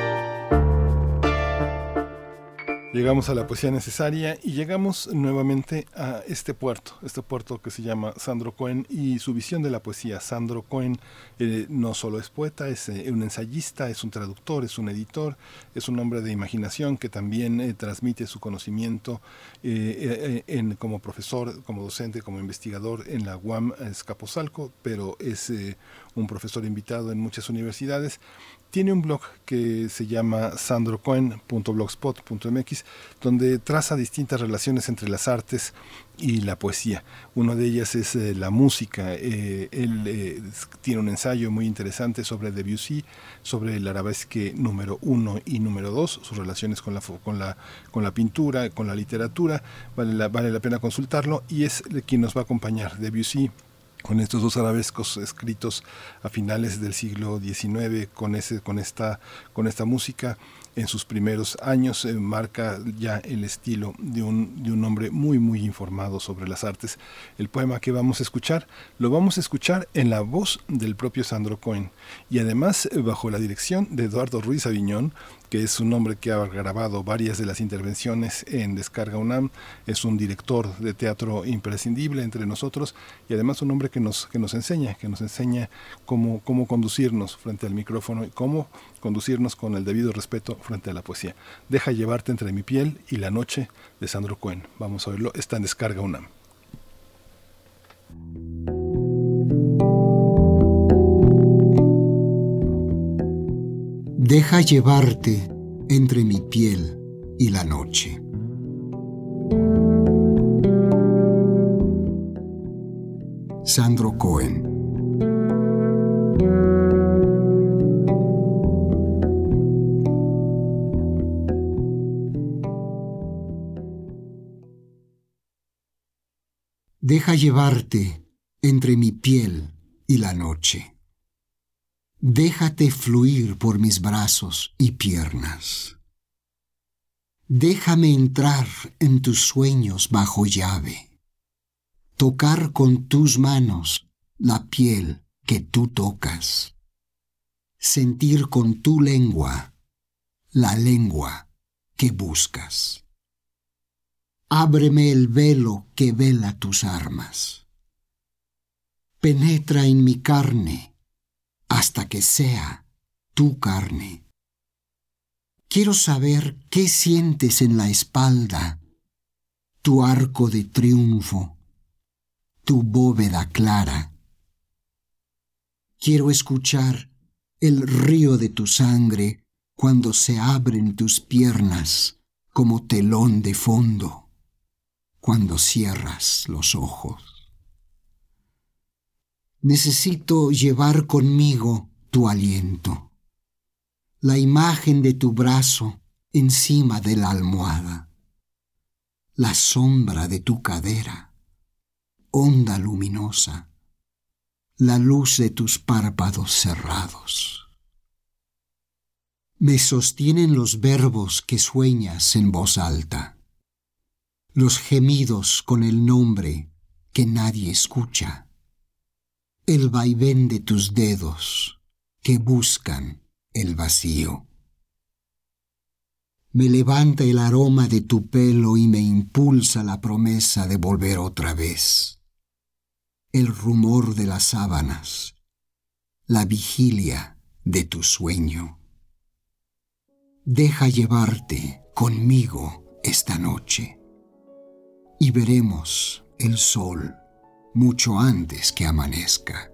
S2: Llegamos a la poesía necesaria y llegamos nuevamente a este puerto, este puerto que se llama Sandro Cohen y su visión de la poesía. Sandro Cohen eh, no solo es poeta, es eh, un ensayista, es un traductor, es un editor, es un hombre de imaginación que también eh, transmite su conocimiento en, como profesor, como docente, como investigador en la UAM Escaposalco, pero es un profesor invitado en muchas universidades tiene un blog que se llama sandrocoen.blogspot.mx, donde traza distintas relaciones entre las artes y la poesía. Una de ellas es eh, la música. Eh, él eh, tiene un ensayo muy interesante sobre Debussy, sobre el arabesque número uno y número dos, sus relaciones con la, con la, con la pintura, con la literatura. Vale la, vale la pena consultarlo y es quien nos va a acompañar. Debussy con estos dos arabescos escritos a finales del siglo XIX, con, ese, con, esta, con esta música, en sus primeros años eh, marca ya el estilo de un, de un hombre muy muy informado sobre las artes. El poema que vamos a escuchar lo vamos a escuchar en la voz del propio Sandro Cohen y además eh, bajo la dirección de Eduardo Ruiz Aviñón, que es un hombre que ha grabado varias de las intervenciones en Descarga UNAM, es un director de teatro imprescindible entre nosotros y además un hombre que nos, que nos enseña, que nos enseña cómo, cómo conducirnos frente al micrófono y cómo conducirnos con el debido respeto frente a la poesía. Deja llevarte entre mi piel y la noche de Sandro Cohen. Vamos a verlo, está en Descarga UNAM.
S23: Deja llevarte entre mi piel y la noche. Sandro Cohen Deja llevarte entre mi piel y la noche. Déjate fluir por mis brazos y piernas. Déjame entrar en tus sueños bajo llave, tocar con tus manos la piel que tú tocas, sentir con tu lengua la lengua que buscas. Ábreme el velo que vela tus armas. Penetra en mi carne hasta que sea tu carne. Quiero saber qué sientes en la espalda, tu arco de triunfo, tu bóveda clara. Quiero escuchar el río de tu sangre cuando se abren tus piernas como telón de fondo, cuando cierras los ojos. Necesito llevar conmigo tu aliento, la imagen de tu brazo encima de la almohada, la sombra de tu cadera, onda luminosa, la luz de tus párpados cerrados. Me sostienen los verbos que sueñas en voz alta, los gemidos con el nombre que nadie escucha el vaivén de tus dedos que buscan el vacío. Me levanta el aroma de tu pelo y me impulsa la promesa de volver otra vez. el rumor de las sábanas, la vigilia de tu sueño. Deja llevarte conmigo esta noche y veremos el sol mucho antes que amanezca.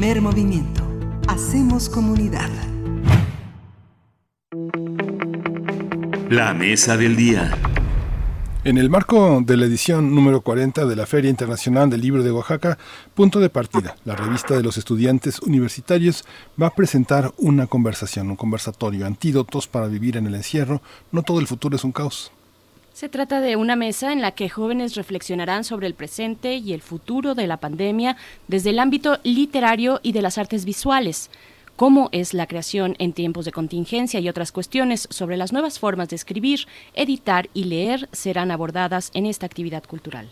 S5: Primer movimiento. Hacemos comunidad.
S20: La mesa del día.
S2: En el marco de la edición número 40 de la Feria Internacional del Libro de Oaxaca, Punto de Partida, la revista de los estudiantes universitarios va a presentar una conversación, un conversatorio, antídotos para vivir en el encierro. No todo el futuro es un caos.
S1: Se trata de una mesa en la que jóvenes reflexionarán sobre el presente y el futuro de la pandemia desde el ámbito literario y de las artes visuales. cómo es la creación en tiempos de contingencia y otras cuestiones sobre las nuevas formas de escribir, editar y leer serán abordadas en esta actividad cultural.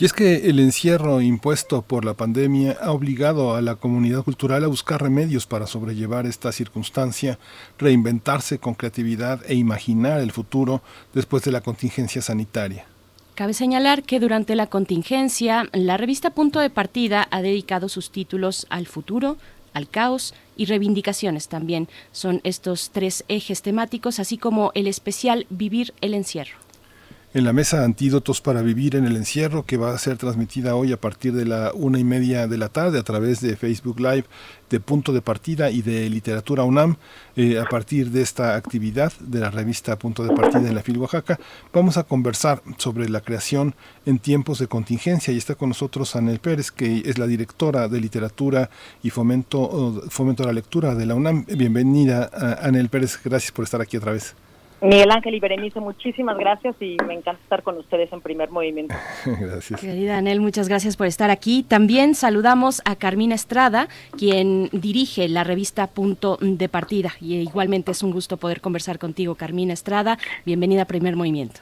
S2: Y es que el encierro impuesto por la pandemia ha obligado a la comunidad cultural a buscar remedios para sobrellevar esta circunstancia, reinventarse con creatividad e imaginar el futuro después de la contingencia sanitaria.
S1: Cabe señalar que durante la contingencia, la revista Punto de Partida ha dedicado sus títulos al futuro, al caos y reivindicaciones también. Son estos tres ejes temáticos, así como el especial Vivir el encierro
S2: en la mesa Antídotos para Vivir en el Encierro, que va a ser transmitida hoy a partir de la una y media de la tarde a través de Facebook Live de Punto de Partida y de Literatura UNAM. Eh, a partir de esta actividad de la revista Punto de Partida en la FIL Oaxaca, vamos a conversar sobre la creación en tiempos de contingencia y está con nosotros Anel Pérez, que es la directora de Literatura y Fomento, Fomento a la Lectura de la UNAM. Bienvenida, Anel Pérez, gracias por estar aquí otra vez.
S24: Miguel Ángel y Berenice, muchísimas gracias y me encanta estar con ustedes en primer movimiento.
S2: gracias.
S1: Querida Anel, muchas gracias por estar aquí. También saludamos a Carmina Estrada, quien dirige la revista Punto de Partida. Y igualmente es un gusto poder conversar contigo, Carmina Estrada. Bienvenida a Primer Movimiento.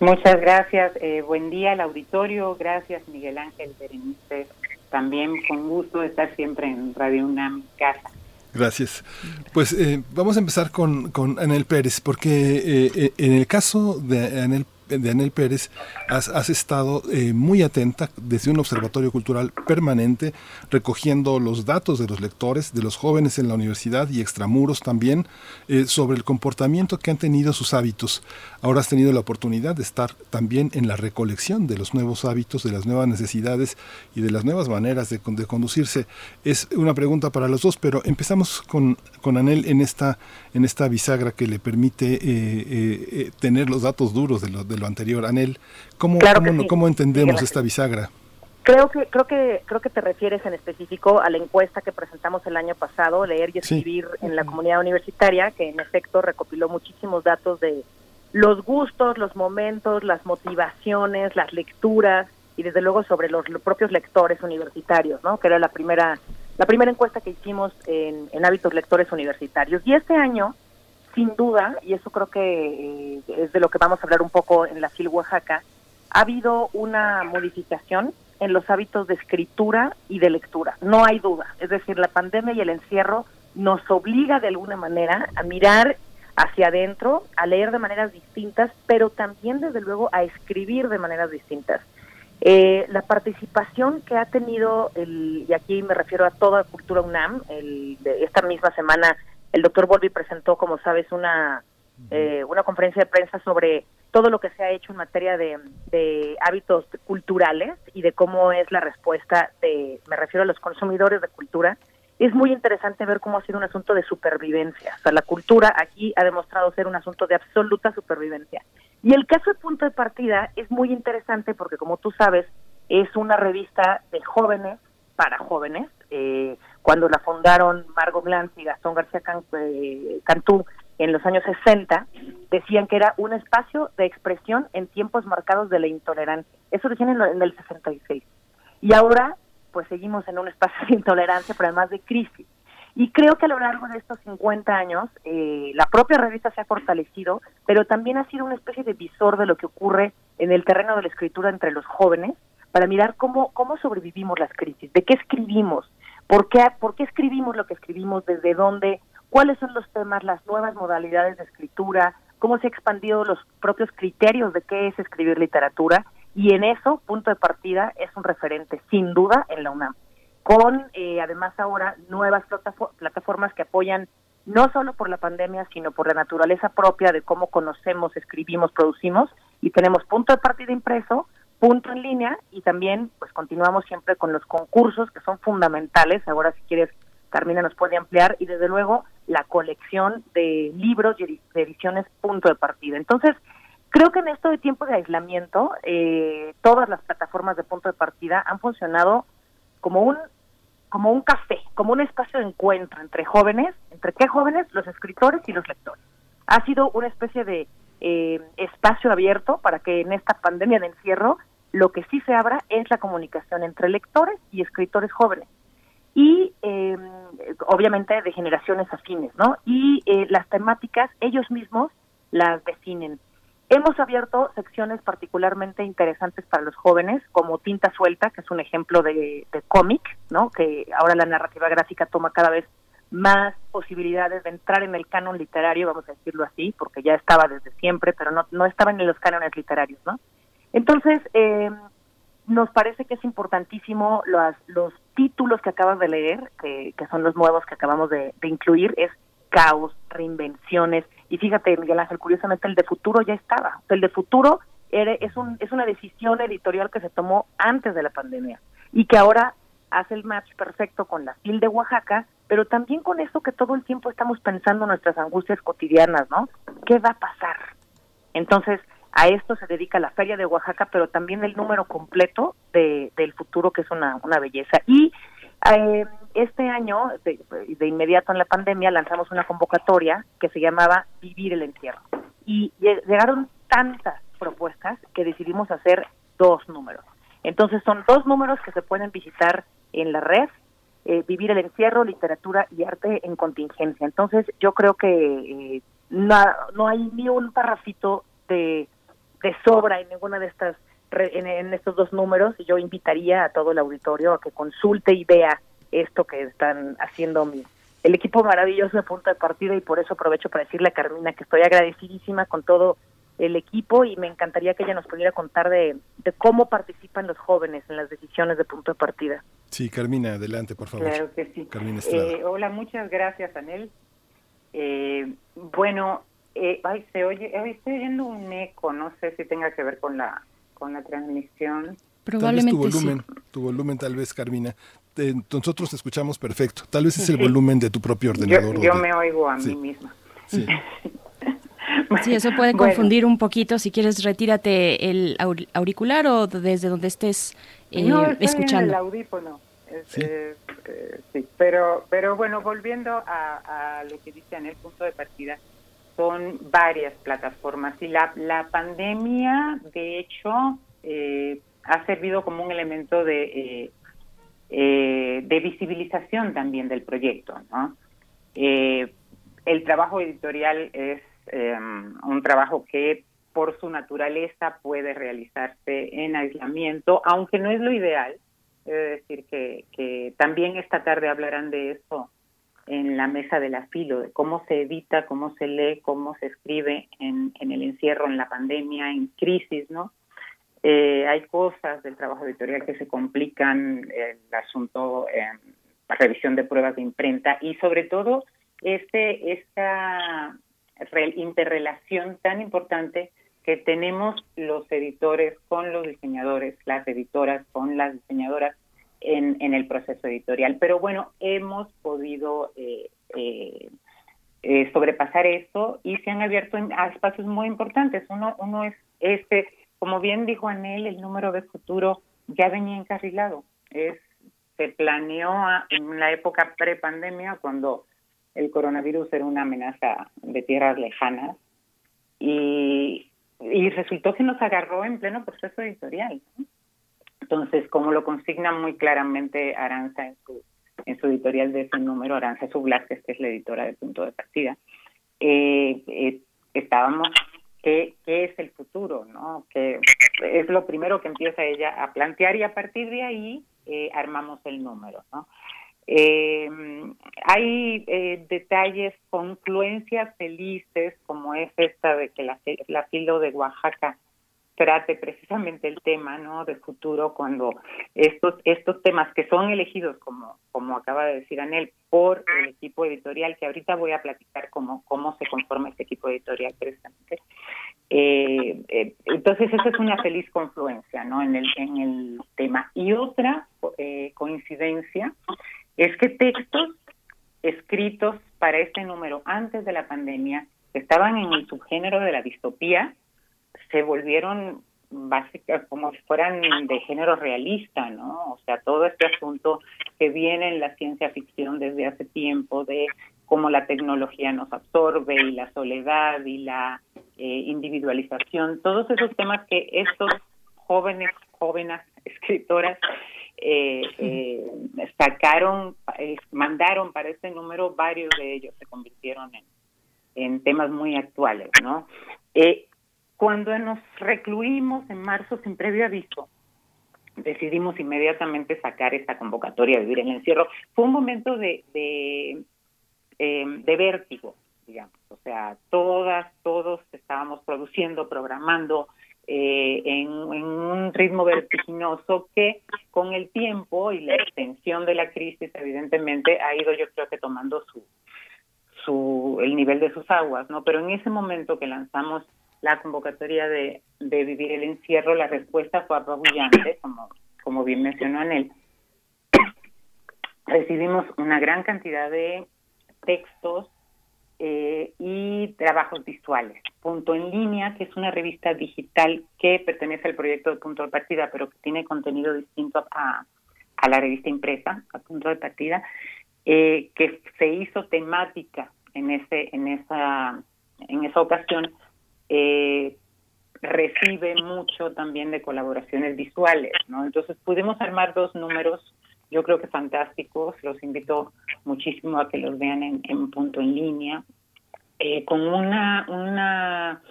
S25: Muchas gracias. Eh, buen día al auditorio. Gracias, Miguel Ángel, Berenice. También con gusto estar siempre en Radio UNAM Casa.
S2: Gracias. Pues eh, vamos a empezar con, Anel Pérez, porque eh, eh, en el caso de Anel de Anel Pérez, has, estado eh, muy atenta desde un observatorio cultural permanente, recogiendo los datos de los lectores, de los jóvenes en la universidad y extramuros también, eh, sobre el comportamiento que han tenido sus hábitos. Ahora has tenido la oportunidad de estar también en la recolección de los nuevos hábitos, de las nuevas necesidades y de las nuevas maneras de, conducirse. Es una pregunta para los dos, pero empezamos con, con Anel en esta, en esta bisagra que le permite eh, tener los datos duros de, de lo anterior. Anel, ¿cómo, cómo, entendemos esta bisagra?
S24: Creo que, creo, que, creo que te refieres en específico a la encuesta que presentamos el año pasado, Leer y Escribir en la comunidad universitaria, que en efecto recopiló muchísimos datos de los gustos, los momentos, las motivaciones, las lecturas y desde luego sobre los, propios lectores universitarios, ¿no? que era la primera, la primera encuesta que hicimos en, en hábitos lectores universitarios. Y este año sin duda, y eso creo que eh, es de lo que vamos a hablar un poco en la FIL Oaxaca, ha habido una modificación en los hábitos de escritura y de lectura, no hay duda. Es decir, la pandemia y el encierro nos obliga de alguna manera a mirar hacia adentro, a leer de maneras distintas, pero también desde luego a escribir de maneras distintas. Eh, la participación que ha tenido, el, y aquí me refiero a toda Cultura UNAM, el, de esta misma semana el doctor Volvi presentó, como sabes, una, eh, una conferencia de prensa sobre todo lo que se ha hecho en materia de, de, hábitos culturales y de cómo es la respuesta de, me refiero a los consumidores de cultura. Es muy interesante ver cómo ha sido un asunto de supervivencia. O sea, la cultura aquí ha demostrado ser un asunto de absoluta supervivencia. Y el caso de punto de partida es muy interesante porque, como tú sabes, es una revista de jóvenes para jóvenes. Eh, cuando la fundaron Margot Glantz y Gastón García eh, Cantú en los años 60, decían que era un espacio de expresión en tiempos marcados de la intolerancia. Eso decían en, el 66. Y ahora, pues seguimos en un espacio de intolerancia, pero además de crisis. Y creo que a lo largo de estos 50 años, eh, la propia revista se ha fortalecido, pero también ha sido una especie de visor de lo que ocurre en el terreno de la escritura entre los jóvenes, para mirar cómo, cómo sobrevivimos las crisis, de qué escribimos, ¿Por qué, ¿Por qué escribimos lo que escribimos? ¿Desde dónde? ¿Cuáles son los temas, las nuevas modalidades de escritura? ¿Cómo se han expandido los propios criterios de qué es escribir literatura? Y en eso, punto de partida, es un referente, sin duda, en la UNAM. Con, eh, además, ahora nuevas plataformas que apoyan no solo por la pandemia, sino por la naturaleza propia de cómo conocemos, escribimos, producimos. Y tenemos punto de partida impreso, punto en línea y también pues continuamos siempre con los concursos que son fundamentales. Ahora si quieres Carmina nos puede ampliar y desde luego la colección de libros y de ediciones punto de partida. Entonces, creo que en esto de tiempo de aislamiento, eh, todas las plataformas de punto de partida han funcionado como un como un café, como un espacio de encuentro entre jóvenes, entre qué jóvenes, los escritores y los lectores. Ha sido una especie de eh, espacio abierto para que en esta pandemia de encierro lo que sí se abra es la comunicación entre lectores y escritores jóvenes. y em, obviamente de generaciones afines, ¿no? Y eh, las temáticas ellos mismos las definen. Hemos abierto secciones particularmente interesantes para los jóvenes, como Tinta Suelta, que es un ejemplo de, de cómic, ¿no? Que ahora la narrativa gráfica toma cada vez más posibilidades de entrar en el canon literario, vamos a decirlo así, porque ya estaba desde siempre, pero no, no estaban en los cánones literarios, ¿no? Entonces, eh, nos parece que es importantísimo los, los títulos que acabas de leer, que, que son los nuevos que acabamos de, de incluir, es caos, reinvenciones, y fíjate, Miguel Ángel, curiosamente el de futuro ya estaba. El de futuro era, es, un, es una decisión editorial que se tomó antes de la pandemia y que ahora hace el match perfecto con la FIL de Oaxaca, pero también con eso que todo el tiempo estamos pensando en nuestras angustias cotidianas, ¿no? ¿Qué va a pasar? Entonces, a esto se dedica la Feria de Oaxaca, pero también el número completo de, del futuro, que es una, una belleza. Y eh, este año, de, inmediato en la pandemia, lanzamos una convocatoria que se llamaba Vivir el Encierro. Y llegaron tantas propuestas que decidimos hacer dos números. Entonces son dos números que se pueden visitar en la red, eh, Vivir el Encierro, Literatura y Arte en Contingencia. Entonces yo creo que eh, no, no hay ni un parrafito de, de sobra en ninguna de estas en, estos dos números yo invitaría a todo el auditorio a que consulte y vea esto que están haciendo mi, el equipo maravilloso de punto de partida y por eso aprovecho para decirle a Carmina que estoy agradecidísima con todo el equipo y me encantaría que ella nos pudiera contar de, de cómo participan los jóvenes en las decisiones de punto de partida.
S2: Sí, Carmina, adelante, por favor.
S25: Claro que sí. Eh, hola, muchas gracias, Anel. Eh, bueno, eh, ay, se oye, estoy oyendo un eco, no sé si tenga que ver con la con la transmisión.
S2: Probablemente tu volumen, tu volumen tal vez, Carmina. nosotros te escuchamos perfecto. Tal vez es el volumen de tu propio ordenador.
S25: Yo, me oigo a mí misma.
S1: Sí. sí, eso puede confundir un poquito. Si quieres, retírate el auricular o desde donde estés eh,
S25: no,
S1: escuchando.
S25: el audífono. ¿Sí? Eh, sí, pero, pero bueno, volviendo a, a lo que dice en el punto de partida, son varias plataformas y la, la pandemia, de hecho, eh, ha servido como un elemento de, eh, eh, de visibilización también del proyecto. ¿no? el trabajo editorial es un trabajo que por su naturaleza puede realizarse en aislamiento, aunque no es lo ideal. Es decir, que, que también esta tarde hablarán de eso en la mesa del afilo, de cómo se edita, cómo se lee, cómo se escribe en, en el encierro, en la pandemia, en crisis, ¿no? Eh, hay cosas del trabajo editorial que se complican, el asunto, eh, revisión de pruebas de imprenta y sobre todo este esta interrelación tan importante que tenemos los editores con los diseñadores, las editoras con las diseñadoras, en, en el proceso editorial. Pero bueno, hemos podido eh, eh, eh, sobrepasar esto y se han abierto espacios muy importantes. Uno, uno es este, como bien dijo Anel, el número de futuro ya venía encarrilado. Es, se planeó en la época pre-pandemia, cuando el coronavirus era una amenaza de tierras lejanas, y, resultó que nos agarró en pleno proceso editorial. Entonces, como lo consigna muy claramente Aranza en su, editorial de ese número, Aranza Sublázquez, que es la editora de Punto de Partida, eh, eh, estábamos, ¿qué, ¿qué es el futuro? no Que es lo primero que empieza ella a plantear y a partir de ahí eh, armamos el número. ¿no? Eh, hay eh, detalles, confluencias felices, como es esta de que la, la filo de Oaxaca trate precisamente el tema no de futuro cuando estos estos temas que son elegidos como como acaba de decir Anel por el equipo editorial que ahorita voy a platicar cómo cómo se conforma este equipo editorial precisamente eh, eh, entonces esa es una feliz confluencia no en el en el tema. Y otra eh, coincidencia es que textos escritos para este número antes de la pandemia estaban en el subgénero de la distopía se volvieron básicas como si fueran de género realista, ¿no? O sea, todo este asunto que viene en la ciencia ficción desde hace tiempo de cómo la tecnología nos absorbe y la soledad y la eh, individualización, todos esos temas que estos jóvenes, jóvenes escritoras eh, eh, sacaron, eh, mandaron para este número, varios de ellos se convirtieron en, en temas muy actuales, ¿no? Cuando nos recluimos en marzo sin previo aviso, decidimos inmediatamente sacar esta convocatoria vivir en el encierro. Fue un momento de, de, de vértigo, digamos. O sea, todas, todos estábamos produciendo, programando, eh, en, un ritmo vertiginoso que con el tiempo y la extensión de la crisis evidentemente ha ido yo creo que tomando su, su el nivel de sus aguas, ¿no? Pero en ese momento que lanzamos la convocatoria de, vivir el encierro, la respuesta fue apabullante, como, como bien mencionó Anel. Recibimos una gran cantidad de textos, eh, y trabajos visuales. Punto en línea, que es una revista digital que pertenece al proyecto de Punto de Partida, pero que tiene contenido distinto a, a la revista impresa, a Punto de Partida, eh, que se hizo temática en ese, en esa, en esa ocasión. Eh, recibe mucho también de colaboraciones visuales, ¿no? Entonces pudimos armar dos números yo creo que fantásticos, los invito muchísimo a que los vean en, punto en línea, eh, con una, una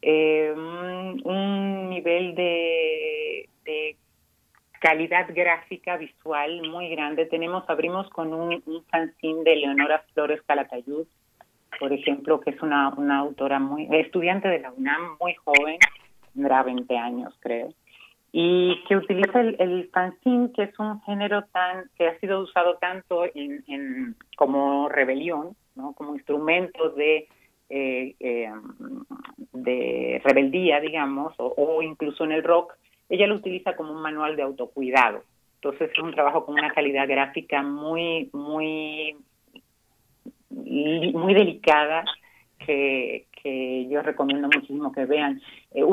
S25: eh, un, nivel de, calidad gráfica visual muy grande. Tenemos, abrimos con un, un fanzine de Leonora Flores Calatayud, por ejemplo, que es una, una autora muy, estudiante de la UNAM, muy joven, tendrá 20 años, creo y que utiliza el, el fanzine, que es un género tan que ha sido usado tanto en, en como rebelión, ¿no? como instrumento de eh, eh, de rebeldía, digamos, o, incluso en el rock, ella lo utiliza como un manual de autocuidado. Entonces es un trabajo con una calidad gráfica muy, muy, muy delicada que, que yo recomiendo muchísimo que vean. Eh,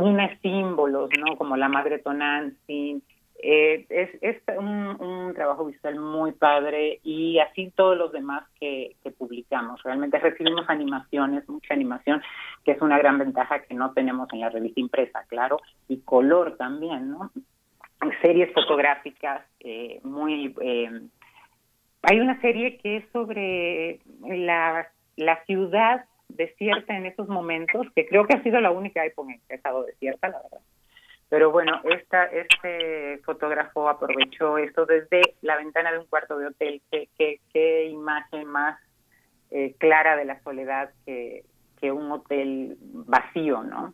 S25: símbolos, ¿no? Como la madre Tonantzin. Eh, es es un, trabajo visual muy padre y así todos los demás que, que publicamos. Realmente recibimos animaciones, mucha animación, que es una gran ventaja que no tenemos en la revista impresa, claro, y color también, ¿no? Series fotográficas eh, muy... Eh, hay una serie que es sobre la, la ciudad desierta en esos momentos, que creo que ha sido la única época en que ha estado desierta, la verdad. Pero bueno, esta, este fotógrafo aprovechó esto desde la ventana de un cuarto de hotel. Qué, qué, imagen más eh, clara de la soledad que, que un hotel vacío, ¿no?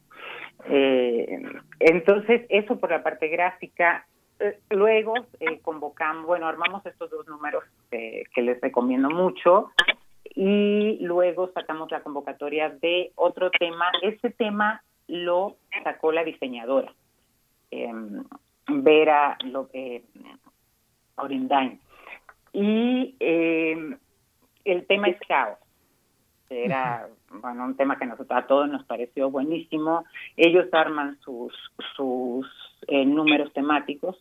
S25: Eh, entonces, eso por la parte gráfica. Eh, luego convocamos, bueno, armamos estos dos números que les recomiendo mucho y luego sacamos la convocatoria de otro tema. Ese tema lo sacó la diseñadora, eh, Vera eh, Orindain. Y em, el tema es caos. Era bueno un tema que nosotros a todos nos pareció buenísimo. Ellos arman sus sus eh, números temáticos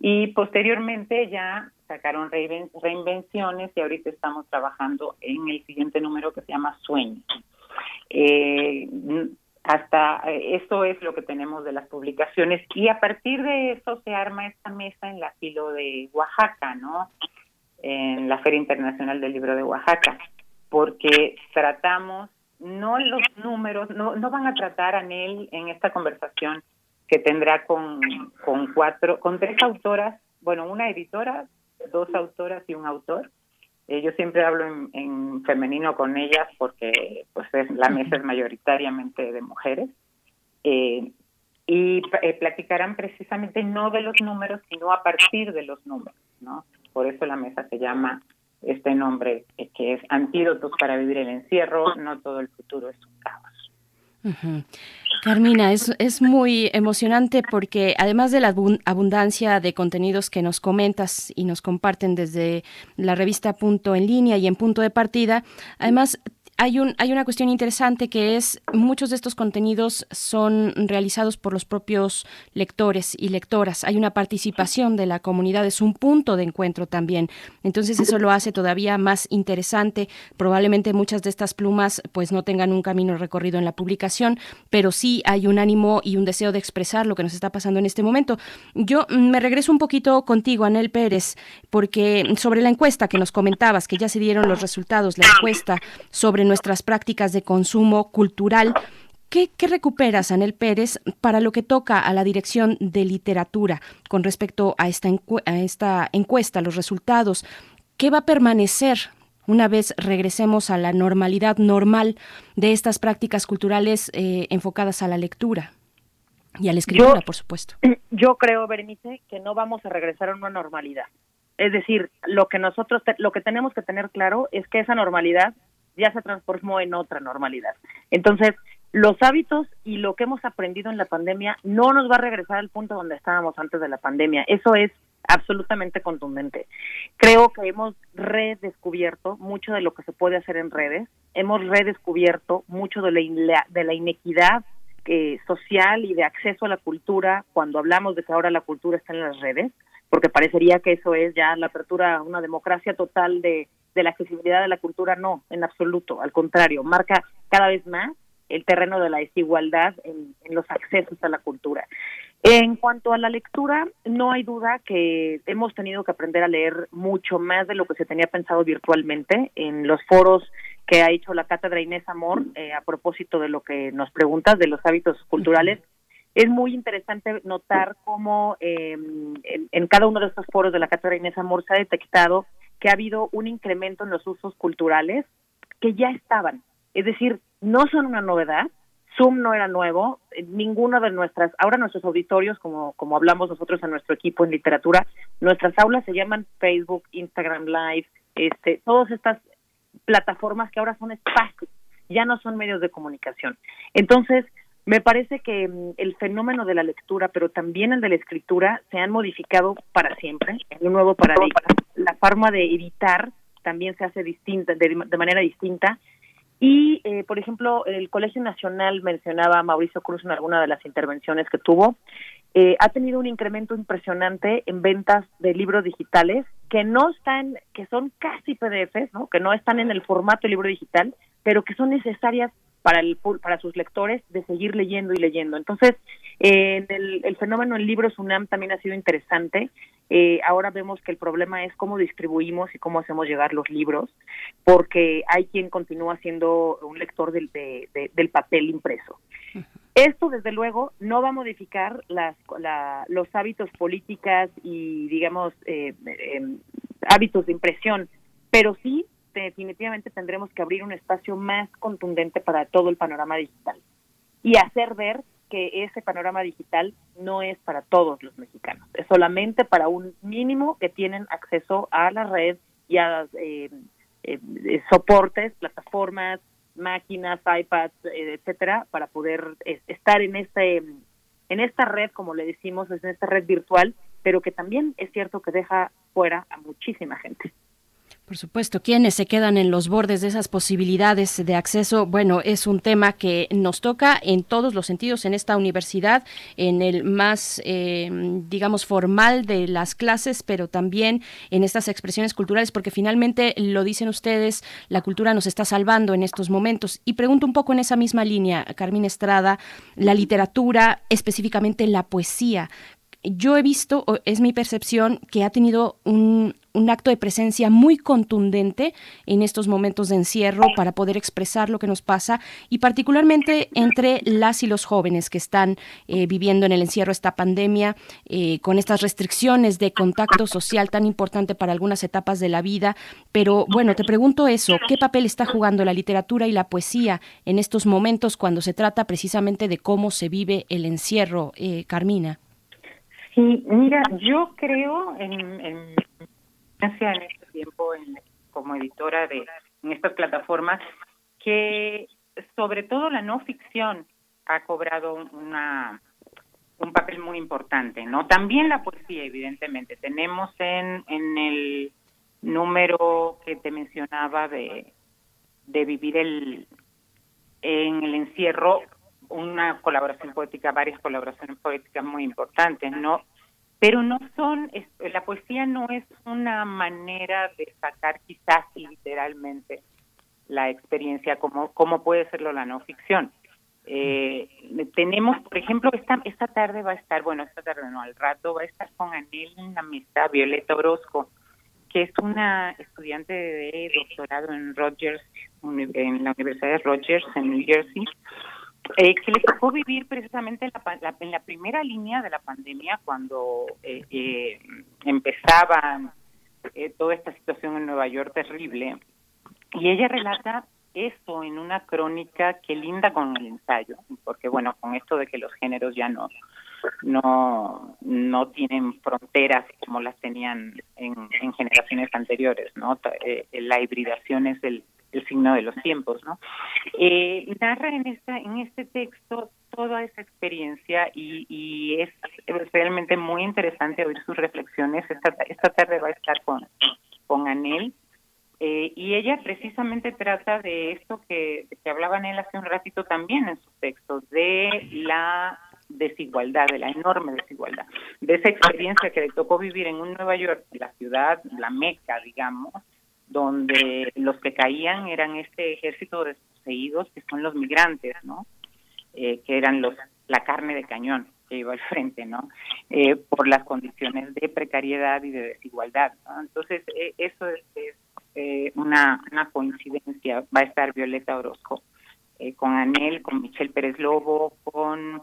S25: y posteriormente ya sacaron reinvenciones y ahorita estamos trabajando en el siguiente número que se llama Sueños. Eh, hasta eh, eso es lo que tenemos de las publicaciones y a partir de eso se arma esta mesa en la filo de Oaxaca, ¿no? En la Feria Internacional del Libro de Oaxaca, porque tratamos, no los números, no, no van a tratar a Nel en esta conversación que tendrá con, con cuatro, con tres autoras, bueno, una editora, dos autoras y un autor. Eh, yo siempre hablo en, femenino con ellas porque pues es, la mesa es mayoritariamente de mujeres. Eh, y eh, platicarán precisamente no de los números, sino a partir de los números, ¿no? Por eso la mesa se llama este nombre, que es Antídotos para vivir el encierro, no todo el futuro es un caos.
S1: Carmina, es, es muy emocionante porque además de la abundancia de contenidos que nos comentas y nos comparten desde la revista Punto en línea y en Punto de Partida, además hay, un, hay una cuestión interesante que es muchos de estos contenidos son realizados por los propios lectores y lectoras. Hay una participación de la comunidad, es un punto de encuentro también. Entonces eso lo hace todavía más interesante. Probablemente muchas de estas plumas pues no tengan un camino recorrido en la publicación, pero sí hay un ánimo y un deseo de expresar lo que nos está pasando en este momento. Yo me regreso un poquito contigo, Anel Pérez, porque sobre la encuesta que nos comentabas, que ya se dieron los resultados, la encuesta sobre nuestras prácticas de consumo cultural, ¿Qué, recuperas, Anel Pérez, para lo que toca a la dirección de literatura con respecto a esta, a esta encuesta, los resultados? ¿Qué va a permanecer una vez regresemos a la normalidad normal de estas prácticas culturales eh, enfocadas a la lectura? Y a la escritura, por supuesto.
S24: Yo creo, Berenice, que no vamos a regresar a una normalidad. Es decir, lo que nosotros, lo que tenemos que tener claro es que esa normalidad ya se transformó en otra normalidad. Entonces, los hábitos y lo que hemos aprendido en la pandemia no nos va a regresar al punto donde estábamos antes de la pandemia. Eso es absolutamente contundente. Creo que hemos redescubierto mucho de lo que se puede hacer en redes, hemos redescubierto mucho de la, de la inequidad eh, social y de acceso a la cultura cuando hablamos de que ahora la cultura está en las redes, porque parecería que eso es ya la apertura a una democracia total de, de la accesibilidad de la cultura. No, en absoluto, al contrario, marca cada vez más el terreno de la desigualdad en, en los accesos a la cultura. En cuanto a la lectura, no hay duda que hemos tenido que aprender a leer mucho más de lo que se tenía pensado virtualmente en los foros que ha hecho la cátedra Inés Amor eh, a propósito de lo que nos preguntas de los hábitos culturales. Es muy interesante notar cómo em, en, cada uno de estos foros de la cátedra Inés Amor se ha detectado que ha habido un incremento en los usos culturales que ya estaban. Es decir, no son una novedad, Zoom no era nuevo, eh, ninguno de nuestras, ahora nuestros auditorios, como, como hablamos nosotros en nuestro equipo en literatura, nuestras aulas se llaman Facebook, Instagram Live, este, todas estas plataformas que ahora son espacios, ya no son medios de comunicación. Entonces, me parece que mm, el fenómeno de la lectura, pero también el de la escritura, se han modificado para siempre, en un nuevo paradigma. La forma de editar también se hace distinta, de, manera distinta. Y, eh, por ejemplo, el Colegio Nacional mencionaba Mauricio Cruz en alguna de las intervenciones que tuvo, eh, ha tenido un incremento impresionante en ventas de libros digitales que no están, que son casi PDFs, ¿no? que no están en el formato de libro digital, pero que son necesarias para el para sus lectores de seguir leyendo y leyendo. Entonces, eh, el, el, fenómeno del libro UNAM también ha sido interesante. Eh, ahora vemos que el problema es cómo distribuimos y cómo hacemos llegar los libros, porque hay quien continúa siendo un lector del, del papel impreso. Esto, desde luego, no va a modificar las, los hábitos políticas y, digamos, eh, em, hábitos de impresión, pero sí definitivamente tendremos que abrir un espacio más contundente para todo el panorama digital y hacer ver que ese panorama digital no es para todos los mexicanos, es solamente para un mínimo que tienen acceso a la red y a eh, eh, soportes, plataformas, máquinas, iPads, eh, etcétera, para poder estar en este en esta red, como le decimos, en esta red virtual, pero que también es cierto que deja fuera a muchísima gente.
S1: Por supuesto, quienes se quedan en los bordes de esas posibilidades de acceso, bueno, es un tema que nos toca en todos los sentidos en esta universidad, en el más, eh, digamos, formal de las clases, pero también en estas expresiones culturales, porque finalmente, lo dicen ustedes, la cultura nos está salvando en estos momentos. Y pregunto un poco en esa misma línea, Carmen Estrada, la literatura, específicamente la poesía, yo he visto, es mi percepción, que ha tenido un, un acto de presencia muy contundente en estos momentos de encierro para poder expresar lo que nos pasa y particularmente entre las y los jóvenes que están eh, viviendo en el encierro esta pandemia eh, con estas restricciones de contacto social tan importante para algunas etapas de la vida. Pero bueno, te pregunto eso, ¿qué papel está jugando la literatura y la poesía en estos momentos cuando se trata precisamente de cómo se vive el encierro, eh, Carmina?
S25: Sí, mira, yo creo en, en en este tiempo como editora de en estas plataformas que sobre todo la no ficción ha cobrado una un papel muy importante, ¿no? También la poesía, evidentemente. Tenemos en, en el número que te mencionaba de, de vivir el en el encierro una colaboración poética, varias colaboraciones poéticas muy importantes, ¿no? Pero no son, la poesía no es una manera de sacar quizás literalmente la experiencia como, como puede serlo la no ficción. Eh, tenemos, por ejemplo, esta, esta tarde va a estar, bueno, esta tarde no, al rato va a estar con Anel en la mesa Violeta Orozco, que es una estudiante de doctorado en Rogers, en la Universidad de Rogers en New Jersey, eh, que le tocó vivir precisamente en la, en la primera línea de la pandemia cuando eh, eh, empezaba eh, toda esta situación en Nueva York terrible. Y ella relata eso en una crónica que linda con el ensayo, porque bueno, con esto de que los géneros ya no no no tienen fronteras como las tenían en, en generaciones anteriores, ¿no? Eh, la hibridación es el, el signo de los tiempos, ¿no? Eh, narra en esta en este texto toda esa experiencia y, y es, realmente muy interesante oír sus reflexiones. Esta, esta tarde va a estar con con Anel eh, y ella precisamente trata de esto que, que hablaba él hace un ratito también en sus textos, de la desigualdad, de la enorme desigualdad, de esa experiencia que le tocó vivir en un Nueva York, la ciudad, la meca, digamos, donde los que caían eran este ejército de desposeídos que son los migrantes, ¿no? Eh, que eran los la carne de cañón que iba al frente, ¿no? Eh, por las condiciones de precariedad y de desigualdad. Entonces, eh, eso es, es eh, una, una coincidencia. Va a estar Violeta Orozco eh, con Anel, con Michelle Pérez Lobo, con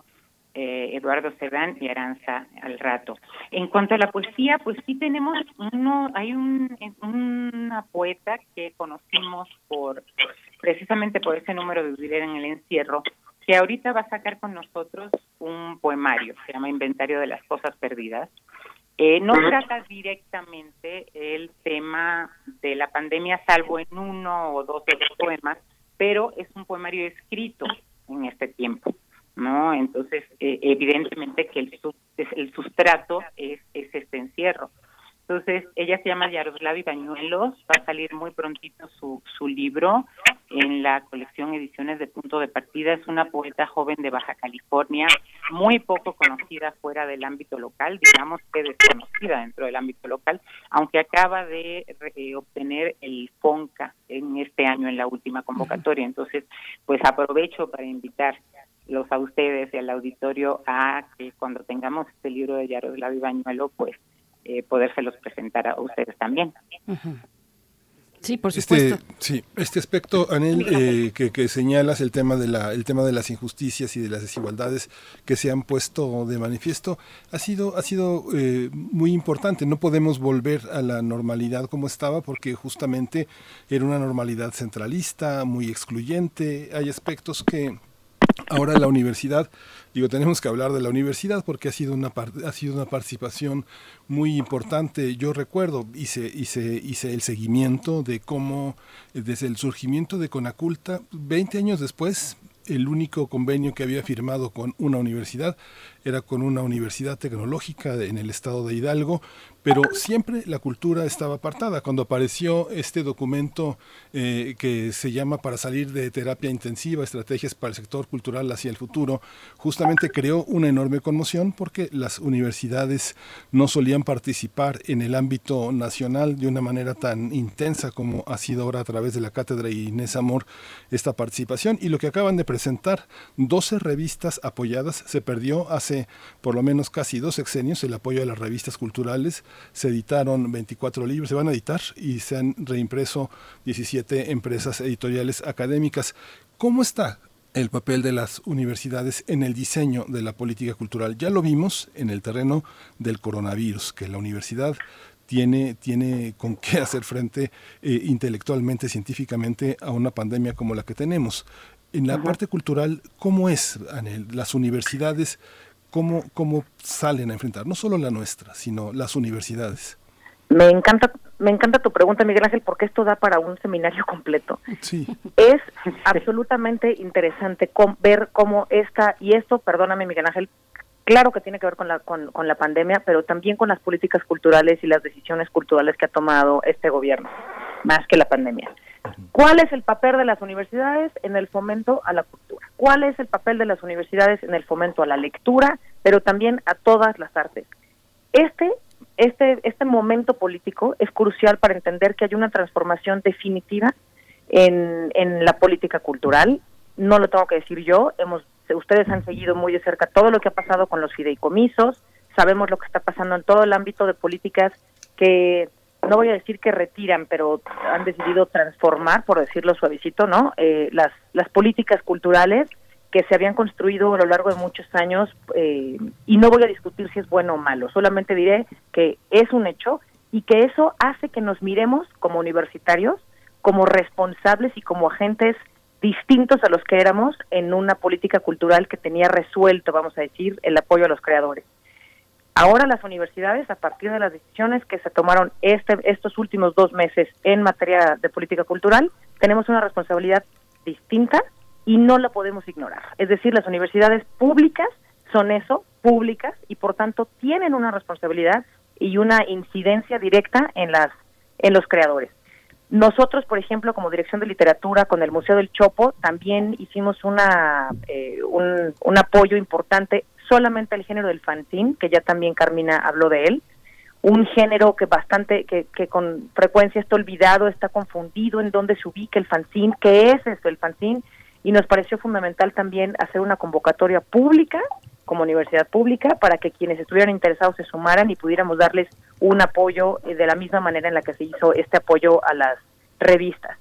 S25: eh, Eduardo Cerdán y Aranza al rato. En cuanto a la poesía, pues sí tenemos uno, hay un, una poeta que conocimos por precisamente por ese número de Vivir en el Encierro, que ahorita va a sacar con nosotros un poemario, se llama Inventario de las Cosas Perdidas, eh, no trata directamente el tema de la pandemia, salvo en uno o dos de los poemas, pero es un poemario escrito en este tiempo, ¿no? Entonces, eh, evidentemente que el, el sustrato es, es este encierro. Entonces, ella se llama Yaroslavi Bañuelos, va a salir muy prontito su, su libro en la colección Ediciones de Punto de Partida. Es una poeta joven de Baja California, muy poco conocida fuera del ámbito local, digamos que desconocida dentro del ámbito local, aunque acaba de eh, obtener el FONCA en este año, en la última convocatoria. Entonces, pues aprovecho para invitar los a ustedes y al auditorio a que cuando tengamos este libro de Yaroslavi Bañuelo, pues eh, podérselos presentar a ustedes también.
S1: Sí, por
S2: este, supuesto. Este, sí, este aspecto, Anel, eh, que, que, señalas, el tema, de la, el tema de las injusticias y de las desigualdades que se han puesto de manifiesto, ha sido, ha sido eh, muy importante. No podemos volver a la normalidad como estaba porque justamente era una normalidad centralista, muy excluyente. Hay aspectos que ahora la universidad Digo, tenemos que hablar de la universidad porque ha sido una, ha sido una participación muy importante. Yo recuerdo, hice, hice, hice el seguimiento de cómo desde el surgimiento de Conaculta, 20 años después, el único convenio que había firmado con una universidad era con una universidad tecnológica en el estado de Hidalgo, pero siempre la cultura estaba apartada. Cuando apareció este documento eh, que se llama Para salir de terapia intensiva, estrategias para el sector cultural hacia el futuro, justamente creó una enorme conmoción porque las universidades no solían participar en el ámbito nacional de una manera tan intensa como ha sido ahora a través de la cátedra Inés Amor esta participación. Y lo que acaban de presentar, 12 revistas apoyadas, se perdió hace por lo menos casi dos sexenios el apoyo a las revistas culturales se editaron 24 libros, se van a editar y se han reimpreso 17 empresas editoriales académicas. ¿Cómo está el papel de las universidades en el diseño de la política cultural? Ya lo vimos en el terreno del coronavirus, que la universidad tiene, tiene con qué hacer frente eh, intelectualmente, científicamente a una pandemia como la que tenemos. En la parte cultural, ¿cómo es, Anel? Las universidades cómo, cómo salen a enfrentar, no solo la nuestra, sino las universidades.
S24: Me encanta, me encanta tu pregunta, Miguel Ángel, porque esto da para un seminario completo.
S2: Sí.
S24: Es absolutamente interesante ver cómo esta, y esto, perdóname, Miguel Ángel, claro que tiene que ver con la, con, con la pandemia, pero también con las políticas culturales y las decisiones culturales que ha tomado este gobierno, más que la pandemia. ¿Cuál es el papel de las universidades en el fomento a la cultura? ¿Cuál es el papel de las universidades en el fomento a la lectura, pero también a todas las artes? Este, este, este momento político es crucial para entender que hay una transformación definitiva en, la política cultural. No lo tengo que decir yo, hemos, ustedes han seguido muy de cerca todo lo que ha pasado con los fideicomisos, sabemos lo que está pasando en todo el ámbito de políticas que no voy a decir que retiran, pero han decidido transformar, por decirlo suavecito, ¿no? Eh, las, las políticas culturales que se habían construido a lo largo de muchos años eh, y no voy a discutir si es bueno o malo, solamente diré que es un hecho y que eso hace que nos miremos como universitarios, como responsables y como agentes distintos a los que éramos en una política cultural que tenía resuelto, vamos a decir, el apoyo a los creadores. Ahora las universidades, a partir de las decisiones que se tomaron este, estos últimos dos meses en materia de política cultural, tenemos una responsabilidad distinta y no la podemos ignorar. Es decir, las universidades públicas son eso, públicas, y por tanto tienen una responsabilidad y una incidencia directa en las en los creadores. Nosotros, por ejemplo, como Dirección de Literatura con el Museo del Chopo, también hicimos una, eh, un, un apoyo importante solamente el género del fanzine, que ya también Carmina habló de él, un género que bastante, que, que con frecuencia está olvidado, está confundido en dónde se ubica el fanzine, qué es esto el fanzine, y nos pareció fundamental también hacer una convocatoria pública como universidad pública para que quienes estuvieran interesados se sumaran y pudiéramos darles un apoyo eh, de la misma manera en la que se hizo este apoyo a las revistas.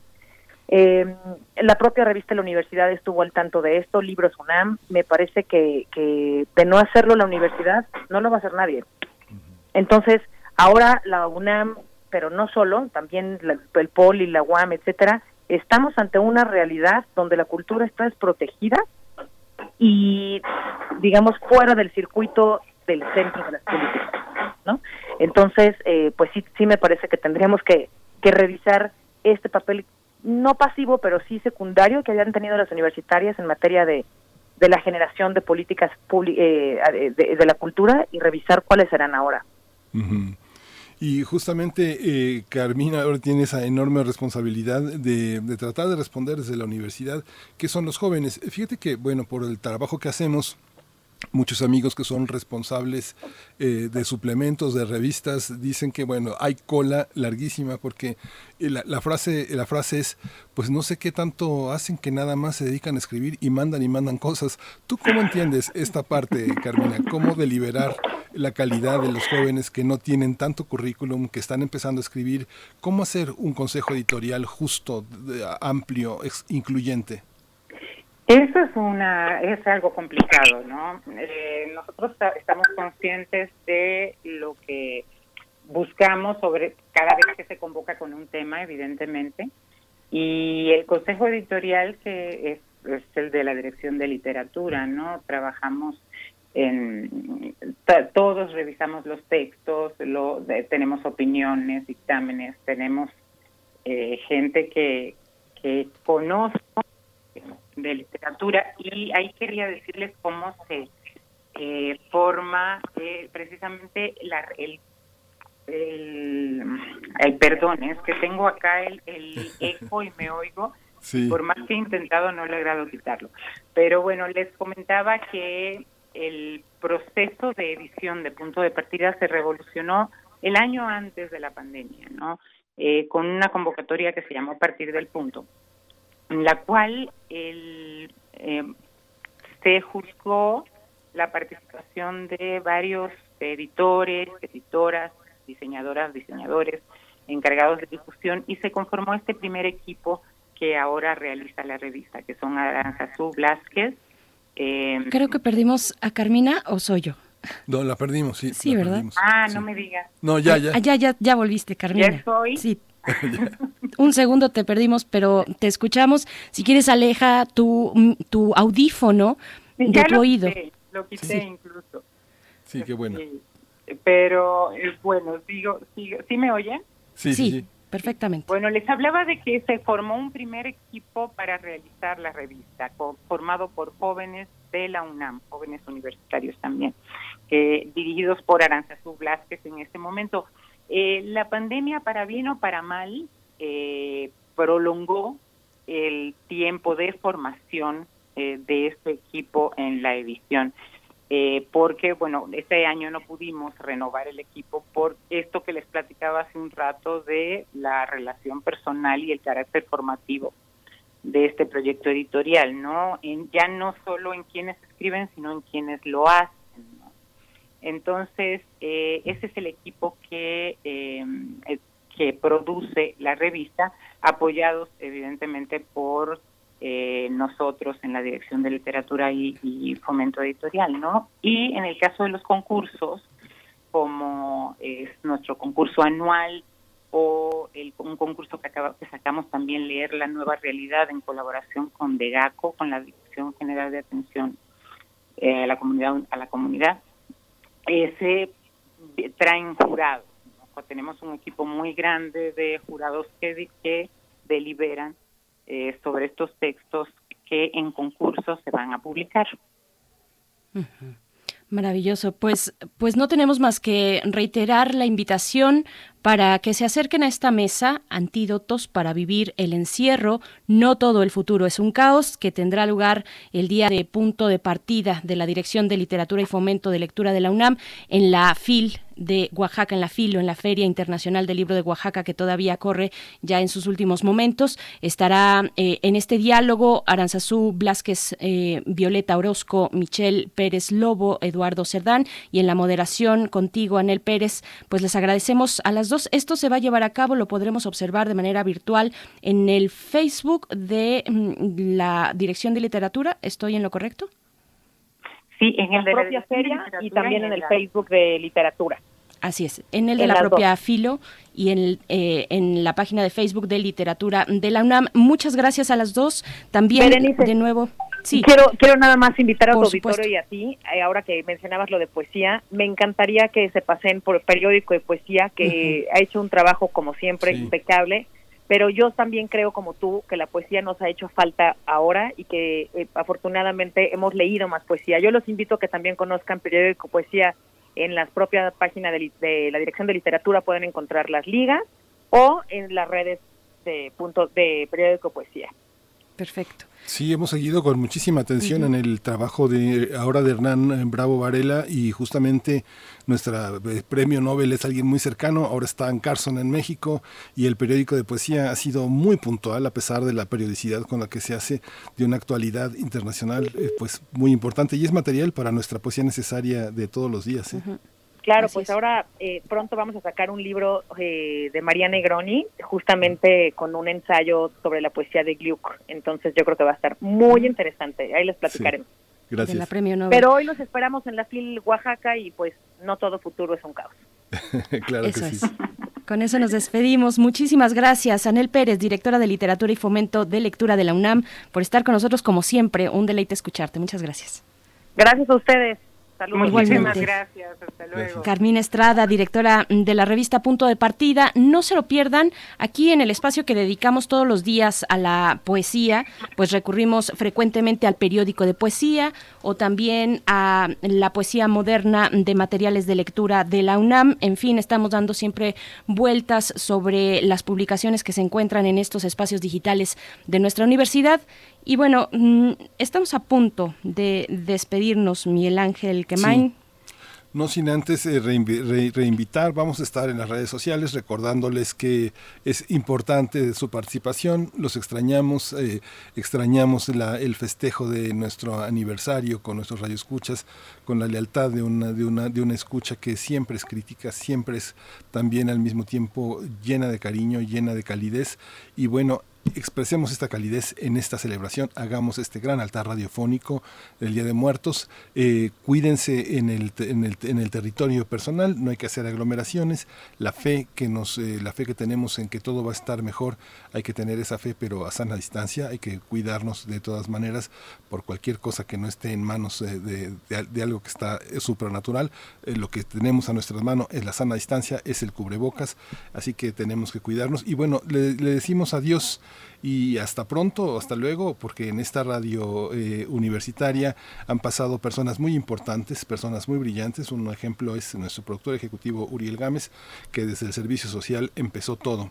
S24: Eh, la propia revista de la universidad estuvo al tanto de esto, Libros UNAM. Me parece que, que de no hacerlo la universidad, no lo va a hacer nadie. Entonces, ahora la UNAM, pero no solo, también la, el POL y la UAM, etcétera, estamos ante una realidad donde la cultura está desprotegida y, digamos, fuera del circuito del centro de las políticas, ¿no? Entonces, eh, pues sí, sí me parece que tendríamos que, que revisar este papel no pasivo, pero sí secundario que habían tenido las universitarias en materia de, de la generación de políticas eh, de, la cultura y revisar cuáles serán ahora.
S2: Y justamente eh, Carmina ahora tiene esa enorme responsabilidad de, de, tratar de responder desde la universidad, que son los jóvenes. Fíjate que, bueno, por el trabajo que hacemos, muchos amigos que son responsables eh, de suplementos, de revistas, dicen que bueno, hay cola larguísima porque la, la, frase, la frase es, pues no sé qué tanto hacen que nada más se dedican a escribir y mandan y mandan cosas. ¿Tú cómo entiendes esta parte, Carmina? ¿Cómo deliberar la calidad de los jóvenes que no tienen tanto currículum, que están empezando a escribir? ¿Cómo hacer un consejo editorial justo, amplio, incluyente?
S25: Eso es una es algo complicado, ¿no? Eh, nosotros estamos conscientes de lo que buscamos sobre cada vez que se convoca con un tema, evidentemente, y el consejo editorial que es, es el de la dirección de literatura, ¿no? Trabajamos en todos revisamos los textos, lo, de, tenemos opiniones, dictámenes, tenemos eh, gente que que conoce de literatura y ahí quería decirles cómo se eh, forma eh, precisamente la, el, el, perdón, es que tengo acá el, el eco y me oigo, por más que he intentado no he logrado quitarlo. Pero bueno, les comentaba que el proceso de edición de punto de partida se revolucionó el año antes de la pandemia, ¿no? Eh, con una convocatoria que se llamó Partir del Punto en la cual el, eh, se juzgó la participación de varios editores, editoras, diseñadoras, diseñadores encargados de difusión y se conformó este primer equipo que ahora realiza la revista, que son Aranzazú Blasquez.
S1: Eh, Creo que perdimos a Carmina o soy yo.
S2: No, la perdimos, sí.
S1: Sí, ¿verdad?
S25: Ah, no me digas.
S2: No, ya, ya.
S1: Ah, ya, ya, ya volviste, Carmina.
S25: ¿Ya soy?
S1: Sí. Un segundo te perdimos, pero te escuchamos. Si quieres, aleja tu, tu audífono
S25: sí,
S1: de tu
S25: lo
S1: oído.
S25: Quité, lo quité sí. incluso.
S2: Sí, qué bueno.
S25: Sí, pero es bueno, sigo, sigo, ¿sí me oyen?
S2: Sí, sí, sí,
S1: perfectamente.
S25: Bueno, les hablaba de que se formó un primer equipo para realizar la revista, formado por jóvenes de la UNAM, jóvenes universitarios también, eh, dirigidos por Aranzazú Blasquez en este momento. Eh, la pandemia, para bien o para mal, eh, prolongó el tiempo de formación eh, de este equipo en la edición. Eh, porque, bueno, este año no pudimos renovar el equipo por esto que les platicaba hace un rato de la relación personal y el carácter formativo de este proyecto editorial, ¿no? En, ya no solo en quienes escriben, sino en quienes lo hacen. Entonces, eh, ese es el equipo que, eh, que produce la revista, apoyados evidentemente por eh, nosotros en la Dirección de Literatura y, Fomento Editorial, ¿no? Y en el caso de los concursos, como es nuestro concurso anual o el, un concurso que, acaba, que sacamos también, Leer la Nueva Realidad, en colaboración con DEGACO, con la Dirección General de Atención eh, a la Comunidad, a la comunidad se traen jurados. Tenemos un equipo muy grande de jurados que, que deliberan eh, sobre estos textos que en concurso se van a publicar.
S1: Maravilloso. Pues, pues no tenemos más que reiterar la invitación para que se acerquen a esta mesa antídotos para vivir el encierro. No todo el futuro es un caos que tendrá lugar el día de punto de partida de la Dirección de Literatura y Fomento de Lectura de la UNAM en la FIL de Oaxaca, en la FILO, en la Feria Internacional del Libro de Oaxaca, que todavía corre ya en sus últimos momentos. Estará eh, en este diálogo Aranzazú Blasquez, eh, Violeta Orozco, Michelle Pérez Lobo, Eduardo Cerdán, y en la moderación contigo, Anel Pérez. Pues les agradecemos a las dos esto se va a llevar a cabo, lo podremos observar de manera virtual en el Facebook de mm, la Dirección de Literatura. ¿Estoy en lo correcto?
S24: Sí, en el de la propia feria y también en el Facebook de literatura.
S1: Así es, en el de la propia Filo y en, eh, en la página de Facebook de Literatura de la UNAM. Muchas gracias a las dos. También, de nuevo. Sí.
S24: Quiero, quiero nada más invitar a tu auditorio y a ti, eh, ahora que mencionabas lo de poesía, me encantaría que se pasen por el periódico de poesía, que ha hecho un trabajo, como siempre, impecable, pero yo también creo, como tú, que la poesía nos ha hecho falta ahora y que eh, afortunadamente hemos leído más poesía. Yo los invito a que también conozcan periódico poesía en las propias páginas de, la Dirección de Literatura, pueden encontrar las ligas o en las redes de, punto, de periódico poesía.
S1: Perfecto.
S2: Sí, hemos seguido con muchísima atención en el trabajo de ahora de Hernán Bravo Varela y justamente nuestro eh, premio Nobel es alguien muy cercano, ahora está en Carson en México y el periódico de poesía ha sido muy puntual a pesar de la periodicidad con la que se hace de una actualidad internacional eh, pues muy importante y es material para nuestra poesía necesaria de todos los días. ¿eh?
S24: Claro, pues ahora eh, pronto vamos a sacar un libro eh, de María Negroni, justamente con un ensayo sobre la poesía de Gluck. Entonces yo creo que va a estar muy interesante. Ahí les platicaremos.
S2: Gracias.
S24: Pero hoy los esperamos en la FIL Oaxaca y pues no todo futuro es un caos.
S2: claro que sí.
S1: Con eso nos despedimos. Muchísimas gracias, Anel Pérez, directora de Literatura y Fomento de Lectura de la UNAM, por estar con nosotros como siempre. Un deleite escucharte. Muchas gracias.
S24: Gracias a ustedes.
S25: Muchísimas gracias, hasta luego.
S1: Carmina Estrada, directora de la revista Punto de Partida. No se lo pierdan, aquí en el espacio que dedicamos todos los días a la poesía, pues recurrimos frecuentemente al periódico de poesía o también a la poesía moderna de materiales de lectura de la UNAM. En fin, estamos dando siempre vueltas sobre las publicaciones que se encuentran en estos espacios digitales de nuestra universidad y bueno, mm, estamos a punto de despedirnos, Miguel Ángel Quemain.
S2: No sin antes eh, reinvitar, vamos a estar en las redes sociales recordándoles que es importante su participación, los extrañamos, eh, extrañamos el festejo de nuestro aniversario con nuestros radioescuchas, con la lealtad de una, de, una, de una escucha que siempre es crítica, siempre es también al mismo tiempo llena de cariño, llena de calidez. Y bueno, expresemos esta calidez en esta celebración, hagamos este gran altar radiofónico del Día de Muertos, eh, cuídense en el, en, el, en el, territorio personal, no hay que hacer aglomeraciones, la fe que nos, eh, la fe que tenemos en que todo va a estar mejor, hay que tener esa fe pero a sana distancia, hay que cuidarnos de todas maneras por cualquier cosa que no esté en manos eh, de, de, algo que está supernatural, lo que tenemos a nuestras manos es la sana distancia, es el cubrebocas, así que tenemos que cuidarnos. Y bueno, le decimos adiós y hasta pronto, hasta luego, porque en esta radio eh, universitaria han pasado personas muy importantes, personas muy brillantes. Un ejemplo es nuestro productor ejecutivo Uriel Gámez, que desde el servicio social empezó todo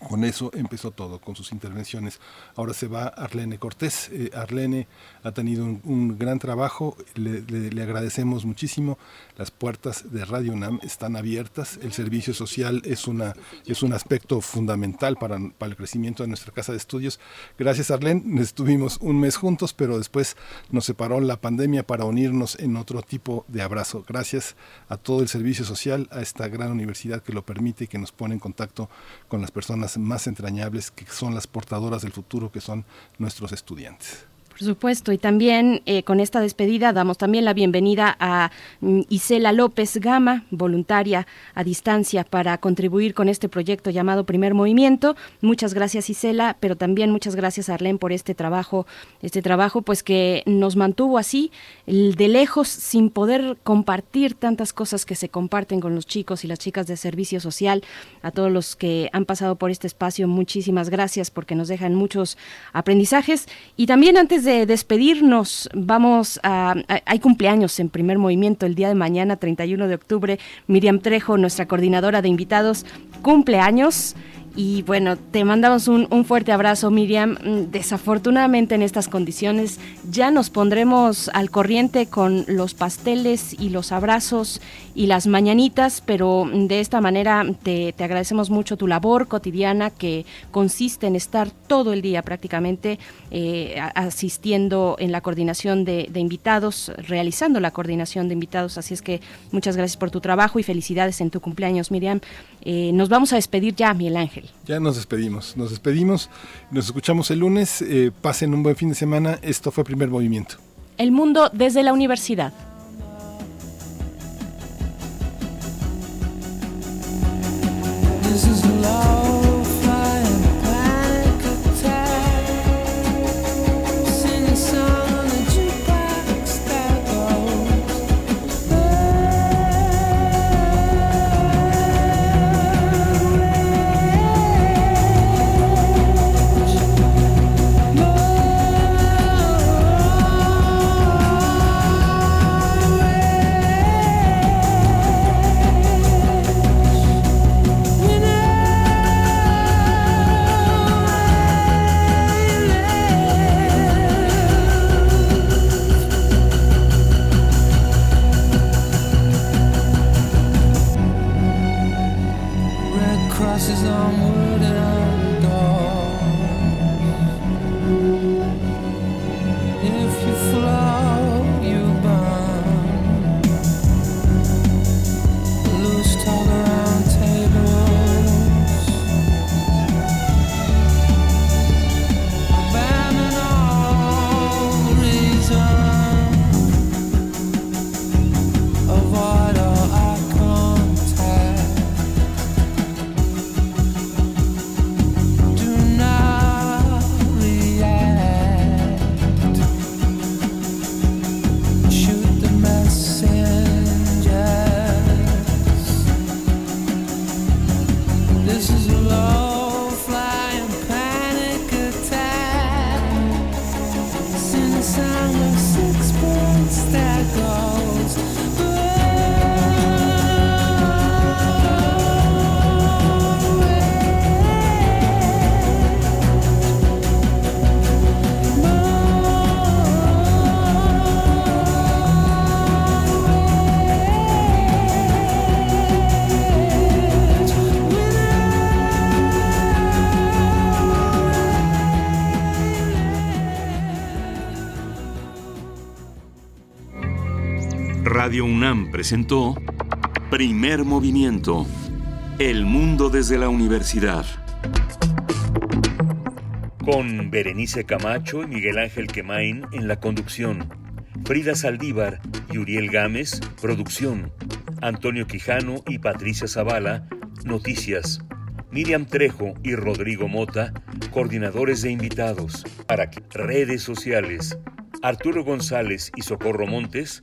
S2: con eso empezó todo, con sus intervenciones. Ahora se va Arlene Cortés. Eh, Arlene ha tenido un, gran trabajo, le, agradecemos muchísimo. Las puertas de Radio UNAM están abiertas. El servicio social es, una, es un aspecto fundamental para, para el crecimiento de nuestra casa de estudios. Gracias Arlene, estuvimos un mes juntos, pero después nos separó la pandemia para unirnos en otro tipo de abrazo. Gracias a todo el servicio social, a esta gran universidad que lo permite y que nos pone en contacto con las personas más entrañables que son las portadoras del futuro, que son nuestros estudiantes.
S1: Por supuesto, y también eh, con esta despedida damos también la bienvenida a mm, Isela López Gama, voluntaria a distancia para contribuir con este proyecto llamado Primer Movimiento. Muchas gracias Isela, pero también muchas gracias Arlene por este trabajo, este trabajo pues que nos mantuvo así de lejos sin poder compartir tantas cosas que se comparten con los chicos y las chicas de servicio social. A todos los que han pasado por este espacio, muchísimas gracias porque nos dejan muchos aprendizajes y también antes de despedirnos, vamos a, Hay cumpleaños en primer movimiento el día de mañana, 31 de octubre. Miriam Trejo, nuestra coordinadora de invitados, cumpleaños. Y bueno, te mandamos un, fuerte abrazo, Miriam. Mm, desafortunadamente en estas condiciones ya nos pondremos al corriente con los pasteles y los abrazos y las mañanitas, pero de esta manera te, agradecemos mucho tu labor cotidiana que consiste en estar todo el día prácticamente eh, asistiendo en la coordinación de, invitados, realizando la coordinación de invitados. Así es que muchas gracias por tu trabajo y felicidades en tu cumpleaños, Miriam. Eh, nos vamos a despedir ya, Miguel Ángel.
S2: Ya nos despedimos, nos despedimos, nos escuchamos el lunes, eh, pasen un buen fin de semana, esto fue Primer Movimiento.
S1: El mundo desde la universidad.
S26: Presentó Primer Movimiento. El mundo desde la universidad. Con Berenice Camacho y Miguel Ángel Quemain en la conducción. Frida Saldívar y Uriel Gámez, producción. Antonio Quijano y Patricia Zavala, noticias. Miriam Trejo y Rodrigo Mota, coordinadores de invitados. Para redes sociales. Arturo González y Socorro Montes,